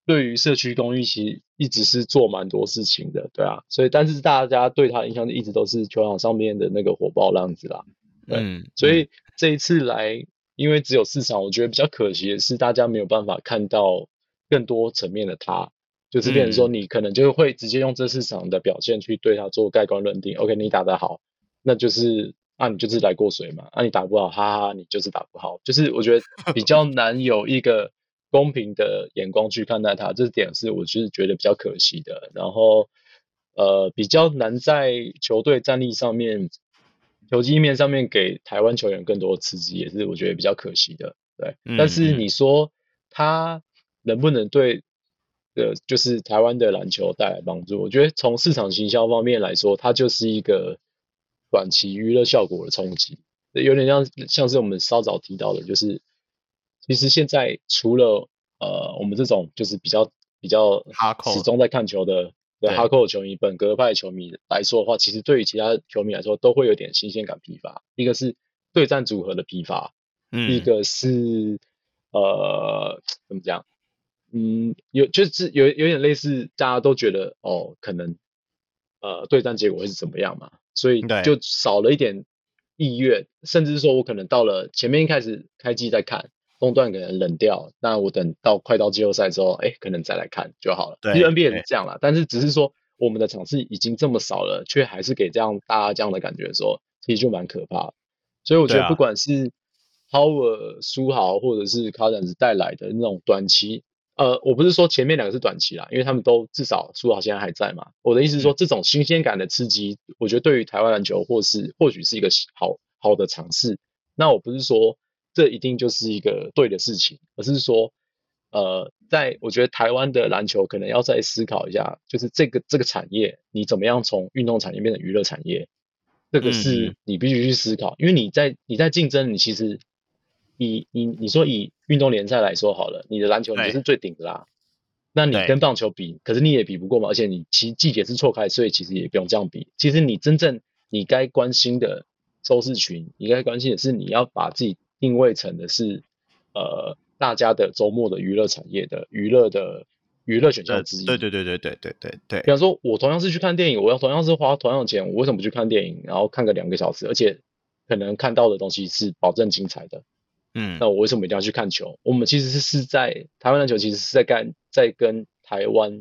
对于社区公益其实一直是做蛮多事情的，对啊。所以但是大家对他的印象一直都是球场上面的那个火爆浪子啦，对。嗯嗯、所以这一次来。因为只有四场，我觉得比较可惜的是，大家没有办法看到更多层面的他，就是变成说你可能就会直接用这四场的表现去对他做盖棺论定。OK，你打得好，那就是啊，你就是来过水嘛。啊，你打不好，哈哈，你就是打不好。就是我觉得比较 [laughs] 难有一个公平的眼光去看待他，这点是我就是觉得比较可惜的。然后呃，比较难在球队战力上面。球技面上面给台湾球员更多的刺激，也是我觉得比较可惜的，对。嗯、但是你说他能不能对呃，就是台湾的篮球带来帮助？我觉得从市场行销方面来说，它就是一个短期娱乐效果的冲击，有点像像是我们稍早提到的，就是其实现在除了呃我们这种就是比较比较始终在看球的。对哈扣球迷、本格派球迷来说的话，其实对于其他球迷来说，都会有点新鲜感疲乏。一个是对战组合的疲乏，嗯，一个是呃，怎么讲？嗯，有就是有有点类似，大家都觉得哦，可能呃，对战结果会是怎么样嘛？所以就少了一点意愿，甚至说我可能到了前面一开始开机再看。中段可能冷掉，那我等到快到季后赛之后，哎、欸，可能再来看就好了。对，其实 NBA 也是这样啦，但是只是说我们的场次已经这么少了，却还是给这样大家这样的感觉的时候，其实就蛮可怕。所以我觉得不管是 Howard 书豪或者是 carsons 带来的那种短期，呃，我不是说前面两个是短期啦，因为他们都至少苏豪现在还在嘛。我的意思是说，这种新鲜感的刺激，我觉得对于台湾篮球或是或许是一个好好的尝试。那我不是说。这一定就是一个对的事情，而是说，呃，在我觉得台湾的篮球可能要再思考一下，就是这个这个产业你怎么样从运动产业变成娱乐产业，这个是你必须去思考，嗯、因为你在你在竞争，你其实以你你说以运动联赛来说好了，你的篮球你就是最顶的啦，那你跟棒球比，可是你也比不过嘛，而且你其季节是错开，所以其实也不用这样比。其实你真正你该关心的收视群，你该关心的是你要把自己。定位成的是，呃，大家的周末的娱乐产业的娱乐的娱乐选项之一。对对对对对对对对。比方说，我同样是去看电影，我要同样是花同样的钱，我为什么不去看电影，然后看个两个小时，而且可能看到的东西是保证精彩的。嗯。那我为什么一定要去看球？我们其实是是在台湾篮球，其实是在干在跟台湾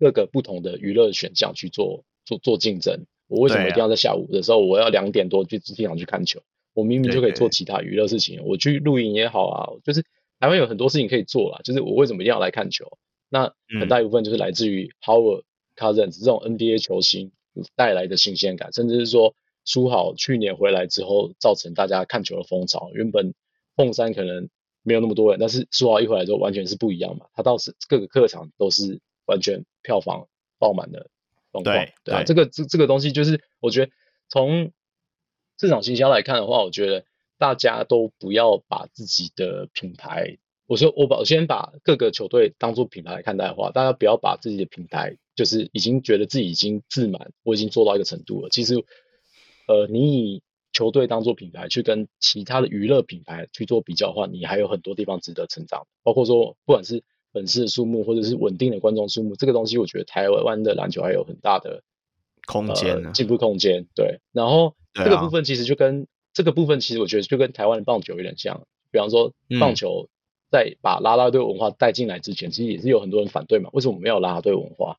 各个不同的娱乐选项去做做做竞争。我为什么一定要在下午的时候，我要两点多去机场去看球？我明明就可以做其他娱乐事情，我去露营也好啊，就是台湾有很多事情可以做啦。就是我为什么一定要来看球？那很大一部分就是来自于 Howard Cousins 这种 NBA 球星带来的新鲜感，甚至是说书好去年回来之后造成大家看球的风潮。原本凤山可能没有那么多人，但是书豪一回来之后完全是不一样嘛。他倒是各个客场都是完全票房爆满的状况。对，对啊，这个这这个东西就是我觉得从。市场行销来看的话，我觉得大家都不要把自己的品牌我说我把我先把各个球队当做品牌来看待的话，大家不要把自己的品牌就是已经觉得自己已经自满，我已经做到一个程度了。其实，呃，你以球队当做品牌去跟其他的娱乐品牌去做比较的话，你还有很多地方值得成长，包括说不管是粉丝的数目或者是稳定的观众数目，这个东西我觉得台湾的篮球还有很大的
空间呢，
进步空间。对，然后这个部分其实就跟这个部分其实我觉得就跟台湾的棒球有点像，比方说棒球。在把啦啦队文化带进来之前，其实也是有很多人反对嘛。为什么我们没有啦啦队文化？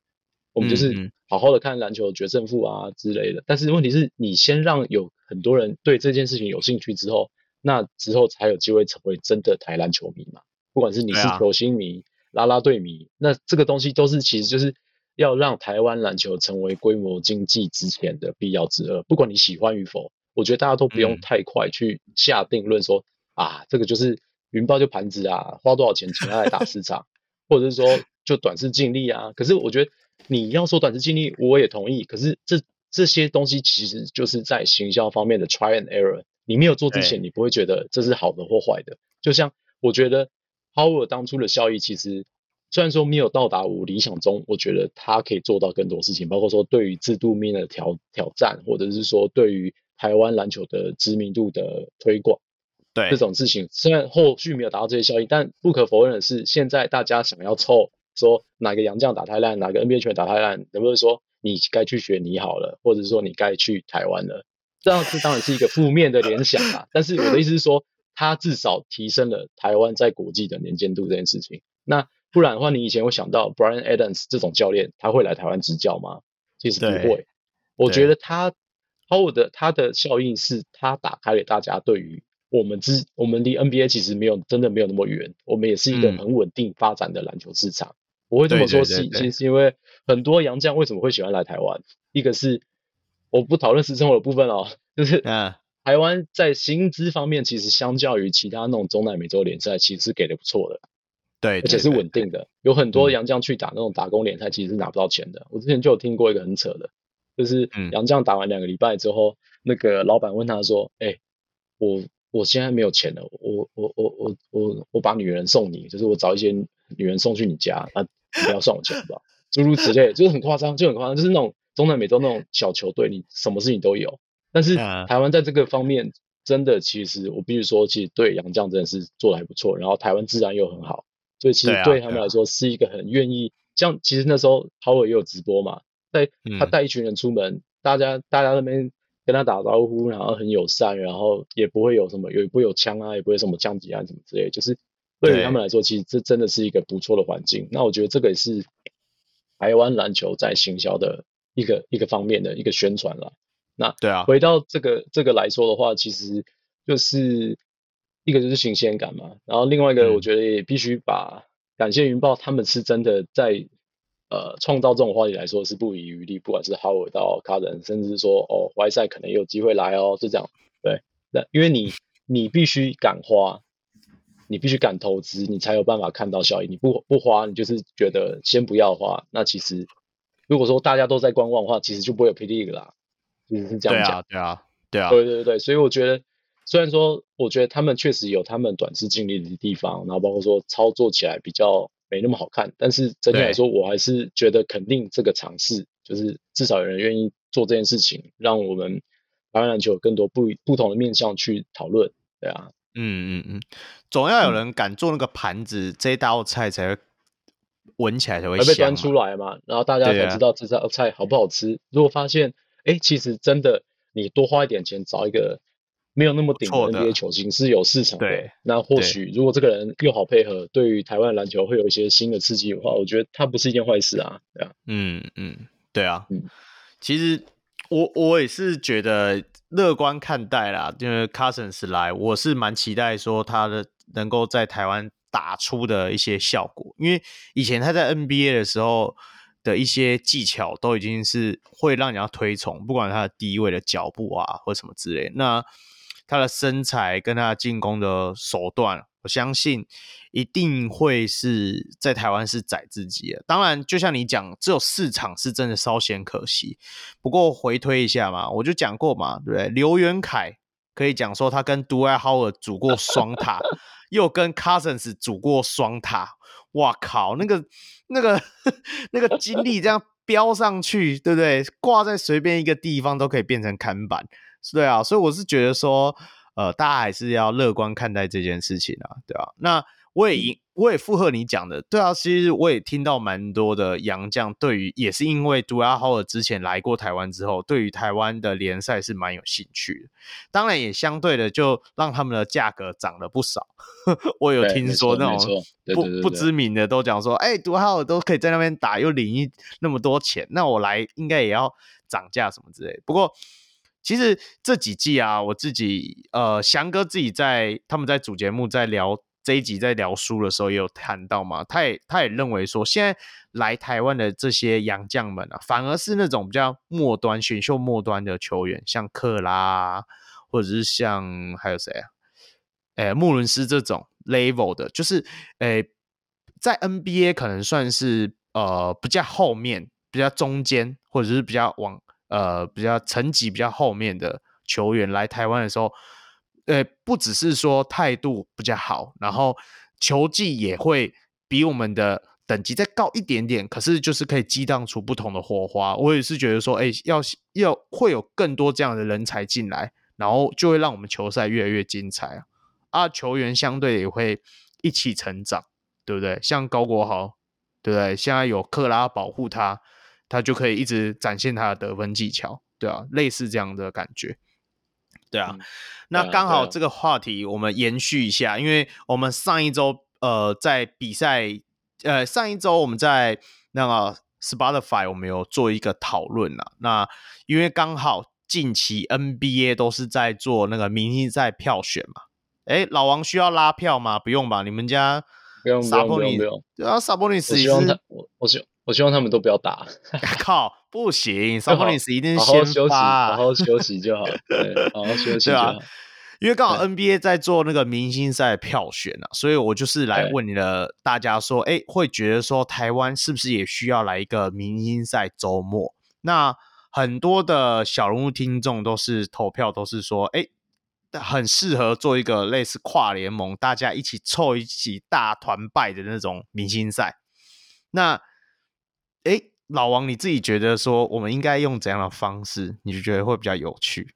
我们就是好好的看篮球决胜负啊之类的。但是问题是你先让有很多人对这件事情有兴趣之后，那之后才有机会成为真的台篮球迷嘛。不管是你是球星迷、啦啦队迷，那这个东西都是其实就是要让台湾篮球成为规模经济之前的必要之二。不管你喜欢与否，我觉得大家都不用太快去下定论说啊，这个就是。云豹就盘子啊，花多少钱请他来打市场，或者是说就短视尽力啊。可是我觉得你要说短视近利，我也同意。可是这这些东西其实就是在行销方面的 try and error。你没有做之前，你不会觉得这是好的或坏的。就像我觉得 Howard 当初的效益，其实虽然说没有到达我理想中，我觉得他可以做到更多事情，包括说对于制度面的挑挑战，或者是说对于台湾篮球的知名度的推广。对这种事情，虽然后续没有达到这些效益，但不可否认的是，现在大家想要凑说哪个洋将打太烂，哪个 NBA 球员打太烂，能不能说你该去学你好了，或者说你该去台湾了？这样子当然是一个负面的联想啊。[laughs] 但是我的意思是说，他至少提升了台湾在国际的能见度这件事情。那不然的话，你以前会想到 Brian Adams 这种教练，他会来台湾执教吗？其实不会。我觉得他 Howard 的他的效应是他打开了大家对于。我们之我们离 NBA 其实没有真的没有那么远，我们也是一个很稳定发展的篮球市场。嗯、我会这么说，是其实是因为很多洋将为什么会喜欢来台湾？一个是我不讨论私生活的部分哦，就是 [laughs] 台湾在薪资方面其实相较于其他那种中南美洲联赛，其实是给的不错的，对，而且是稳定的。有很多洋将去打那种打工联赛，其实是拿不到钱的。我之前就有听过一个很扯的，就是洋将打完两个礼拜之后，那个老板问他说：“哎，我。”我现在没有钱了，我我我我我我把女人送你，就是我找一些女人送去你家，啊，你不要算我钱吧？诸如此类，就是很夸张，就很夸张，就是那种中南美洲那种小球队，你什么事情都有。但是台湾在这个方面，真的其实我必须说，其实对杨绛真的是做的还不错。然后台湾治安又很好，所以其实对他们来说是一个很愿意。像其实那时候 Howard 也有直播嘛，在他带一群人出门，大家大家那边。跟他打招呼，然后很友善，然后也不会有什么，也不会有枪啊，也不会什么枪击案什么之类，就是对于他们来说，其实这真的是一个不错的环境。那我觉得这个也是台湾篮球在行销的一个一个方面的一个宣传了。那对啊，回到这个这个来说的话，其实就是一个就是新鲜感嘛，然后另外一个我觉得也必须把感谢云豹，他们是真的在。呃，创造这种话题来说是不遗余力，不管是 Howard 到 Cousins，甚至说哦，Whiteside 可能也有机会来哦，是这样。对，那因为你你必须敢花，你必须敢投资，你才有办法看到效益。你不不花，你就是觉得先不要花。那其实如果说大家都在观望的话，其实就不会有 P. League 啦。其实是这样讲。对啊，对啊，对啊，对对对。所以我觉得，虽然说我觉得他们确实有他们短视经历的地方，然后包括说操作起来比较。没那么好看，但是整体来说，我还是觉得肯定这个尝试，就是至少有人愿意做这件事情，让我们台湾篮球有更多不不同的面向去讨论，对啊，
嗯嗯嗯，总要有人敢做那个盘子，嗯、这道菜才会闻起来才会
被端出来嘛，然后大家才知道这道菜好不好吃。啊、如果发现，哎，其实真的你多花一点钱找一个。没有那么顶的 NBA 球星是有市场的，对，那或许如果这个人又好配合，对于台湾篮球会有一些新的刺激的话，我觉得它不是一件坏事啊，对啊，
嗯嗯，对啊，嗯，其实我我也是觉得乐观看待啦，因为 Cousins 来，我是蛮期待说他的能够在台湾打出的一些效果，因为以前他在 NBA 的时候的一些技巧都已经是会让你要推崇，不管他的低位的脚步啊或什么之类，那。他的身材跟他进攻的手段，我相信一定会是在台湾是宰自己的。当然，就像你讲，只有四场是真的稍显可惜。不过回推一下嘛，我就讲过嘛，对不对？刘元凯可以讲说他跟 Dwight Howard 组过双塔，又跟 Cousins 组过双塔，哇靠，那个那个 [laughs] 那个经历这样飙上去，对不对？挂在随便一个地方都可以变成看板，对啊，所以我是觉得说，呃，大家还是要乐观看待这件事情啊，对啊，那。我也我也附和你讲的，对啊，其实我也听到蛮多的洋将对于也是因为杜拉豪尔之前来过台湾之后，对于台湾的联赛是蛮有兴趣的。当然也相对的就让他们的价格涨了不少。[laughs] 我有听说那种不不知名的都讲说，哎、欸，杜拉豪尔都可以在那边打，又领一那么多钱，那我来应该也要涨价什么之类的。不过其实这几季啊，我自己呃翔哥自己在他们在主节目在聊。这一集在聊书的时候也有谈到嘛，他也他也认为说，现在来台湾的这些洋将们啊，反而是那种比较末端选秀末端的球员，像克拉，或者是像还有谁啊？诶，穆伦斯这种 level 的，就是诶，在 NBA 可能算是呃比较后面、比较中间，或者是比较往呃比较层级比较后面的球员来台湾的时候。呃，不只是说态度比较好，然后球技也会比我们的等级再高一点点，可是就是可以激荡出不同的火花。我也是觉得说，哎，要要会有更多这样的人才进来，然后就会让我们球赛越来越精彩啊！球员相对也会一起成长，对不对？像高国豪，对不对？现在有克拉保护他，他就可以一直展现他的得分技巧，对啊，类似这样的感觉。对啊，那刚好这个话题我们延续一下，因为我们上一周呃在比赛，呃上一周我们在那个 Spotify 我们有做一个讨论啊。那因为刚好近期 NBA 都是在做那个明星赛票选嘛，哎，老王需要拉票吗？不用吧？你们家
不用不用不用
对啊，Sabonis
希望他我我希我希望他们都不要打，[laughs]
靠。不行，[laughs] Sabonis 一定是先发，
好好休息就好。对，好好休 [laughs] 息就好。
因为刚好 NBA 在做那个明星赛票选啊，所以我就是来问你的大家说，哎，会觉得说台湾是不是也需要来一个明星赛周末？那很多的小人物听众都是投票，都是说，哎，很适合做一个类似跨联盟，大家一起凑一起大团拜的那种明星赛。那，哎。老王，你自己觉得说我们应该用怎样的方式，你就觉得会比较有趣？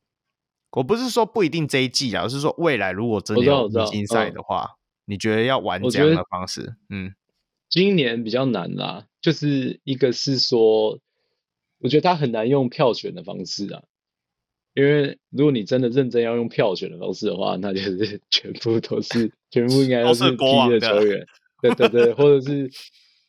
我不是说不一定这一季啊，而是说未来如果真的有明星赛的话，你觉得要玩怎样的方式？嗯，
今年比较难啦，就是一个是说，我觉得他很难用票选的方式啊，因为如果你真的认真要用票选的方式的话，那就是全部都是全部应该都是 P 的球员，对对对，或者是。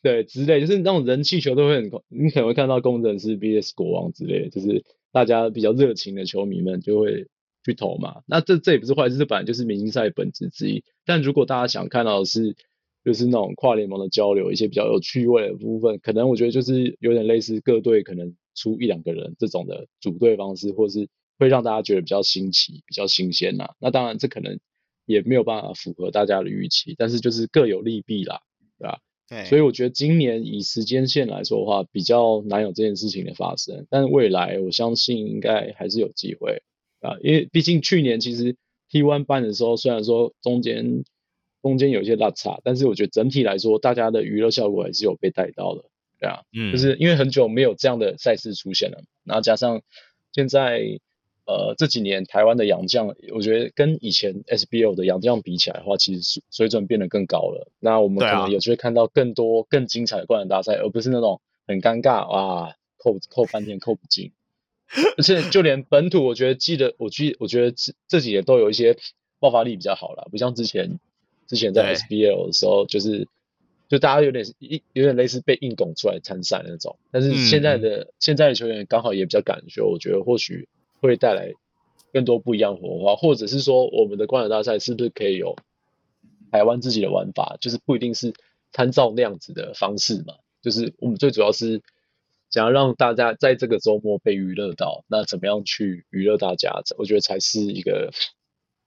对，之类就是那种人气球都会很，你可能会看到攻城狮 VS 国王之类的，就是大家比较热情的球迷们就会去投嘛。那这这也不是坏事，这本来就是明星赛本质之一。但如果大家想看到的是，就是那种跨联盟的交流，一些比较有趣味的部分，可能我觉得就是有点类似各队可能出一两个人这种的组队方式，或是会让大家觉得比较新奇、比较新鲜呐。那当然这可能也没有办法符合大家的预期，但是就是各有利弊啦，对吧？所以我觉得今年以时间线来说的话，比较难有这件事情的发生。但未来我相信应该还是有机会啊，因为毕竟去年其实 T1 办的时候，虽然说中间中间有一些落差，但是我觉得整体来说，大家的娱乐效果还是有被带到的，对啊，嗯，就是因为很久没有这样的赛事出现了，然后加上现在。呃，这几年台湾的洋将，我觉得跟以前 SBL 的洋将比起来的话，其实水准变得更高了。那我们可能有机会看到更多更精彩的灌篮大赛，而不是那种很尴尬哇，扣扣半天扣不进。而且就连本土，我觉得记得我记，我觉得这这几年都有一些爆发力比较好了，不像之前之前在 SBL 的时候，就是就大家有点一有点类似被硬拱出来参赛那种。但是现在的、嗯、现在的球员刚好也比较敢说，我觉得或许。会带来更多不一样的火花，或者是说，我们的观赏大赛是不是可以有台湾自己的玩法？就是不一定是参照那样子的方式嘛。就是我们最主要是想要让大家在这个周末被娱乐到，那怎么样去娱乐大家？我觉得才是一个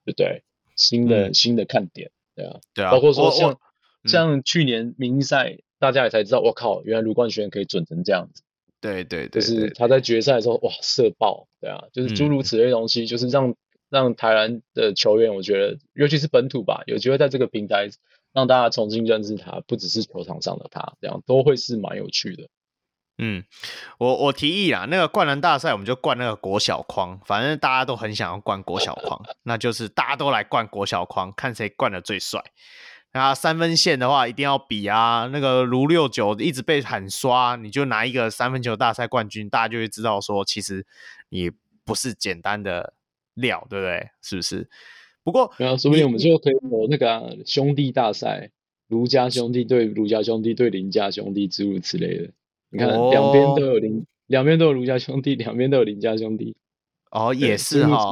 对不对？新的、嗯、新的看点，对啊，对啊。包括说像像去年明星赛，大家也才知道，我靠，原来卢冠轩可以准成这样子。
对对对，
就是他在决赛的时候，哇，射爆，对啊，就是诸如此类的东西，嗯、就是让让台湾的球员，我觉得尤其是本土吧，有机会在这个平台让大家重新认识他，不只是球场上的他，这样都会是蛮有趣的。
嗯，我我提议啊，那个灌篮大赛我们就灌那个国小框，反正大家都很想要灌国小框，那就是大家都来灌国小框，看谁灌的最帅。那三分线的话一定要比啊，那个卢六九一直被喊刷，你就拿一个三分球大赛冠军，大家就会知道说，其实你不是简单的料，对不对？是不是？不过，
没有，说不定我们就可以有那个、啊、兄弟大赛，卢家兄弟对卢家兄弟对林家兄弟之如此类的。你看，两边都有林，两边都有卢家兄弟，两边都有林家兄弟。
哦，也是哈。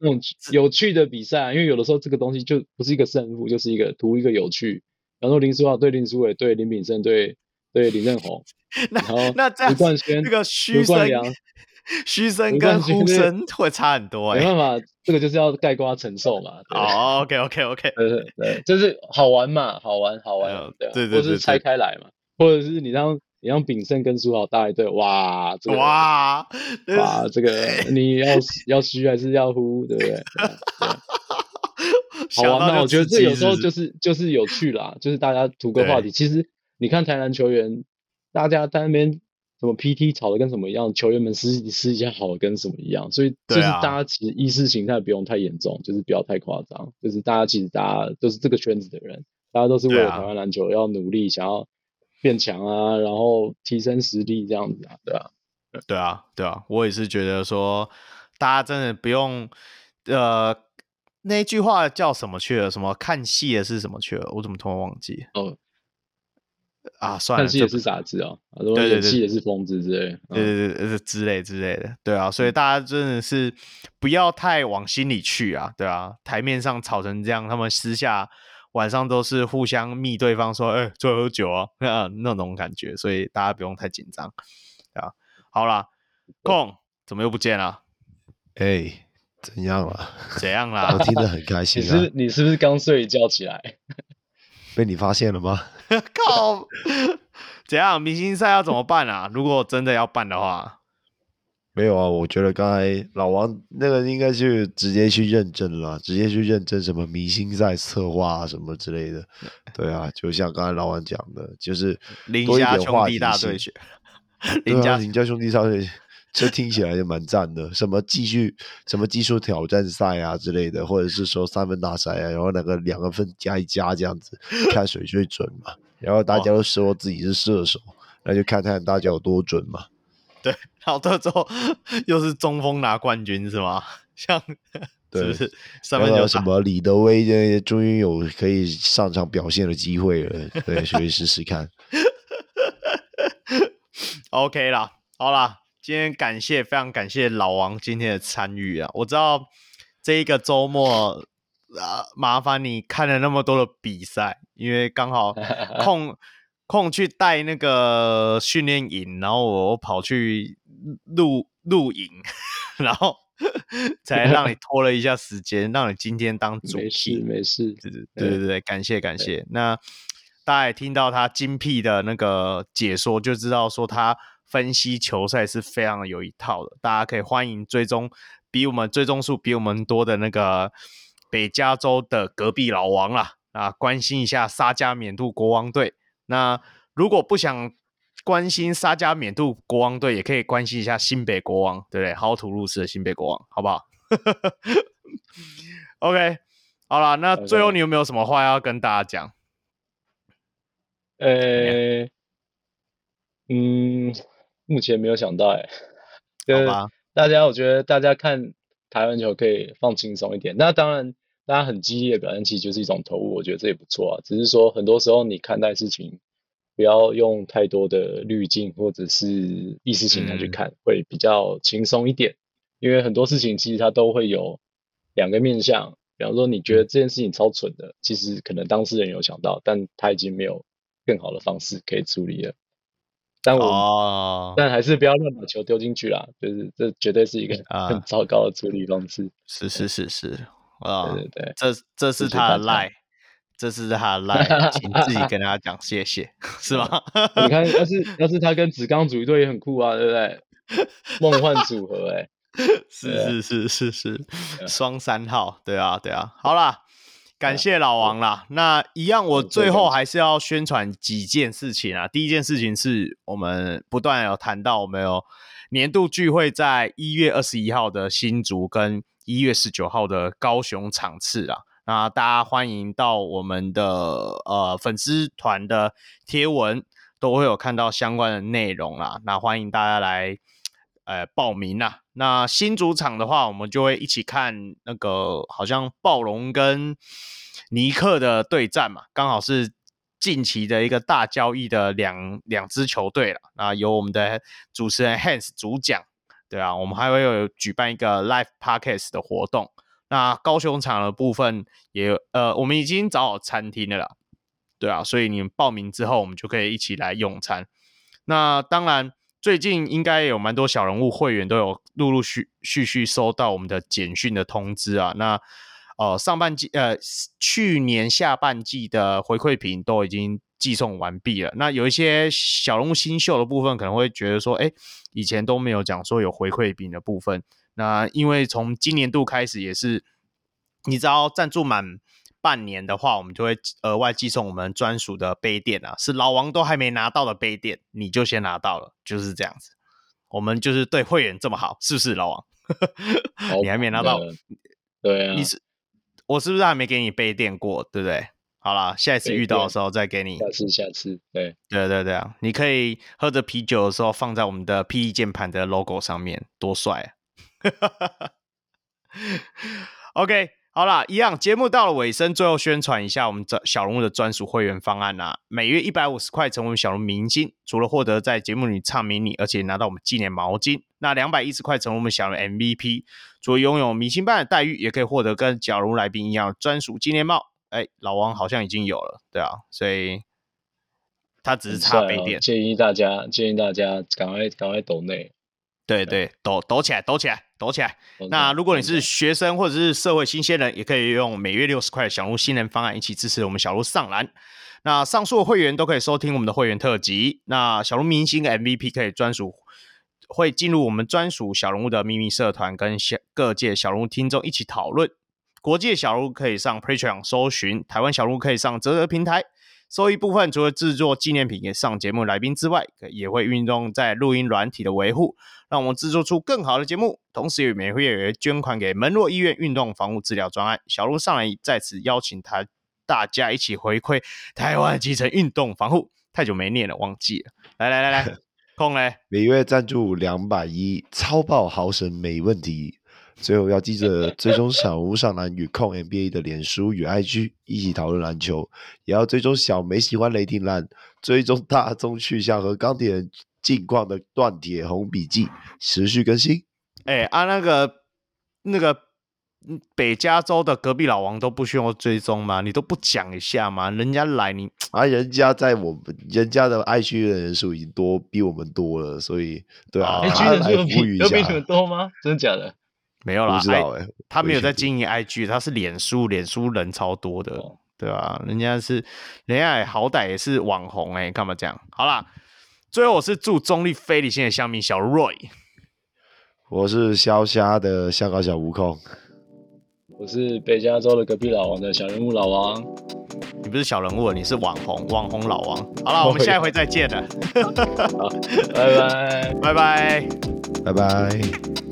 那种有趣的比赛，因为有的时候这个东西就不是一个胜负，就是一个图一个有趣。然后林书豪对林书伟对林炳胜对对林振宏，[laughs]
那
然后
那这样
卢冠轩
这个嘘声嘘声跟呼声会差很多哎、欸，
没办法，这个就是要盖瓜承受嘛。
哦、oh,，OK OK OK，
对对对，就是好玩嘛，好玩好玩，对、啊、
对，对，
或者是拆开来嘛，或者是你让。你让炳胜跟苏豪搭一队，哇，这个、
哇，
哇，这个你要 [laughs] 要虚还是要呼，对不对？对 [laughs] 好玩吗？我觉得这有时候就是就是有趣啦，就是大家图个话题。其实你看台南球员，大家在那边什么 PT 吵的跟什么一样，球员们私私底下好的跟什么一样，所以就是大家其实意识形态不用太严重，就是不要太夸张，就是大家其实大家都是这个圈子的人，大家都是为了台湾篮球要努力，想要。变强啊，然后提升实力这样子啊，对啊，
对啊，对啊，我也是觉得说，大家真的不用，呃，那句话叫什么去了？什么看戏的是什么去了？我怎么突然忘记？哦，啊，算了，
看戏也是傻子啊，对对对，演戏也是疯子之类，
对对对，对之类之类的，对啊，所以大家真的是不要太往心里去啊，对啊，台面上吵成这样，他们私下。晚上都是互相密对方说，哎、欸，出来喝酒啊，那种感觉，所以大家不用太紧张，啊，好啦，空怎么又不见了？
哎、欸，怎样了？
怎样啦？
我听得很开 [laughs] 心、啊。
你是你是不是刚睡一觉起来？[laughs]
被你发现了吗？[laughs]
靠！怎样？明星赛要怎么办啊？如果真的要办的话。
没有啊，我觉得刚才老王那个应该是直接去认证了，直接去认证什么明星赛策划啊什么之类的。对啊，就像刚才老王讲的，就是多一点话题性。[laughs] 林家林家兄弟大对决，这听起来就蛮赞的。什么继续什么技术挑战赛啊之类的，或者是说三分大赛啊，然后那个两个分加一加这样子，看谁最准嘛。然后大家都说自己是射手，那就看看大家有多准嘛。
对，然后到最后又是中锋拿冠军是吗？[laughs] 像是不是上面有什么
李德威，终于有可以上场表现的机会了，对，所以试试看。[laughs]
OK 啦，好啦，今天感谢非常感谢老王今天的参与啊！我知道这一个周末啊，麻烦你看了那么多的比赛，因为刚好 [laughs] 空。空去带那个训练营，然后我跑去录录影，[laughs] 然后 [laughs] 才让你拖了一下时间，让你今天当主题。
没事，没事，
对对对对，感谢感谢。那大家也听到他精辟的那个解说，就知道说他分析球赛是非常有一套的。大家可以欢迎追踪比我们追踪数比我们多的那个北加州的隔壁老王啦，啊，关心一下沙加缅度国王队。那如果不想关心沙加缅度国王队，也可以关心一下新北国王，对不对？好土路斯的新北国王，好不好？[laughs] OK，好了，那最后你有没有什么话要跟大家讲？
呃、欸，嗯，目前没有想到，哎，好吧。大家，我觉得大家看台湾球可以放轻松一点。那当然。大家很激烈的表现，其实就是一种投入，我觉得这也不错啊。只是说，很多时候你看待事情，不要用太多的滤镜或者是意识形态去看，嗯，会比较轻松一点。因为很多事情其实它都会有两个面向。比方说，你觉得这件事情超蠢的，其实可能当事人有想到，但他已经没有更好的方式可以处理了。但我，哦，但还是不要乱把球丢进去啦，就是这绝对是一个很糟糕的处理方式。
啊，是是是是。啊、哦，
对对对，
这这是他的赖，这是他的 [laughs] 赖，请自己跟他讲谢谢，是吗？[laughs]
你看，要是要是他跟子刚组一队也很酷啊，对不对？梦幻组合、[laughs] 欸，哎，
是是是是是，双三号，对啊对啊，好啦，感谢老王啦。那一样，我最后还是要宣传几件事情啊。第一件事情是我们不断有谈到，我们有年度聚会在一月二十一号的新竹跟一月十九号的高雄场次啊。那大家欢迎到我们的呃粉丝团的贴文，都会有看到相关的内容啦。那欢迎大家来呃报名啦。那新主场的话，我们就会一起看那个好像暴龙跟尼克的对战嘛，刚好是近期的一个大交易的两两支球队了。那由我们的主持人 Hans 主讲，对啊，我们还会有举办一个 Live Podcast 的活动。那高雄场的部分也呃，我们已经找好餐厅了啦，对啊，所以你们报名之后，我们就可以一起来用餐。那当然，最近应该有蛮多小人物会员都有陆陆续续续收到我们的简讯的通知啊。那呃，上半季呃，去年下半季的回馈品都已经寄送完毕了。那有一些小人物新秀的部分，可能会觉得说，哎，以前都没有讲说有回馈品的部分。那因为从今年度开始也是，你知道赞助满半年的话，我们就会额外寄送我们专属的杯垫啊，是老王都还没拿到的杯垫，你就先拿到了，就是这样子。我们就是对会员这么好，是不是老王？[laughs] 你还没拿到，
对啊，
你是我是不是还没给你杯垫过？对不对？好啦，下一次遇到的时候再给你。
下次，下次，对，
对对对啊，你可以喝着啤酒的时候放在我们的 PE 键盘的 logo 上面，多帅啊！哈哈哈哈 OK，[laughs] 好啦，一样节目到了尾声，最后宣传一下我们这小人物的专属会员方案啦、啊。每月一百五十块成为小人物明星，除了获得在节目里唱迷你，而且拿到我们纪念毛巾。那两百一十块成为我们小人物 MVP，除了拥有明星般的待遇，也可以获得跟小人物来宾一样专属纪念帽。哎，老王好像已经有了，对啊，所以他只是差杯垫、哦。
建议大家，建议大家赶快赶快抖内。
对对，抖抖起来，抖起来，抖起来。那如果你是学生或者是社会新鲜人，也可以用每月六十块的小人物新人方案一起支持我们小人物上篮。那上述的会员都可以收听我们的会员特辑。那小人物明星 MVP 可以专属会进入我们专属小人物的秘密社团，跟小各界小人物听众一起讨论。国际小人物可以上 Patreon 搜寻，台湾小人物可以上泽泽平台。收益部分除了制作纪念品给上节目来宾之外，也会运用在录音软体的维护，让我们制作出更好的节目。同时，也每个月捐款给门诺医院运动防护治疗专案。小人物上来再次邀请他大家一起回馈台湾基层运动防护。[laughs] 太久没念了，忘记了。来来来来，空嘞，
每月赞助两百一，超爆豪神没问题。最后要记得 [laughs] 追踪小屋上篮与控 NBA 的脸书与 IG，一起讨论篮球。也要追踪小梅喜欢雷霆蓝，追踪大众去向和钢铁人近况的断铁红笔记，持续更新。
哎、欸，啊，那个那个北加州的隔壁老王都不需要追踪吗？你都不讲一下吗？人家来你
啊，人家在我们人家的 IG 的人数已经多比我们多了，所以对啊
，IG 人数有比有比你们多吗？真的假的？
没有啦，
不知道哎、欸，
他没有在经营 IG，他是脸书，脸书人超多的，哦、对啊，人家是，人家也好歹也是网红哎、欸，干嘛这样？好啦，最后我是祝中立非理性的乡民小 Roy，
我是消虾的香港小悟空，
我是北加州的隔壁老王的小人物老王，
你不是小人物，你是网红，网红老王。好了，我们下一回再见了，
好，拜拜，[laughs]
拜拜，
拜拜。